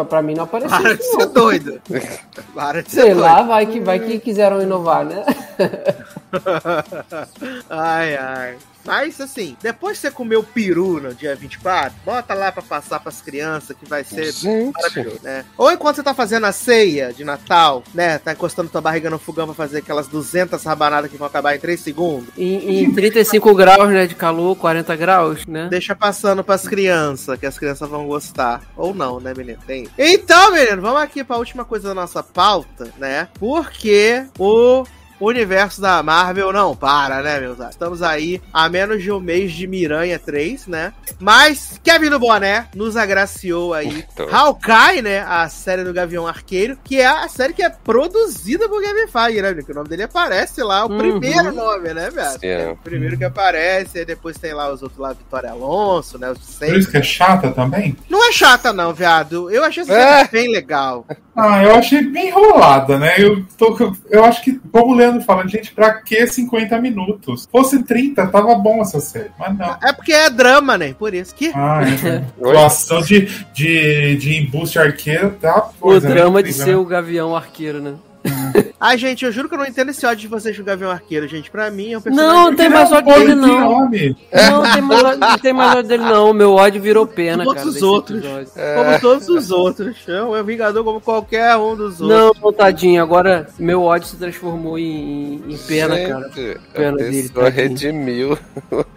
Pra mim não apareceu Para de ser doido. Para de ser Sei doido. lá, vai que, vai que quiseram inovar, né? ai, ai. Mas assim, depois que você comer o peru no dia 24, bota lá pra passar pras crianças que vai ser Gente. maravilhoso, né? Ou enquanto você tá fazendo a ceia de Natal, né? Tá encostando tua barriga no fogão pra fazer aquelas 200 rabanadas que vão acabar em 3 segundos. Em, em 35 graus, né, de calor, 40 graus, né? Deixa passando pras crianças, que as crianças vão gostar. Ou não, né, menino? Tem. Então, menino, vamos aqui pra última coisa da nossa pauta, né? Porque o universo da Marvel não para, né, meus amigos? Estamos aí a menos de um mês de Miranha 3, né? Mas Kevin do Boné nos agraciou aí. Hawkeye, né? A série do Gavião Arqueiro, que é a série que é produzida por Kevin Feige, né? Que o nome dele aparece lá, o Uhum. primeiro nome, né, velho? É o primeiro que aparece, aí depois tem lá os outros lá, Vitória Alonso, né? Os Por isso que é chata também? Não é chata, não, viado. Eu achei essa É. série bem legal. Ah, eu achei bem enrolada, né? Eu, tô, eu acho que, como o Leandro fala, gente, pra que 50 minutos? Se fosse 30, tava bom essa série, mas não. É porque é drama, né? Por isso que. Ah, é. De, de, de embuste arqueiro tá O coisa, né? drama de Incrível, ser né? o Gavião Arqueiro, né? Ai, gente, eu juro que eu não entendo esse ódio de vocês o Gavião Arqueiro, gente. Pra mim é um personagem. Não, tem mais é ódio dele, não. Não, tem mais, ódio- não tem mais ódio dele, não. Meu ódio virou pena, Todos cara. os desse outros. episódio. Como todos os outros. É um Vingador como qualquer um dos outros. Não, tadinho. Agora meu ódio se transformou em, em pena, cara. Gente, Pena a dele, tadinho. redimiu.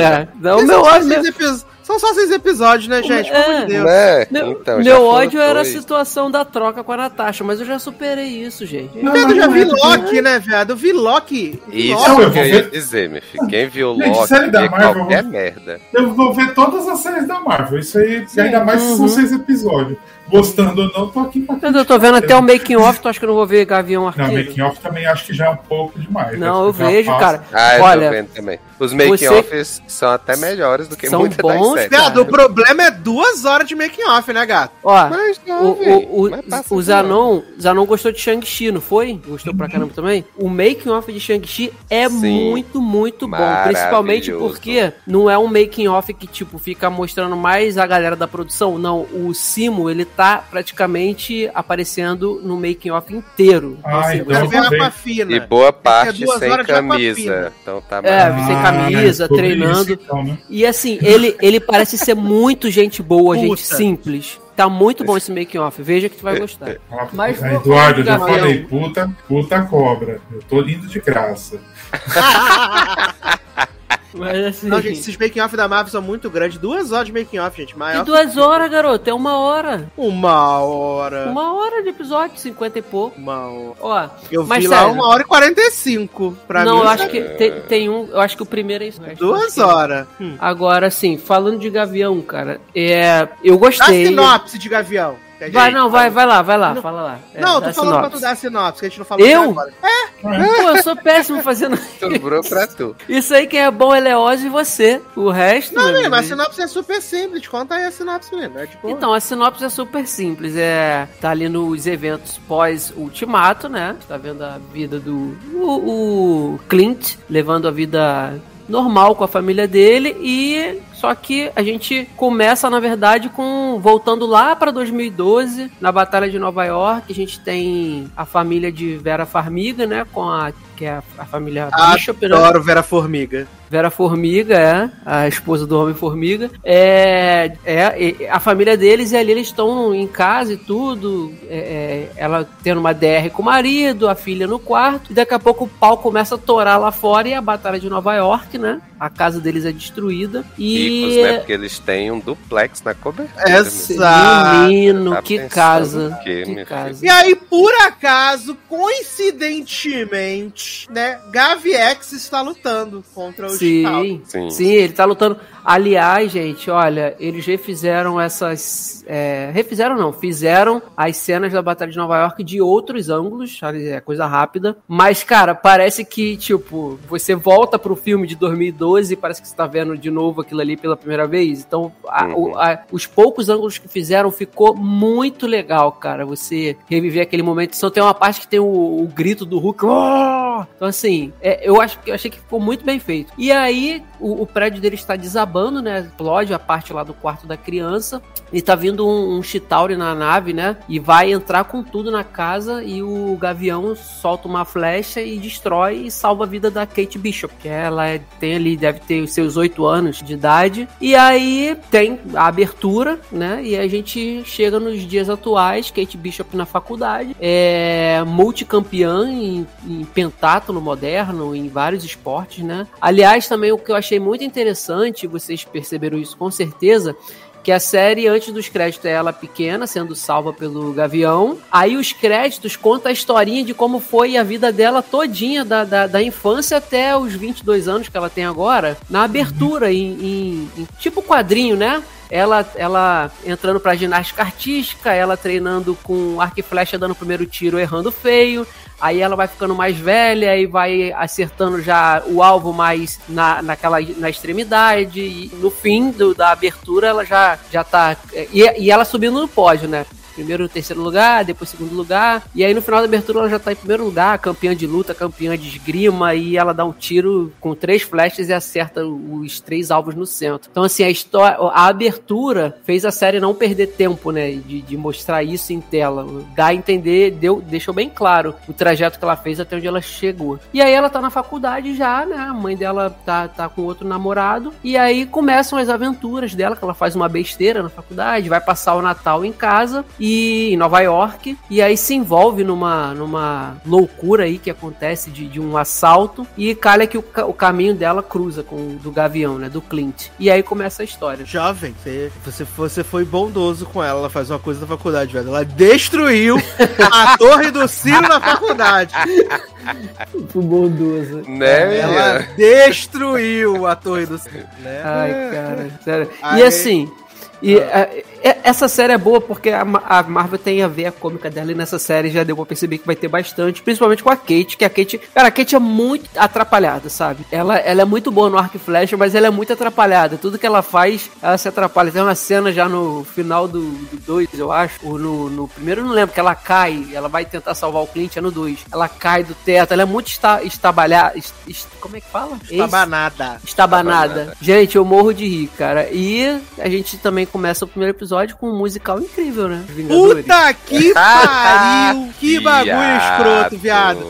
É. Não, meu só ódio. São só seis episódios, né, gente? Pelo amor de Deus. né? Meu, Então, meu ódio era a situação da troca com a Natasha, mas eu já superei isso, gente. Não, eu já não vi é, Loki, né, viado? Eu vi Loki. Isso Não, eu ver- dizer, meu filho. Quem viu Gente, Loki série da Marvel, qualquer eu vou- merda. Eu vou ver todas as séries da Marvel. Isso aí, ainda mais se são uhum. seis episódios. Gostando ou não, tô aqui pra eu tô vendo até o making off, tu acha que eu não vou ver Gavião Não, Arqueiro? making off também acho que já é um pouco demais. Não, eu vejo, passa. cara. Ah, eu Olha, tô vendo também. Os making você- offs são até melhores do que São muitas bons, cara. Viado, o problema é duas horas de making off, né, gato? Ó, Mas o, não, o, o, Mas o por Zanon, Zanon gostou de Shang-Chi, não foi? Gostou pra caramba também? O making off de Shang-Chi é Sim. muito, muito bom. Principalmente porque não é um making off que, tipo, fica mostrando mais a galera da produção. Não, o Simo, ele tá praticamente aparecendo no making off inteiro. Ah, assim, então eu ver a. Aquafina. E boa parte duas sem camisa. Então tá É, sem camisa, é sobre treinando. isso, então, né? E assim, ele, ele parece ser muito gente boa, Puta. gente simples. Tá muito bom esse making off. Veja que tu vai gostar. Ah, Mas vou- Eduardo, eu já falei, puta, puta cobra. Eu tô lindo de graça. Mas assim. Não, gente, esses making-off da Marvel são muito grandes. Duas horas de making-off, gente. Maior E duas horas, garoto, é uma hora. Uma hora. Uma hora de episódio, 50 e pouco. Uma hora. Ó, Eu vi lá sério. uma hora e quarenta e cinco. Pra não, mim, eu acho é que tem, tem um. Eu acho que o primeiro é isso. Duas que- horas. Hum. Agora, assim, falando de Gavião, cara, é. Eu gostei. sinopse de Gavião. Vai, não, vai, vai lá, vai lá, Não. fala lá. É, Não, tô falando pra tu dar a sinopse, que a gente não falou Eu? até agora. Pô, eu sou péssimo fazendo. Sobrou pra tu. Isso aí, quem é bom é Leoz e você. O resto. Não, menino, mas a sinopse é super simples. Conta aí a sinopse, menino. É tipo. Então, a sinopse é super simples. É. Tá ali nos eventos pós-ultimato, né? Tá vendo a vida do. O, o Clint levando a vida normal com a família dele e. Só que a gente começa, na verdade, com. Voltando lá pra 2012, na Batalha de Nova York, a gente tem a família de Vera Farmiga, né? Com a. Que é a, a família Bishop, né? Adoro Vera Formiga. Vera Formiga, é, a esposa do Homem-Formiga. É, é, é, a família deles e ali eles estão em casa e tudo. é, é, ela tendo uma DR com o marido, a filha no quarto. E daqui a pouco o pau começa a torar lá fora e a Batalha de Nova York, né? A casa deles é destruída. Ricos, E. né? Porque eles têm um duplex na cobertura. né? Exato. Menino, Tá que casa. que minha casa. E aí, por acaso, coincidentemente, né, Gavi X está lutando contra o Chical. Sim, Sim. sim, ele tá lutando. Aliás, gente, olha, eles refizeram essas. é, refizeram não, fizeram as cenas da Batalha de Nova York de outros ângulos, é coisa rápida. Mas, cara, parece que, tipo, você volta pro filme de 2012 e parece que você tá vendo de novo aquilo ali pela primeira vez. Então, a- Uhum. a- os poucos ângulos que fizeram ficou muito legal, cara. Você reviver aquele momento. Só tem uma parte que tem o, o grito do Hulk. "Oh!" Então, assim, é, eu, acho, que- eu achei que ficou muito bem feito. E aí, o, o prédio dele está desabando, né? Explode a parte lá do quarto da criança. E tá vindo um, um Chitauri na nave, né? E vai entrar com tudo na casa. E o Gavião solta uma flecha e destrói e salva a vida da Kate Bishop. Que ela é- tem ali, deve ter os seus oito anos de idade. E aí tem a abertura, né? E a gente chega nos dias atuais. Kate Bishop na faculdade. É multicampeã em, em pentátulo moderno, em vários esportes, né? Aliás, também o que eu achei muito interessante, vocês perceberam isso com certeza, que a série, antes dos créditos, é ela pequena, sendo salva pelo Gavião. Aí os créditos contam a historinha de como foi a vida dela todinha, da, da, da infância até os 22 anos que ela tem agora, na abertura, em, em- em tipo quadrinho, né? Ela, ela entrando pra ginástica artística, ela treinando com arco e flecha, dando o primeiro tiro, errando feio. Aí ela vai ficando mais velha e vai acertando já o alvo mais na, naquela, na extremidade. E no fim do- da abertura ela já, já tá. E, e ela subindo no pódio, né? Primeiro, terceiro lugar, depois segundo lugar. E aí no final da abertura ela já tá em primeiro lugar, campeã de luta, campeã de esgrima. E ela dá um tiro com três flechas e acerta os três alvos no centro. Então, assim, a história, a abertura fez a série não perder tempo, né? De, de mostrar isso em tela. Dá a entender, deu, deixou bem claro o trajeto que ela fez até onde ela chegou. E aí ela tá na faculdade já, né? A mãe dela tá, tá com outro namorado. E aí começam as aventuras dela, que ela faz uma besteira na faculdade, vai passar o Natal em casa e em Nova York. E aí se envolve numa, numa loucura aí que acontece de, de um assalto. E calha que o, o caminho dela cruza com o do Gavião, né? Do Clint. E aí começa a história. Jovem, você, você, você foi bondoso com ela. Ela faz uma coisa na faculdade, velho. Ela destruiu a torre do Ciro na faculdade. Fui bondoso. Né, Ela destruiu a torre do Ciro, né? Ai, cara, sério. Aí- E assim. E a- e- essa série é boa porque a, Ma- a Marvel tem a ver a cômica dela e nessa série já deu pra perceber que vai ter bastante, principalmente com a Kate, que a Kate, cara, a Kate é muito atrapalhada, sabe? Ela, ela é muito boa no arco e flecha, mas ela é muito atrapalhada. Tudo que ela faz, ela se atrapalha. Tem uma cena já no final do 2, eu acho, ou no, no primeiro eu não lembro, que ela cai, ela vai tentar salvar o cliente, é no 2. Ela cai do teto, ela é muito esta, estabalhada. est- est- como é que fala? Estabanada. Estabanada. Estabanada. Gente, eu morro de rir, cara. E a gente também começa o primeiro episódio com um musical incrível, né? Vingadores. Puta que pariu! Que bagulho Viado. escroto, viado.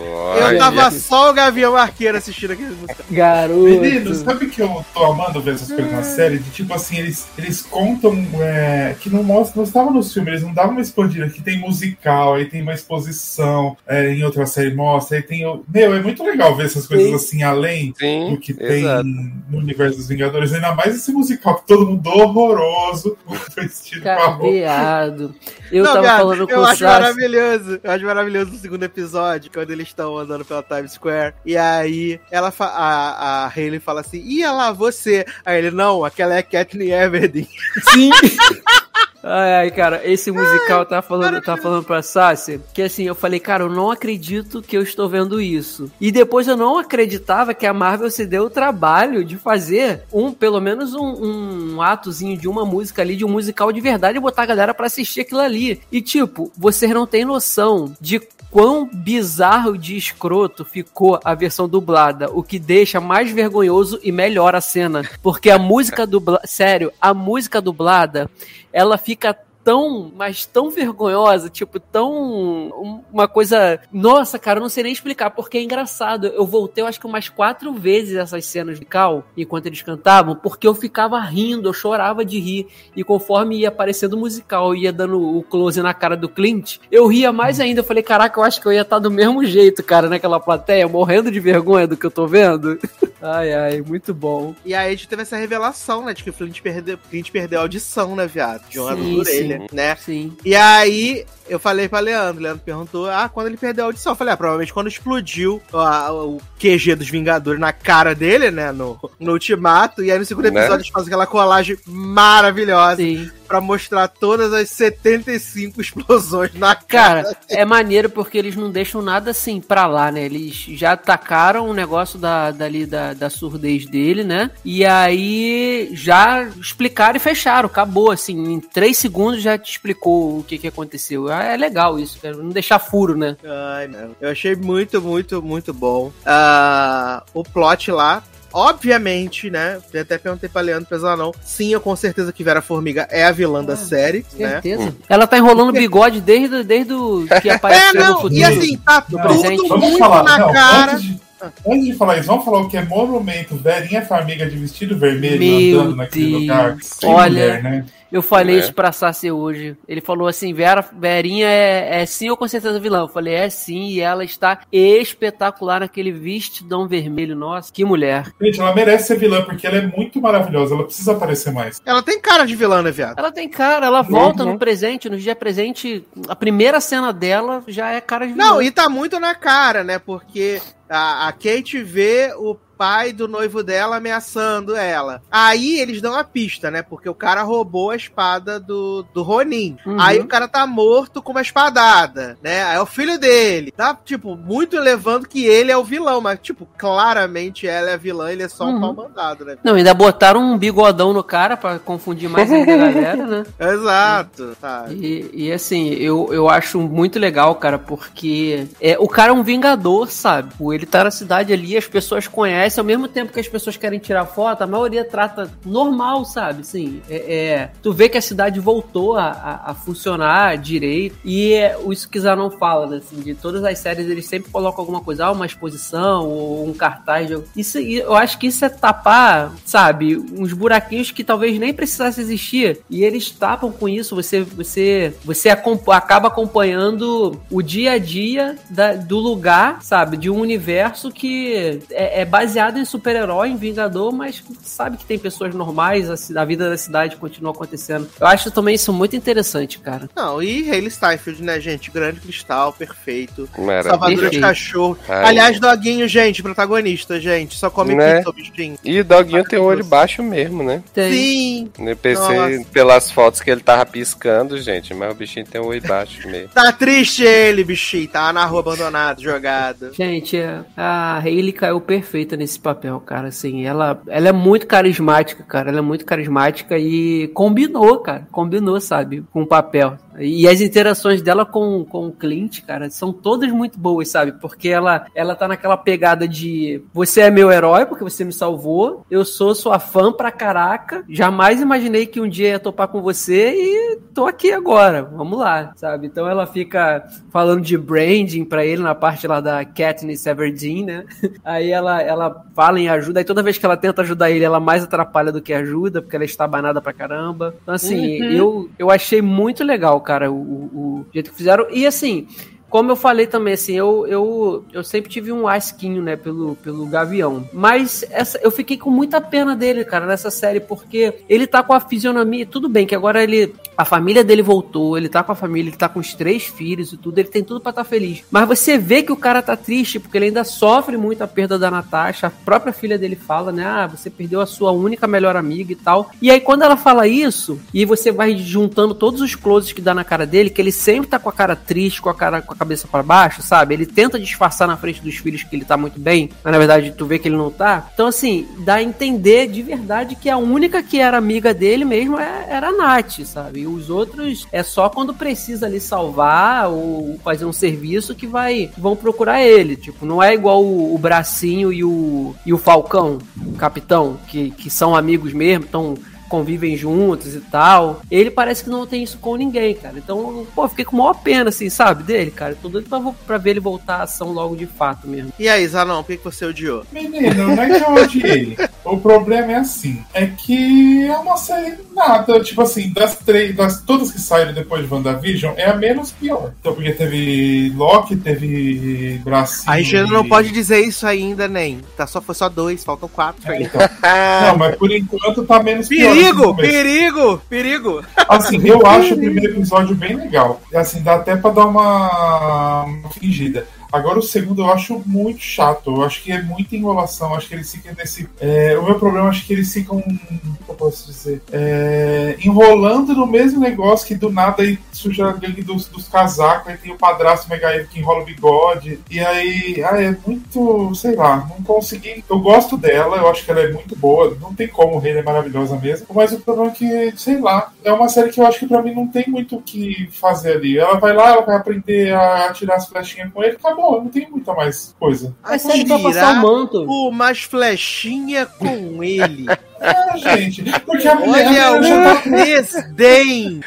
Eu tava só o Gavião Arqueiro assistindo aquele musical. Garoto. Menino, sabe que eu tô amando ver essas coisas na série? De tipo assim, eles, eles contam é, que não mostra, não estava no filme, eles não davam uma expandida, que tem musical, aí tem uma exposição, é, em outra série mostra, aí tem. o- Meu, é muito legal ver essas coisas Sim. assim, além Sim, do que tem exato. no universo dos Vingadores, ainda mais esse musical que todo mundo horroroso, vestido com a roupa. Cadeado. Eu Não, tava viado, falando com eu o acho Sassi. maravilhoso. Eu acho maravilhoso no segundo episódio, quando eles estão andando pela Times Square. E aí ela fa- a, a Hayley fala assim: Ia lá, você. Aí ele, não, aquela é a Kathleen Everdeen. Sim. Ai, ai, cara, esse musical tá falando, tá falando pra Sassi que assim, eu falei, cara, eu não acredito que eu estou vendo isso. E depois eu não acreditava que a Marvel se deu o trabalho de fazer um, pelo menos um, um atozinho de uma música ali, de um musical de verdade e botar a galera pra assistir aquilo ali. E tipo, vocês não têm noção de quão bizarro de escroto ficou a versão dublada, o que deixa mais vergonhoso e melhor a cena. Porque a música dublada, sério, a música dublada, ela fica tão, mas tão vergonhosa, tipo, tão um- uma coisa, nossa, cara, eu não sei nem explicar, porque é engraçado. Eu voltei, eu acho que umas quatro vezes essas cenas de cal, enquanto eles cantavam, porque eu ficava rindo, eu chorava de rir, e conforme ia aparecendo o musical, ia dando o close na cara do Clint, eu ria mais ainda. Eu falei, caraca, eu acho que eu ia estar do mesmo jeito, cara, naquela plateia, morrendo de vergonha do que eu tô vendo. Ai, ai, muito bom. E aí a gente teve essa revelação, né? De que o Flint perdeu, Flint perdeu a audição, né, viado? De uma Sim, orelha, né? Sim. E aí, eu falei pra Leandro, Leandro perguntou, ah, quando ele perdeu a audição? Eu falei, ah, provavelmente quando explodiu a- o QG dos Vingadores na cara dele, né, no, no Ultimato, e aí no segundo Né? episódio eles fazem aquela colagem maravilhosa Sim. pra mostrar todas as 75 explosões na cara. Cara, é maneiro porque eles não deixam nada assim pra lá, né? Eles já atacaram o negócio da, dali da, da surdez dele, né? E aí já explicaram e fecharam, acabou, assim. Em três segundos já te explicou o que, que aconteceu. Ah, É legal isso, cara. Não deixar furo, né? Ai, não. Eu achei muito, muito, muito bom. Ah, o plot lá. Obviamente, né? Eu até perguntei pra Leandro Pesar não. Sim, eu com certeza que Vera Formiga é a vilã da série, né? Certeza. Ela tá enrolando o bigode desde, desde o que É, apareceu no não, futuro. e assim, tá No tudo presente. Vamos muito falar, na não, cara. Antes de, antes de falar isso, vamos falar o que é monumento, Verinha Farmiga de vestido vermelho Meu andando naquele Deus. lugar. Que Olha, mulher, né? Eu falei É. isso pra Sassi hoje. Ele falou assim: Vera, Verinha é, é sim ou com certeza vilã? Eu falei: é sim, e ela está espetacular naquele vestidão vermelho. Nossa, que mulher. Gente, ela merece ser vilã porque ela é muito maravilhosa. Ela precisa aparecer mais. Ela tem cara de vilã, né, viado? Ela tem cara, ela volta Uhum. no presente, no dia presente. A primeira cena dela já é cara de vilã. Não, e tá muito na cara, né? Porque a, a Kate vê o pai do noivo dela ameaçando ela. Aí eles dão a pista, né? Porque o cara roubou a espada do, do Ronin. Uhum. Aí o cara tá morto com uma espadada, né? Aí é o filho dele. Tá, tipo, muito levando que ele é o vilão, mas, tipo, claramente ela é a vilã, ele é só um Uhum. pau mandado, né? Não, ainda botaram um bigodão no cara pra confundir mais ainda a galera, né? Exato, tá. E, e, assim, eu, eu acho muito legal, cara, porque é, o cara é um vingador, sabe? O- Ele tá na cidade ali, as pessoas conhecem, ao mesmo tempo que as pessoas querem tirar foto, a maioria trata normal, sabe? Assim, é, é, tu vê que a cidade voltou a, a, a funcionar direito, e é, isso que não fala, né? Assim, de todas as séries, eles sempre colocam alguma coisa, ah, uma exposição ou um cartaz. de- Isso, eu acho que isso é tapar, sabe? Uns buraquinhos que talvez nem precisasse existir, e eles tapam com isso, você você você acaba acompanhando o dia a dia da- do lugar, sabe, de um universo que é, é baseado em super-herói, em Vingador, mas sabe que tem pessoas normais, a, a vida da cidade continua acontecendo. Eu acho também isso muito interessante, cara. Não, e Hayley Steinfeld, né, gente? Grande cristal, perfeito. Maravilha. Salvadora de cachorro. Ai, Aliás, Doguinho, gente, protagonista, gente. Só come Né? pizza, o bichinho. E o Doguinho tem o olho baixo mesmo, né? Tem. Sim, Eu pensei Nossa. pelas fotos que ele tava piscando, gente, mas o bichinho tem o olho baixo mesmo. tá triste ele, bichinho. Tá na rua abandonado, jogado. Gente, a Hayley caiu perfeita nesse papel, cara. Assim, ela, ela é muito carismática, cara. Ela é muito carismática e combinou, cara. Combinou, sabe, com o papel. E as interações dela com, com o Clint, cara, são todas muito boas, sabe? Porque ela, ela tá naquela pegada de você é meu herói porque você me salvou, eu sou sua fã pra caraca, jamais imaginei que um dia ia topar com você e tô aqui agora, vamos lá, sabe? Então ela fica falando de branding pra ele na parte lá da Katniss Everdeen, né? Aí ela, ela fala em ajuda, e toda vez que ela tenta ajudar ele, ela mais atrapalha do que ajuda, porque ela está banada pra caramba. Então, assim, uhum. eu, eu achei muito legal, cara, o, o, o jeito que fizeram. E assim, como eu falei também, assim, eu, eu, eu sempre tive um asquinho, né, pelo, pelo Gavião. Mas essa, eu fiquei com muita pena dele, cara, nessa série, porque ele tá com a fisionomia. Tudo bem que agora ele. A família dele voltou, ele tá com a família, ele tá com os três filhos e tudo, ele tem tudo para estar tá feliz. Mas você vê que o cara tá triste, porque ele ainda sofre muito a perda da Natasha. A própria filha dele fala, né? Ah, você perdeu a sua única melhor amiga e tal. E aí, quando ela fala isso, e você vai juntando todos os closes que dá na cara dele, que ele sempre tá com a cara triste, com a cara. Com a cabeça para baixo, sabe? Ele tenta disfarçar na frente dos filhos que ele tá muito bem, mas na verdade tu vê que ele não tá. Então, assim, dá a entender de verdade que a única que era amiga dele mesmo é, era a Nath, sabe? E os outros é só quando precisa ali salvar ou fazer um serviço que vai vão procurar ele. Tipo, não é igual o, o Bracinho e o, e o Falcão, o capitão, que, que são amigos mesmo, estão convivem juntos e tal. Ele parece que não tem isso com ninguém, cara. Então, pô, fiquei com maior pena, assim, sabe, dele, cara. Tô doido pra, pra ver ele voltar à ação logo de fato mesmo. E aí, Zanon, por que, você odiou? Menino, não é que eu odiei. o problema é assim, é que é uma série nada. Tipo assim, das três, das todas que saíram depois de WandaVision, é a menos pior. Então, porque teve Loki, teve Brasil. A gente não pode dizer isso ainda, nem. Tá, só, foi só dois, faltam quatro é, então. não, mas por enquanto tá menos pior. Perigo, perigo, perigo. Assim, eu acho o primeiro episódio bem legal. Assim, dá até pra dar uma, uma fingida. Agora o segundo eu acho muito chato. Eu acho que é muita enrolação. Acho que eles ficam nesse. É, o meu problema acho que eles ficam. Como eu posso dizer? É, enrolando no mesmo negócio que do nada aí surge a gangue dos, dos casacos. Aí tem o padrasto Mega que enrola o bigode. E aí. Ah, é muito. Sei lá. Não consegui. Eu gosto dela. Eu acho que ela é muito boa. Não tem como. O Rei é maravilhosa mesmo. Mas o problema é que, sei lá. É uma série que eu acho que pra mim não tem muito o que fazer ali. Ela vai lá, ela vai aprender a atirar as flechinhas com ele. Acabou acabou, não tem muita mais coisa. Mas você pra passar o manto. Umas flechinha com ele. É, gente, porque a menina. Olha já tá... desdém!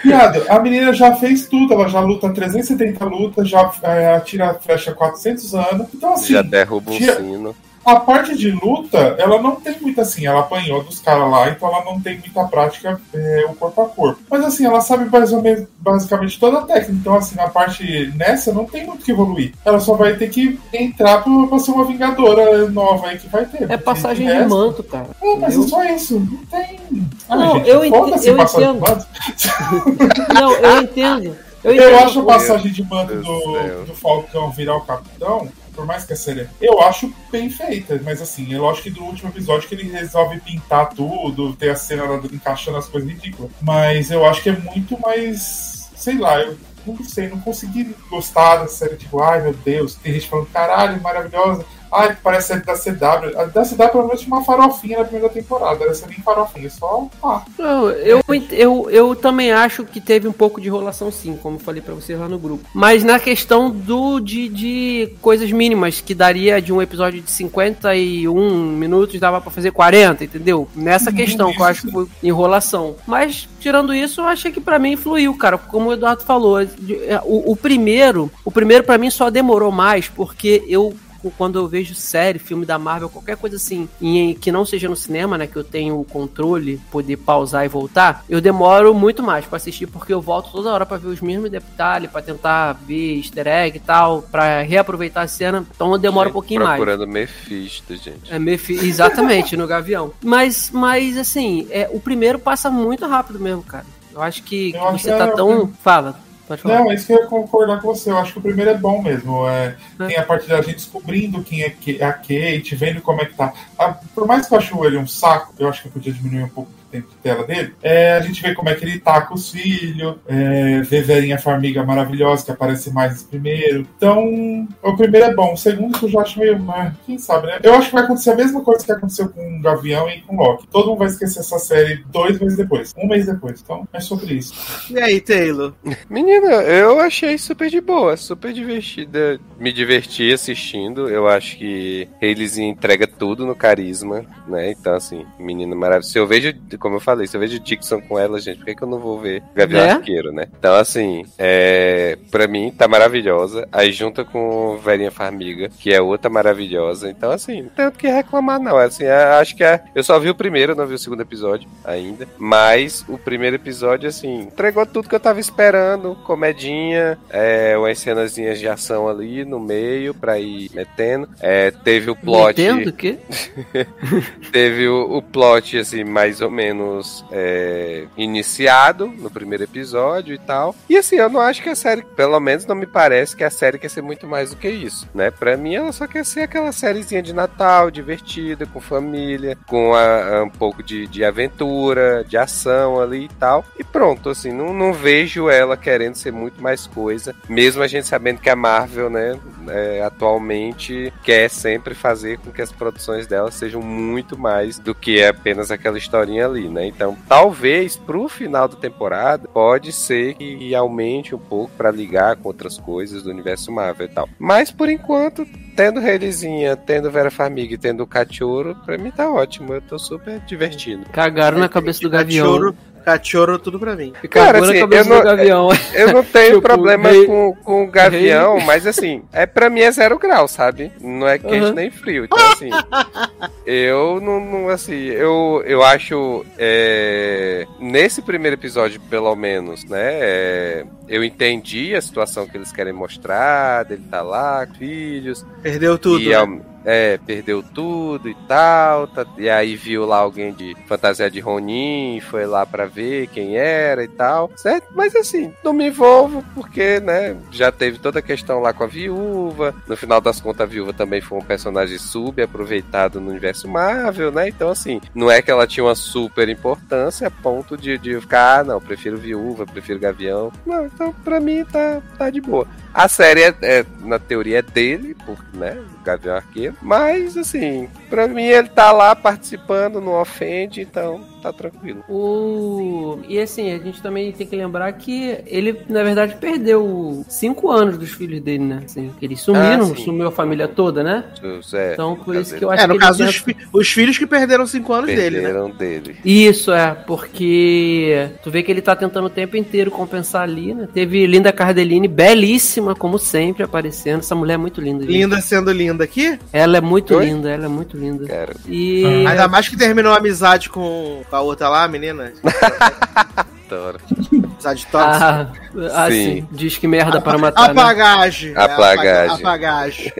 A menina já fez tudo, ela já luta 370 lutas, já é, atira a flecha 400 anos. Então, assim. Já derruba o sino. A parte de luta, ela não tem muita assim, ela apanhou dos caras lá, então ela não tem muita prática é, o corpo a corpo. Mas assim, ela sabe mais ou menos, basicamente toda a técnica. Então, assim, na parte nessa não tem muito que evoluir. Ela só vai ter que entrar pra, pra ser uma vingadora nova aí que vai ter. É passagem de, de manto, cara. É, mas é só isso. Não tem. Ah, não, gente, eu, ent eu entendo. não, eu entendo. Eu, eu acho a passagem de manto do, do Falcão virar o capitão por mais que a série. Eu acho bem feita, mas assim, é lógico que do último episódio que ele resolve pintar tudo, ter a cena encaixando as coisas ridículas. Mas eu acho que é muito mais. Sei lá, eu não sei, não consegui gostar da série, tipo, ai meu Deus, tem gente falando, caralho, maravilhosa. Ai, parece ser da CW. A da CW pelo menos tinha uma farofinha na primeira temporada. Era nem farofinha, só pá. Não, eu, eu, eu também acho que teve um pouco de enrolação sim, como eu falei para vocês lá no grupo. Mas na questão do de, de coisas mínimas, que daria de um episódio de 51 minutos, dava para fazer 40, entendeu? Nessa uhum, questão, isso. que eu acho que foi enrolação. Mas, tirando isso, eu achei que para mim fluiu, cara. Como o Eduardo falou, o, o primeiro, o primeiro para mim só demorou mais, porque eu quando eu vejo série, filme da Marvel, qualquer coisa assim, em, que não seja no cinema, né? Que eu tenho o controle, poder pausar e voltar, eu demoro muito mais para assistir, porque eu volto toda hora para ver os mesmos detalhes, para tentar ver easter egg e tal, para reaproveitar a cena. Então eu demoro gente, um pouquinho procurando mais. Procurando Mephisto, gente. É Mephisto, exatamente, no Gavião. Mas, mas assim, é, o primeiro passa muito rápido mesmo, cara. Eu acho que, eu você acho tá é tão. Fala. Não, é isso que eu ia concordar com você. Eu acho que o primeiro é bom mesmo. É, é. Tem a parte da gente descobrindo quem é a Kate, vendo como é que tá. Ah, por mais que eu ache ele um saco, eu acho que eu podia diminuir um pouco tempo de tela dele, é, a gente vê como é que ele tá com os filhos, é, vê Verinha Farmiga maravilhosa, que aparece mais primeiro. Então, o primeiro é bom. O segundo eu já acho meio. Né, quem sabe, né? Eu acho que vai acontecer a mesma coisa que aconteceu com o Gavião e com o Loki. Todo mundo vai esquecer essa série dois meses depois. Um mês depois. Então, é sobre isso. E aí, Taylor? Menina, eu achei super de boa, super divertida. Me diverti assistindo. Eu acho que eles entrega tudo no carisma, né? Então, assim, menina maravilhosa. Se eu vejo como eu falei, se eu vejo Dixon com ela, gente, por que, que eu não vou ver Gavião Né? Arqueiro, né? Então, assim, é, pra mim tá maravilhosa. Aí junta com Verinha Farmiga, que é outra maravilhosa. Então, assim, não tem o que reclamar, não. Assim, é, acho que é, eu só vi o primeiro, não vi o segundo episódio ainda. Mas o primeiro episódio, assim, entregou tudo que eu tava esperando. Comedinha, é, umas cenazinhas de ação ali no meio pra ir metendo. É, teve o plot. Entendo o quê? Teve o, o plot, assim, mais ou menos é, iniciado no primeiro episódio e tal. E assim, eu não acho que a série, pelo menos não me parece que a série quer ser muito mais do que isso, né? Pra mim, ela só quer ser aquela sériezinha de Natal, divertida, com família, com a- a- um pouco de, de aventura, de ação ali e tal. E pronto, assim, não, não vejo ela querendo ser muito mais coisa, mesmo a gente sabendo que a Marvel, né, é, atualmente quer sempre fazer com que as produções dela sejam muito mais do que apenas aquela historinha ali, né? Então, talvez pro final da temporada pode ser que aumente um pouco pra ligar com outras coisas do universo Marvel e tal. Mas por enquanto, tendo Relizinha, tendo Vera Farmiga e tendo o Cachorro, pra mim tá ótimo. Eu tô super divertido. Cagaram na cabeça do Gavião. Cachorro, cachorro, tudo pra mim. Cara, assim, eu não- do Gavião. Eu não tenho Tipo, problema rei- com, com o Gavião, mas assim, é pra mim é zero grau, sabe? Não é quente Uhum. nem frio. Então, assim, eu não, não, assim, eu, eu acho, é, nesse primeiro episódio, pelo menos, né, é, eu entendi a situação que eles querem mostrar, dele tá lá, filhos, Perdeu tudo. e né? É, perdeu tudo e tal. tá- e aí viu lá alguém de fantasia de Ronin, foi lá pra ver quem era e tal. Certo? Mas assim, não me envolvo porque, né, já teve toda a questão lá com a viúva. No final das contas, a viúva também foi um personagem subaproveitado no universo Marvel, né? Então, assim, não é que ela tinha uma super importância a ponto de, de ficar, ah, não, prefiro viúva, prefiro gavião. Não, então pra mim tá, tá de boa. A série, é, é, na teoria, é dele, porque, né? Gavião Arqueiro. Mas, assim, pra mim ele tá lá participando, não ofende, então tá tranquilo. O... E assim, a gente também tem que lembrar que ele, na verdade, perdeu cinco anos dos filhos dele, né? Assim, que eles sumiram, Ah, sumiu a família toda, né? É, Então, por no isso caso que eu acho É, no que caso, ele os, tenta- fi- os filhos que perderam 5 anos dele, né? perderam dele. Isso, é, porque tu vê que ele tá tentando o tempo inteiro compensar ali, né? Teve Linda Cardellini, belíssima, como sempre, aparecendo. Essa mulher é muito linda. gente. Linda sendo linda aqui. Ela é muito Oi? linda, ela é muito linda. Cara, E. Ainda mais que terminou a amizade com a outra lá, a menina. adoro. Amizade tóxica. Ah, ah, Sim. sim. Diz que merda para matar. né? Apagagem. Apagagem. Apagagem.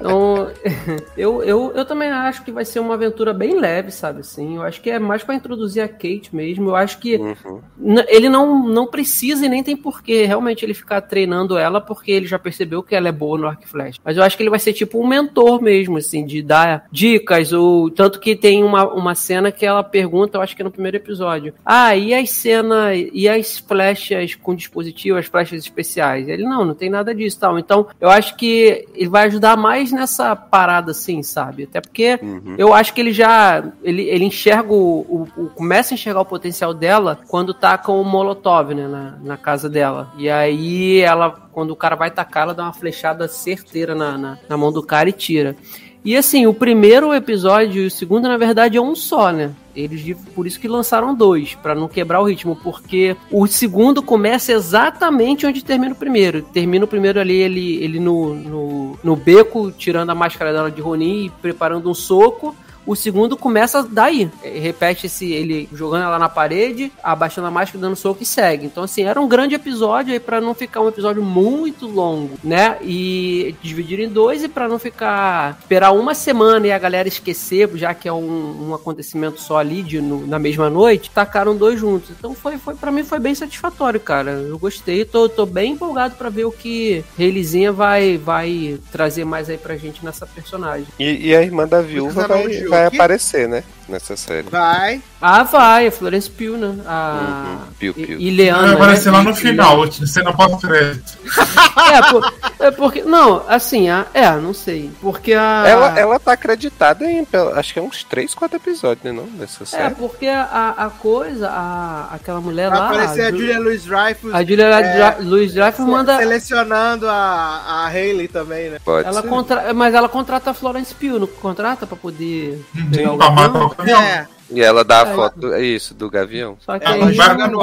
Então, eu, eu, eu também acho que vai ser uma aventura bem leve, sabe? Assim, eu acho que é mais pra introduzir a Kate mesmo. Eu acho que Uhum. ele não, não precisa e nem tem porquê realmente ele ficar treinando ela, porque ele já percebeu que ela é boa no arco e flecha. Mas eu acho que ele vai ser tipo um mentor mesmo, assim, de dar dicas, ou tanto que tem uma, uma cena que ela pergunta, eu acho que é no primeiro episódio, ah, e as cenas, e as flechas com dispositivo, as flechas especiais? Ele, não, não tem nada disso, tal. Então, eu acho que ele vai ajudar mais nessa parada, assim, sabe? Até porque Uhum. eu acho que ele já. Ele, ele enxerga o, o- o- Começa a enxergar o potencial dela quando tá com o Molotov, né? Na, na casa dela. E aí ela. Quando o cara vai tacar, ela dá uma flechada certeira na, na, na mão do cara e tira. E assim, o primeiro episódio e o segundo, na verdade, é um só, né? Eles por isso que lançaram dois, pra não quebrar o ritmo, porque o segundo começa exatamente onde termina o primeiro. Termina o primeiro ali, ele, ele no, no, no beco, tirando a máscara dela de Ronin e preparando um soco. O segundo começa daí. Repete esse, ele jogando ela na parede, abaixando a máscara, dando soco e segue. Então, assim, era um grande episódio aí pra não ficar um episódio muito longo, né? E dividir em dois e pra não ficar. esperar uma semana e a galera esquecer, já que é um, um acontecimento só ali de, no- na mesma noite, tacaram dois juntos. Então, foi, foi para mim foi bem satisfatório, cara. Eu gostei, tô, tô bem empolgado pra ver o que Reilizinha vai, vai trazer mais aí pra gente nessa personagem. E, e a irmã da viúva vai, vai aparecer, né? Nessa série. Vai. Ah, vai, a Florence Pugh, né? A... Uhum, Piu, E, piu. e Leana. Vai aparecer né? lá no E- final, cena pós-crédito. É, pô, É porque. Não, assim, a, é, não sei. Porque a. Ela, ela tá acreditada em, acho que é uns 3, 4 episódios, né? Não, dessa É, série. porque a, a coisa, a, aquela mulher Vai lá. aparecer a Ju- Julia Louis Dreyfus A Julia É, Luiz Dreyfus manda. selecionando a, a Hayley também, né? Pode Ela ser. contra... Mas ela contrata a Florence Pugh, não contrata pra poder. pegar o Pra matar gavião? o caminhão. É, E ela dá a É. foto, é isso, do Gavião. Só que Ela aí. vai- no.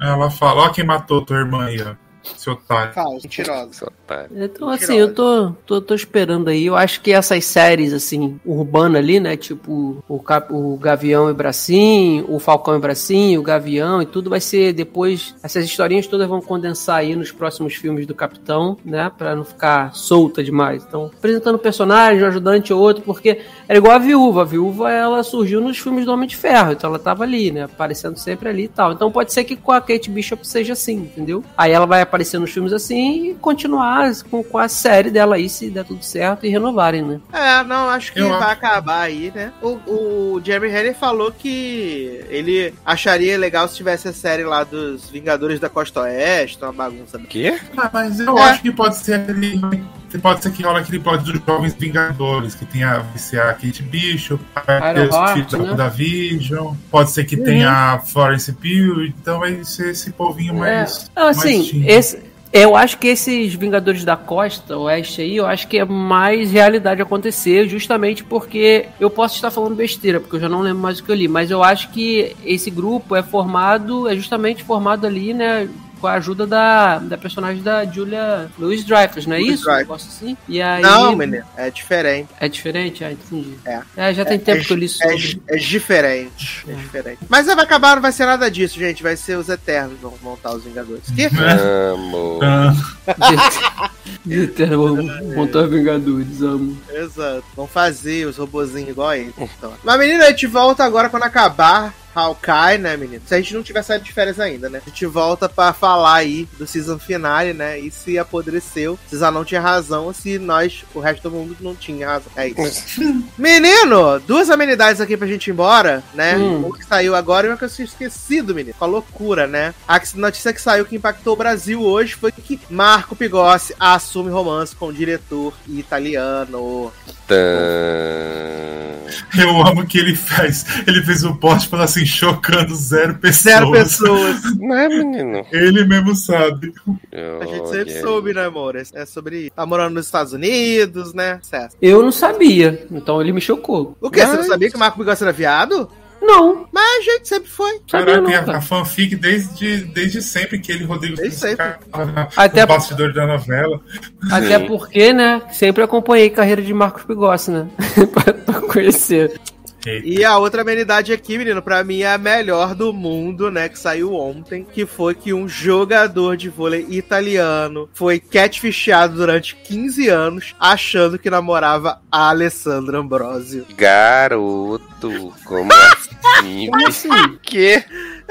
Ela fala, ó quem matou tua irmã aí, ó. Seu otário. falso, mentirosa. Esse otário. Então, assim, eu tô, tô, tô esperando aí. Eu acho que essas séries, assim, urbana ali, né? Tipo, o, Cap- o Gavião e Bracinho, o Falcão e Bracinho, o Gavião e tudo vai ser depois. Essas historinhas todas vão condensar aí nos próximos filmes do Capitão, né? Pra não ficar solta demais. Então, apresentando personagem, um ajudante ou outro, porque era igual a viúva. A viúva, ela surgiu nos filmes do Homem de Ferro, então ela tava ali, né? Aparecendo sempre ali e tal. Então pode ser que com a Kate Bishop seja assim, entendeu? Aí ela vai aparecer nos filmes assim e continuar com, com a série dela aí, se der tudo certo, e renovarem, né? É, não, acho que Eu vai acho. acabar aí, né? O, o Jeremy Renner falou que ele acharia legal se tivesse a série lá dos Vingadores da Costa Oeste, uma bagunça. Quê? Ah, mas eu É. acho que pode ser aquele. Pode ser que rola aquele plot dos Jovens Vingadores, que tenha vai ser a Kate Bishop, vai ter os filhos da, né? da Vision, pode ser que tenha a Florence Pugh, então vai ser esse povinho mais. Não, assim, mais. Esse, eu acho que esses Vingadores da Costa Oeste aí, eu acho que é mais realidade acontecer, justamente porque eu posso estar falando besteira, porque eu já não lembro mais o que eu li, mas eu acho que esse grupo é formado, é justamente formado ali, né? Com a ajuda da, da personagem da Julia Louis Dreyfus, não é Louis isso? Dreyfus. assim? E aí, Não, menino, é diferente. É diferente? Ah, entendi. É. já tem tempo é, que eu li é, sobre. é diferente. É diferente. Mas vai acabar, não vai ser nada disso, gente. Vai ser os Eternos que vão montar os Vingadores. Que? Amo. Ah, Montar Vingadores, amo. Exato. Vão fazer os robozinhos igual a ele. Então. Mas, menina, a gente volta agora quando acabar Hawkeye, né, menino? Se a gente não tiver saído de férias ainda, né? A gente volta pra falar aí do season finale, né? E se apodreceu, se Zanon tinha razão, ou se nós, o resto do mundo, não tinha razão. É isso. menino, duas amenidades aqui pra gente ir embora, né? Hum. Uma que saiu agora e uma que eu tinha esquecido, menino. Com a loucura, né? A notícia que saiu que impactou o Brasil hoje foi que Marco Pigossi assume romance com o diretor italiano. Tã. Eu amo que ele fez. Ele fez um post falando assim, chocando zero pessoas. Zero pessoas. Não é, menino? Ele mesmo sabe. A gente sempre soube, né, amor? É é sobre. Tá morando nos Estados Unidos, né? Certo. Eu não sabia, então ele me chocou. O quê? Você não Mas- sabia que o Marco Bigossi era viado? Não, Mas a gente sempre foi. Caraca, tem a, a fanfic desde, desde sempre que ele Rodrigo Desde sempre. na- Até- no bastidor da novela. Até Sim. porque, né, sempre acompanhei a carreira de Marcos Pigossi, né? pra, pra conhecer. E a outra amenidade aqui, menino, pra mim é a melhor do mundo, né? Que saiu ontem, que foi que um jogador de vôlei italiano foi catfishado durante 15 anos, achando que namorava a Alessandra Ambrosio. Garoto, como assim? Como assim? Que?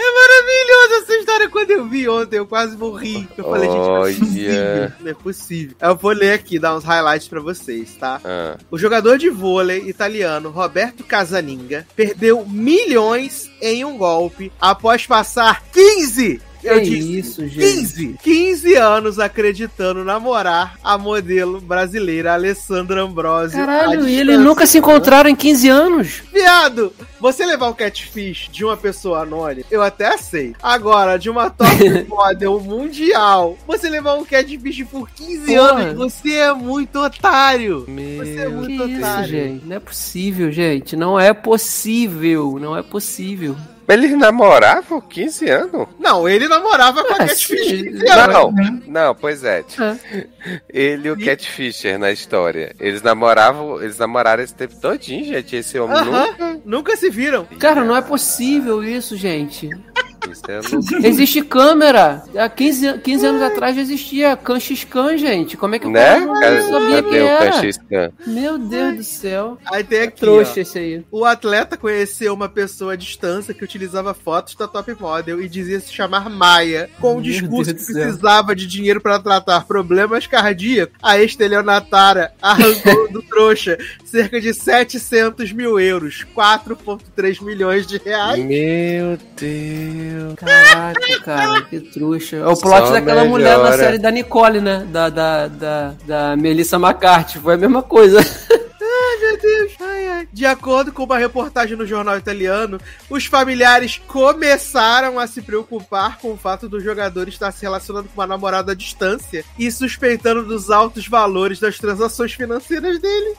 É maravilhoso essa história. Quando eu vi ontem, eu quase morri. Eu falei, gente, não é possível. Não é possível. Eu vou ler aqui, dar uns highlights pra vocês, tá? Ah, O jogador de vôlei italiano Roberto Perdeu milhões em um golpe após passar 15 eu Que disse isso, gente. 15, 15 anos acreditando namorar a modelo brasileira Alessandra Ambrosio. Caralho, e eles nunca se encontraram em 15 anos? Viado, você levar um catfish de uma pessoa anônima, eu até aceito. Agora, de uma top model mundial, você levar um catfish por 15 Porra. anos, você é muito otário. meu Você é muito Que isso, otário. gente? Não é possível, gente. Não é possível. Não é possível. Mas eles namoravam 15 anos? Não, ele namorava com a É, catfish. 15 anos. Não, não, pois é. É. Ele e o Catfisher na história. Eles namoravam, eles namoraram esse tempo todinho, gente. Esse homem Aham, nunca. Nunca se viram. Cara, não é possível isso, gente. Isso é louco. Existe câmera. Há 15, an- 15 anos atrás já existia Canxiscan, gente. Como é que o Né? cara não sabia que cadê era? Meu Deus do céu. Aí tem aqui, Trouxa ó. esse aí. O atleta conheceu uma pessoa à distância que utilizava fotos da top model e dizia se chamar Maia, com o Meu discurso Deus que precisava de dinheiro para tratar problemas cardíacos. A estelionatária arrancou do trouxa cerca de 700 mil euros, 4,3 milhões de reais. Meu Deus. Deus. Caraca, cara, que trouxa. É o plot Só daquela mulher na série da Nicole, né? Da, da, da, da Melissa McCarthy. Foi a mesma coisa. Meu Deus. Ai, ai. De acordo com uma reportagem no jornal italiano, os familiares começaram a se preocupar com o fato do jogador estar se relacionando com uma namorada à distância e suspeitando dos altos valores das transações financeiras dele.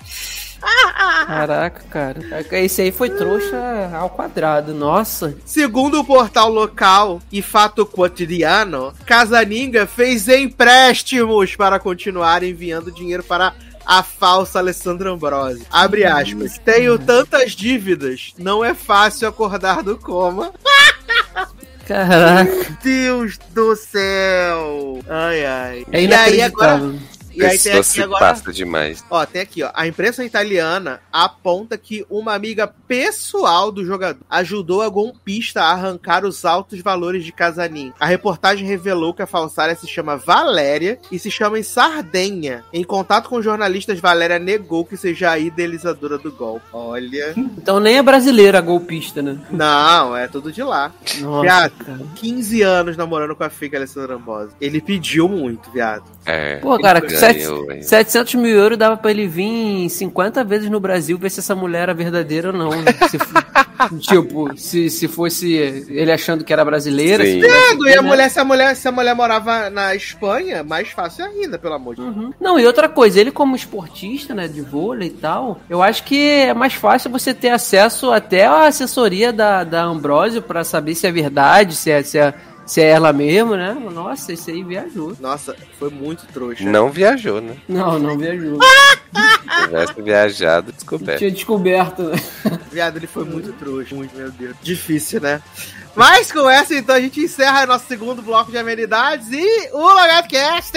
Caraca, cara. Esse aí foi trouxa ao quadrado. Nossa. Segundo o portal local e Fato Quotidiano, Casaninga fez empréstimos para continuar enviando dinheiro para a falsa Alessandra Ambrose. Abre aspas. Tenho tantas dívidas, não é fácil acordar do coma. Caraca. Deus do céu! Ai, ai. É e aí agora. E aí tem aqui se agora. passa demais. Ó, tem aqui, ó. A imprensa italiana aponta que uma amiga pessoal do jogador ajudou a golpista a arrancar os altos valores de Casanin. A reportagem revelou que a falsária se chama Valéria e se chama em Sardenha. Em contato com jornalistas, Valéria negou que seja a idealizadora do golpe. Olha. Então nem é brasileira a golpista, né? Não, é tudo de lá. Nossa, Viado, cara. 15 anos namorando com a fica Alessandra Ambrose. Ele pediu muito, viado. É. Pô, cara, sete- hein? 700 mil euros dava pra ele vir 50 vezes no Brasil ver se essa mulher era verdadeira ou não. né? Se tipo, se, se fosse ele achando que era brasileira. Sim. e a né? mulher, se a mulher, se a mulher morava na Espanha, mais fácil ainda, pelo amor de Deus. Uhum. Não, e outra coisa, ele como esportista, né, de vôlei e tal, eu acho que é mais fácil você ter acesso até à assessoria da, da Ambrosio pra saber se é verdade, se é, se é, se é ela mesmo, né? Nossa, esse aí viajou. Nossa, foi muito trouxa. Não viajou, né? Não, não viajou. Se tivesse viajado, descoberto. Tinha descoberto, né? Viado, ele foi muito trouxa. Muito, meu Deus. Difícil, né? Mas com essa, então, a gente encerra nosso segundo bloco de amenidades e o LogadoCast!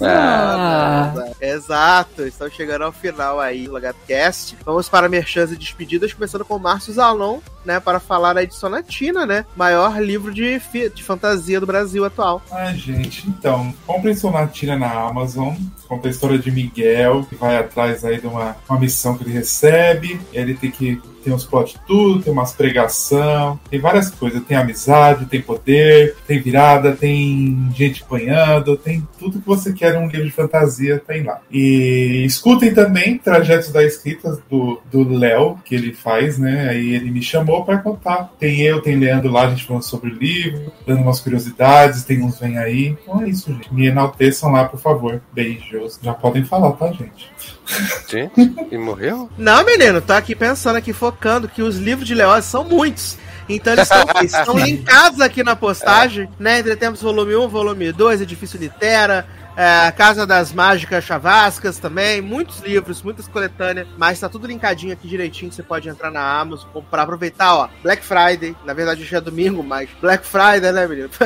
Ah. Exato, estamos chegando ao final aí do LogadoCast. Vamos para merchans e despedidas, começando com o Márcio Zalon, né, para falar da edição latina, né? Maior livro de, de fantasia do Brasil atual. Ah, gente, então, comprem Sonatina na Amazon. Conta a história de Miguel, que vai atrás aí de uma, uma missão que ele recebe. E ele tem que tem uns plot tudo, tem umas pregação, tem várias coisas. Tem amizade, tem poder, tem virada, tem gente apanhando, tem tudo que você quer num livro de fantasia, tem lá. E escutem também Trajetos da Escrita do do Léo, que ele faz, né? Aí ele me chamou para contar. Tem eu, tem Leandro lá, a gente falando sobre o livro, dando umas curiosidades, tem uns vem aí. Então é isso, gente. Me enalteçam lá, por favor. Beijos. Já podem falar, tá, gente? Gente, e morreu? Não, menino, tô aqui pensando aqui, focando que os livros de Leoz são muitos. Então eles estão, linkados aqui na postagem, né? Entre tempos volume 1, volume 2, Edifício Litera, é, Casa das Mágicas Chavascas também, muitos livros, muitas coletâneas, mas tá tudo linkadinho aqui direitinho, você pode entrar na Amazon, comprar, aproveitar, ó, Black Friday, na verdade hoje é domingo, mas Black Friday, né, menino?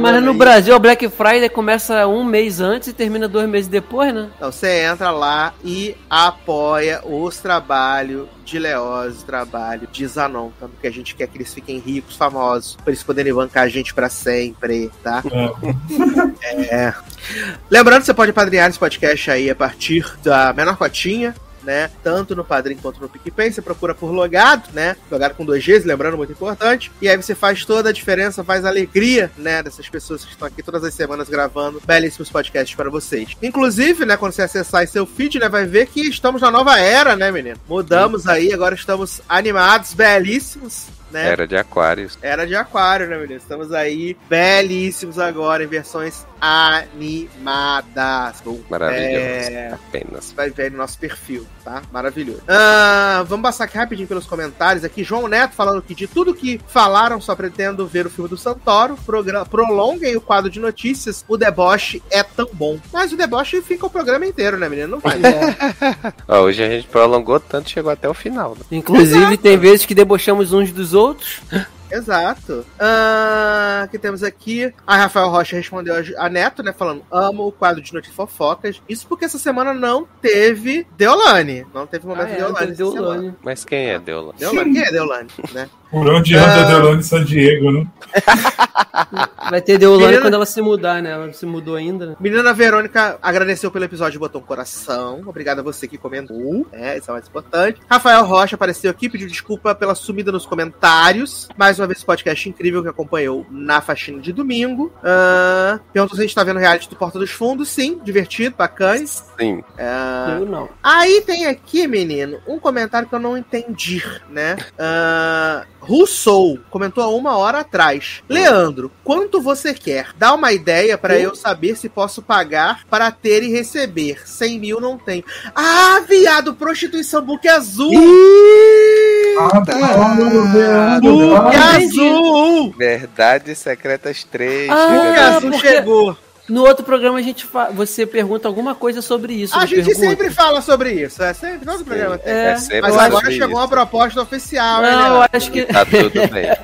Mas no aí. Brasil, o Black Friday começa um mês antes e termina dois meses depois, né? Então você entra lá e apoia os trabalhos de Leoz, trabalho de Zanon, tá? porque a gente quer que eles fiquem ricos, famosos, pra eles poderem bancar a gente pra sempre, tá? Ah, É. Lembrando você pode padrinhar esse podcast aí a partir da menor cotinha. Né? Tanto no Padrim quanto no PicPay, você procura por logado, né? Logado com dois Gs, lembrando, muito importante. E aí você faz toda a diferença, faz a alegria, né? Dessas pessoas que estão aqui todas as semanas gravando belíssimos podcasts para vocês. Inclusive, né? Quando você acessar seu feed, né? Vai ver que estamos na nova era, né, menino? Mudamos aí, agora estamos animados, belíssimos. Né? Era de Aquários. Era de aquário, né, menino? Estamos aí belíssimos agora em versões animadas. Maravilhoso. É, Apenas. vai ver no nosso perfil, tá? Maravilhoso. Ah, vamos passar aqui rapidinho pelos comentários aqui. João Neto falando que de tudo que falaram, só pretendo ver o filme do Santoro. Prolonguem o quadro de notícias. O deboche é tão bom. Mas o deboche fica o programa inteiro, né, menino? Não vai. É. Ó, hoje a gente prolongou tanto, chegou até o final. Né? Inclusive, tem vezes que debochamos uns dos outros. Exato. Ah, que temos aqui. A Rafael Rocha respondeu a- Neto, né? Falando: amo o quadro de notícias fofocas. Isso porque essa semana não teve Deolane. Não teve momento Ah, é, Deolane. essa semana. Deolane. Mas quem é Deula? Deolane. Quem é Deolane, né? Por onde anda Ah. Delano em San Diego, né? Vai ter Deolane Menina- quando ela se mudar, né? Ela não se mudou ainda, né? Menina Verônica agradeceu pelo episódio e botou um coração. Obrigado a você que comentou. É, isso é o mais importante. Rafael Rocha apareceu aqui, pediu desculpa pela sumida nos comentários. Mais uma vez, esse podcast incrível que acompanhou na faxina de domingo. Ah, perguntou se a gente tá vendo reality do Porta dos Fundos. Sim, divertido, bacana. Sim. Ah, Eu não. Aí tem aqui, menino, um comentário que eu não entendi, né? Ah, Rousseau comentou há uma hora atrás. Leandro, quanto você quer? Dá uma ideia pra eu saber se posso pagar para ter e receber. 100 mil não tem. Ah, viado, prostituição book azul! Ah, tá. Book azul! Verdades Secretas 3. Ah, Book azul porque- chegou. No outro programa a gente fa... você pergunta alguma coisa sobre isso. A gente pergunta? sempre fala sobre isso. É sempre todo programa tem. É, É sempre Mas agora isso. chegou uma proposta oficial, Não, eu Leandro? acho que. Tá tudo bem.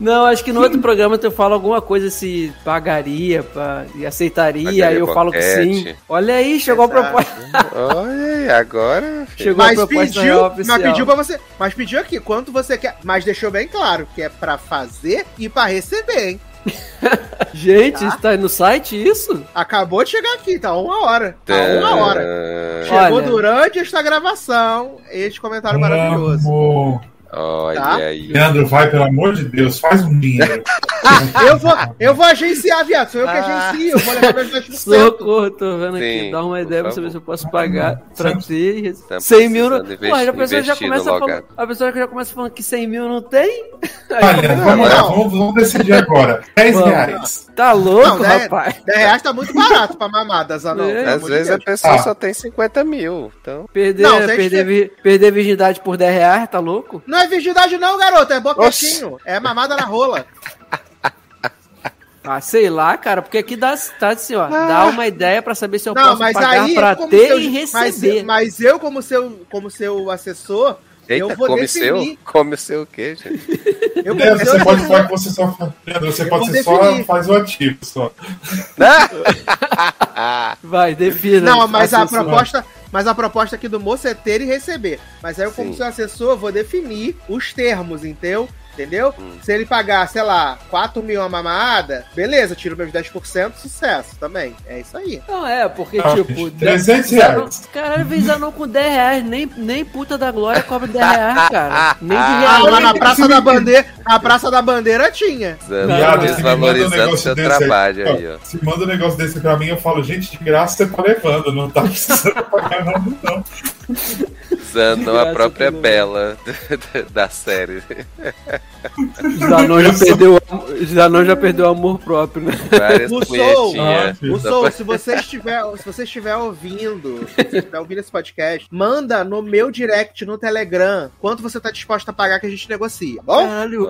Não, acho que no outro programa tu fala alguma coisa se pagaria pra... e aceitaria, Pagaria aí eu falo que sim. Olha aí, chegou a Exato. proposta. Olha aí, agora. filho. Chegou a Mas proposta pediu, oficial. mas pediu pra você. Mas pediu aqui, quanto você quer. Mas deixou bem claro que é pra fazer e pra receber, hein? Gente, Tá. está no site isso? Acabou de chegar aqui, tá uma hora. Tá uma hora. Chegou Olha. durante esta gravação este comentário maravilhoso. Amo. Olha Tá? aí. Leandro, vai, pelo amor de Deus, faz um dinheiro. Eu vou, eu vou agenciar, viado. Sou eu que Ah. agencio. Eu vou levar meus 10%. Socorro, tô vendo aqui. Sim, Dá uma ideia pra saber se eu posso pagar pra ter e receber. Estamos 100 mil. Não... Pô, a pessoa já começa falando. A pessoa já começa falando que 100 mil não tem? Olha, vamos lá, não. vamos, vamos decidir agora. 10 Vamos. reais. Tá louco, Não, dez- rapaz? 10 reais tá muito barato pra mamada, Zanão. É. Às vezes a pessoa Ah. só tem 50 mil. Então. Perder, Não, perder, vi- perder virgindade por 10 reais, tá louco? Não é virgindade, não, garoto. É boquetinho. É mamada na rola. Ah, sei lá, cara, porque aqui dá, tá assim, ó, dá uma ideia pra saber se eu Ah. Não, posso mas pagar aí. pra como ter seu- e mas, receber. mas eu, como seu, como seu assessor, Eita, eu vou come definir. seu? Come seu o quê, gente? Eu, eu- você pode falar que você só. Leandro, você Eu pode ser só definir. faz o ativo só. Vai, defina. Não, mas a proposta, mas a proposta aqui do moço é ter e receber. Mas aí eu, como Sim. seu assessor, vou definir os termos, entendeu? Entendeu? Hum. Se ele pagar, sei lá, 4 mil a mamada, beleza, tiro meus 10%, sucesso também. É isso aí. Não, é, porque, Ah, tipo... 300 Zanon- reais. Caralho, vem Zanon com 10 reais, nem, nem puta da glória cobra 10 reais, cara. Nem de Ah, Ah, lá na Praça da Bandeira, na Praça da Bandeira tinha. Não, Viado, não. um desvalorizando negócio seu trabalho aí, ó. Se manda um negócio desse pra mim, eu falo, gente, de graça você tá levando, não tá precisando pagar nada, não. Usando a própria. Bela da série. Zanon já perdeu, Zanon já perdeu o amor próprio, né? Várias. Ah, O se você estiver, se você estiver ouvindo, se você estiver ouvindo esse podcast, manda no meu direct no Telegram quanto você tá disposto a pagar que a gente negocia, bom? Caralho.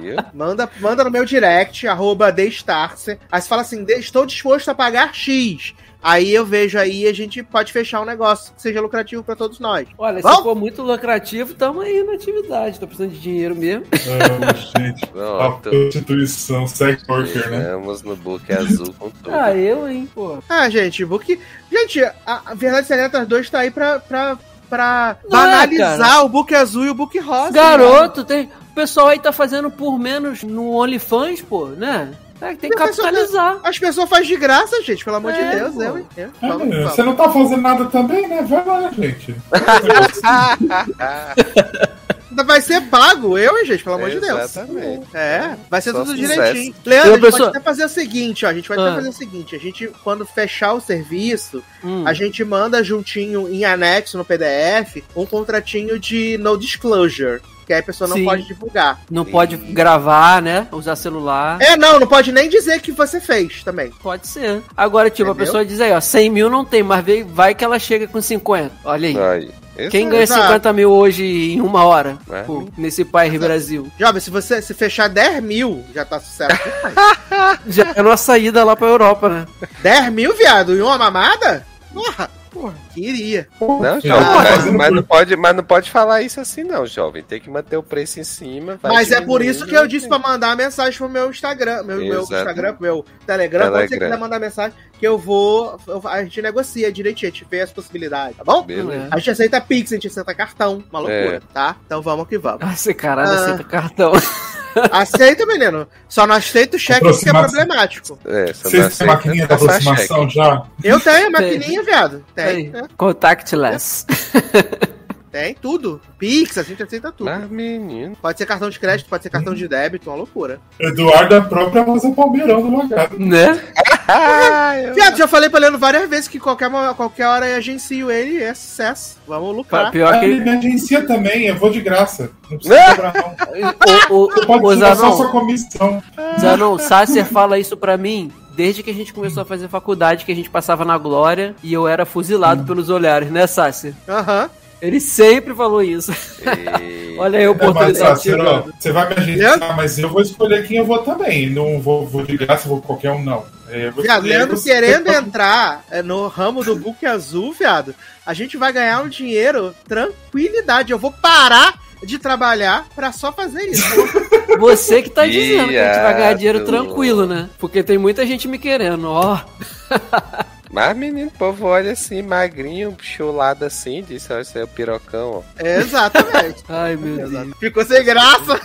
Viu? Manda, manda no meu direct, arroba Destarce. Aí você fala assim, "De- estou disposto a pagar X. Aí eu vejo aí e a gente pode fechar um negócio que seja lucrativo pra todos nós. Olha, Bom? se for muito lucrativo, tamo aí na atividade. Tô precisando de dinheiro mesmo. Gente, a Pronto. prostituição, sex worker, né? Chegamos no book azul com tudo. Ah, eu, hein, pô. Ah, gente, book. Gente, a, a Verdade Secretas 2 tá aí pra, pra, pra Não é, banalizar cara. o book azul e o book rosa. Garoto, tem. O pessoal aí tá fazendo por menos no OnlyFans, pô, né? É, tem que capitalizar. As pessoas fazem de graça, gente, pelo amor É, de Deus. Eu entendo. É, Vamos, vamos. você não tá fazendo nada também, né? Vai lá, gente. Vai ser pago, eu, hein, gente, pelo amor de Deus. Exatamente. É, vai ser Só tudo sucesso. direitinho. Leandro, Eu a gente pessoa- pode até fazer o seguinte, ó. A gente pode Ah. até fazer o seguinte: a gente, quando fechar o serviço, Hum. a gente manda juntinho em anexo no PDF um contratinho de no disclosure. Que aí a pessoa não Sim. pode divulgar. Não pode gravar, né? Usar celular. É, não, não pode nem dizer que você fez também. Pode ser. Agora, tipo, Entendeu? a pessoa diz aí, ó, 100 mil não tem, mas vem- vai que ela chega com 50. Olha aí. Aí. Quem Exato. ganha Exato. 50 mil hoje em uma hora? É. Pô, nesse país Brasil. Jovem, se você se fechar 10 mil, já tá sucesso. Já é uma saída lá pra Europa, né? 10 mil, viado, e uma mamada? Porra, porra, queria. Não, Ah, jovem, mas, mas não pode, mas não pode falar isso assim, não, jovem. Tem que manter o preço em cima. Mas é por isso que eu disse pra mandar mensagem pro meu Instagram, meu, meu. Instagram, pro meu Telegram. Quando você Telegram. quiser mandar mensagem, que eu vou. eu- a gente negocia direitinho, a gente vê as possibilidades, tá bom? Beleza. A gente aceita Pix, a gente aceita cartão, uma loucura, tá? Então vamos que vamos. Ah, esse caralho Ah. aceita cartão. Aceita, menino. Só não aceita o cheque que é problemático. É, Vocês têm maquininha da aproximação cheque. já? Eu tenho a maquininha, viado. Tem, né? Contactless. Tem tudo. Pix, a gente aceita tudo. Mas, menino. Pode ser cartão de crédito, pode ser cartão de débito, uma loucura. Eduardo é a própria Rosa Palmeirão do Logado. né? Ah, eu... Viado, já falei pra Leandro várias vezes que qualquer, qualquer hora eu agencio ele e é sucesso. Vamos lucrar. Pior Ah, que ele me agencia também, eu vou de graça. Não precisa cobrar, não. O, o, Você pode o só sua comissão. Zanon, Sasser fala isso pra mim desde que a gente começou a fazer faculdade, que a gente passava na Glória e eu era fuzilado pelos olhares, né, Sasser? Aham. Ele sempre falou isso. E- Olha aí É, mas, oportunidade chegando. você vai me agenciar, mas eu vou escolher quem eu vou também. Não vou, vou de graça, vou qualquer um, não. É, eu vou Viado, Leandro querendo entrar é, no ramo do book azul, viado, a gente vai ganhar um dinheiro tranquilidade. Eu vou parar de trabalhar pra só fazer isso. Você que tá dizendo que a gente vai ganhar dinheiro tranquilo, né? Porque tem muita gente me querendo, ó. Mas, menino, o povo olha assim, magrinho, chulado assim, disse, olha, esse é o pirocão, ó. É, exatamente. Ai, meu Deus. Ficou sem graça.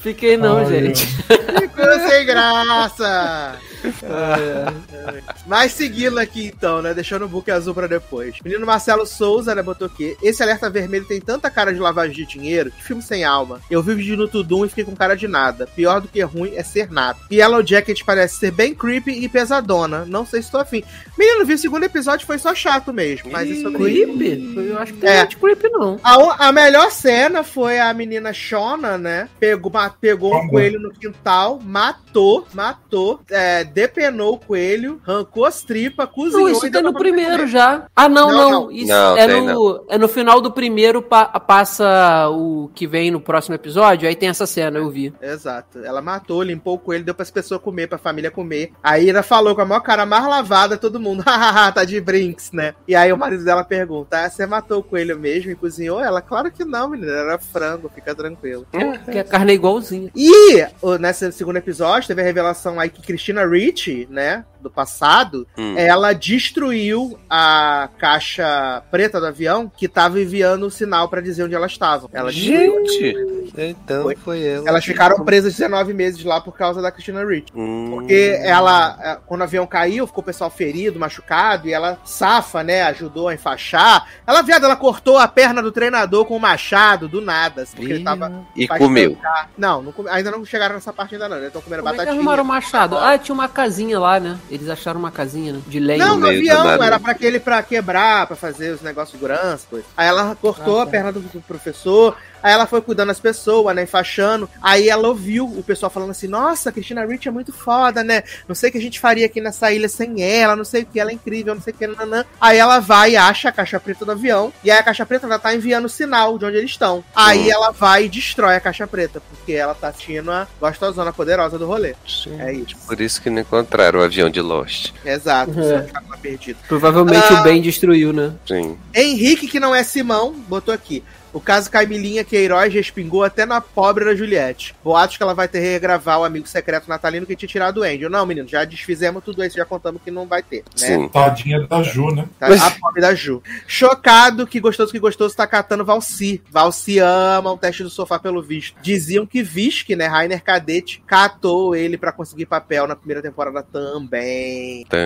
Fiquei não, Ai, gente. Ficou sem graça. Mas seguindo aqui então, né? Deixando o book azul pra depois. Menino Marcelo Souza, né? Botou aqui. Esse alerta vermelho tem tanta cara de lavagem de dinheiro. Que filme sem alma. Eu vi o vídeo no Tudum e fiquei com cara de nada. Pior do que ruim é ser nada. E Yellow Jacket parece ser bem creepy e pesadona. Não sei se tô afim. Menino, vi o segundo episódio foi só chato mesmo. Mas isso eu não Creep? Eu acho que tem É. gente creep, não. A, a melhor cena foi a menina Shona, né? Pegou, pegou um coelho no quintal, matou, matou, é, depenou o coelho, arrancou as tripas, cozinhou. Não, isso tem no pra comer. primeiro já. Ah, não, Não, não. não. Isso Não, é, tem no, é no final do primeiro, pa- passa o que vem no próximo episódio, aí tem essa cena, eu vi. Exato. Ela matou, limpou o coelho, deu pras pessoas comer, pra família comer. Aí ela falou com a maior cara mais lavada, todo mundo, hahaha, tá de brinks, né? E aí o marido dela pergunta: ah, você matou o coelho mesmo e cozinhou? Ela, claro que não, menina, era frango, fica tranquilo. Que a carne é igualzinha. E o- nesse segundo episódio teve a revelação aí que Christina Ricci, né, do passado, Hum. ela destruiu a caixa preta do avião que tava enviando o sinal pra dizer onde elas estavam. Ela destruiu. Gente, então Foi. foi, ela. Elas ficaram presas 19 meses lá por causa da Christina Ricci. Hum. Porque ela, é, quando o avião caiu, ficou o pessoal ferido, machucado, e ela safa, né? Ajudou a enfaixar. Ela, viado, ela cortou a perna do treinador com um machado, do nada, assim, porque ele tava. E comeu. Não, não ainda não chegaram nessa parte ainda não. Eles estão comendo Como é que batatinha. arrumaram o machado? Ah, tinha uma casinha lá, né? Eles acharam uma casinha, né? De lenha. Não, no do avião, era pra aquele pra quebrar, pra fazer os negócios de segurança, coisa. Aí ela cortou Ah, a tá. perna do professor, aí ela foi cuidando das pessoas, né, enfaixando. Aí ela ouviu o pessoal falando assim: Nossa, a Cristina Ricci é muito foda, né? Não sei o que a gente faria aqui nessa ilha sem ela, não sei o que, ela é incrível, não sei o que, nanã. Aí ela vai e acha a caixa preta do avião, e aí a caixa preta já tá enviando sinal de onde eles estão. Aí Hum. ela vai e destrói a caixa preta, porque ela tá assistindo a gostosona poderosa do rolê. É isso. Por isso que não encontraram o avião de Lost. Exato, É. perdido. Provavelmente Ah. o Ben destruiu, né? Sim. Henrique, que não é Simão, botou aqui. O caso Camilinha Queiroz respingou até na pobre da Juliette. Boatos que ela vai ter que regravar o amigo secreto natalino que tinha tirado o Angel. Não, menino, já desfizemos tudo isso, já contamos que não vai ter, né? Sim. Tadinha da Ju, né? Tá? A pobre da Ju. Chocado que gostoso que gostoso tá catando Valci. Valci ama o teste do sofá pelo visto. Diziam que Visk, né, Rainer Cadete, catou ele pra conseguir papel na primeira temporada também. Tã.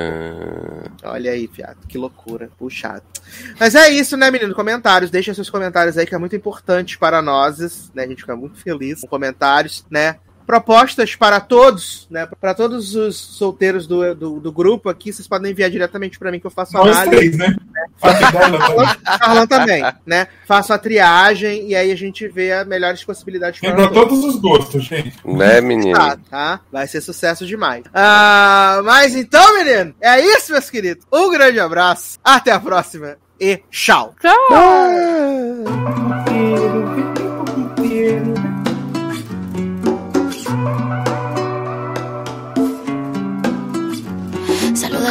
Olha aí, fiado, que loucura, puxado. Mas é isso, né, menino? Comentários, deixa seus comentários aí que é muito importante para nós, né? A gente fica muito feliz com comentários, né? Propostas para todos, né? Para todos os solteiros do, do, do grupo aqui, vocês podem enviar diretamente para mim que eu faço Nós análise. três, né? Também. Carlão também, né? Faço a triagem e aí a gente vê as melhores possibilidades para pra todos os gostos, gente. Né, menino? Tá, tá? Vai ser sucesso demais. Ah, mas então, menino, é isso, meus queridos. Um grande abraço, até a próxima e tchau. Saluda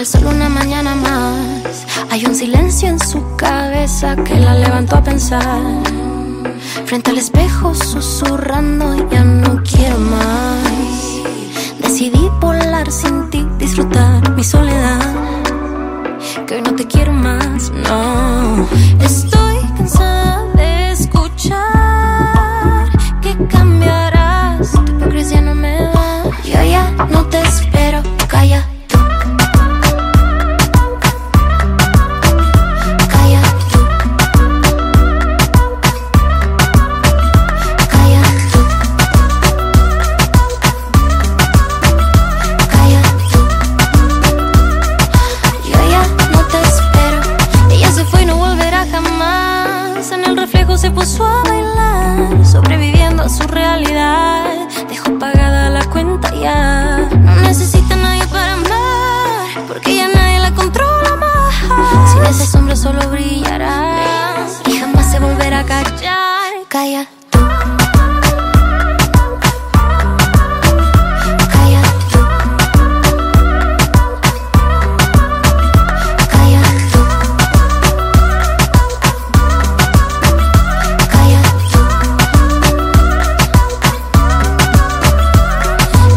al sol una mañana más. Hay un silencio en su cabeza que la levantó a pensar. Frente al espejo susurrando, ya no quiero más. Decidí volar sin ti, disfrutar mi soledad. Que hoy no te quiero más, no. Estoy cansada de escuchar Calla tú. Calla tú. Calla tú. Calla tú.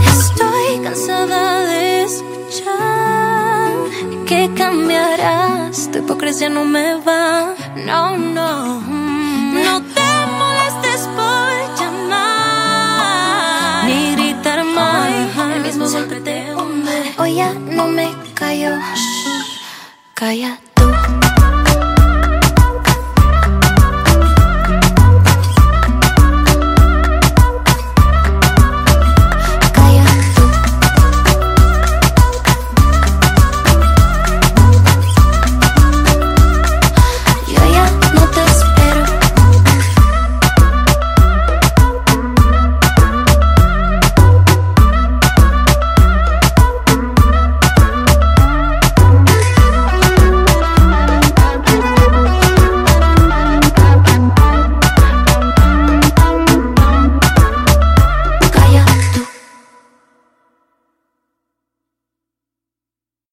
Estoy cansada de escuchar que cambiarás. Tu hipocresía no me va. No, no. No me callo. Calla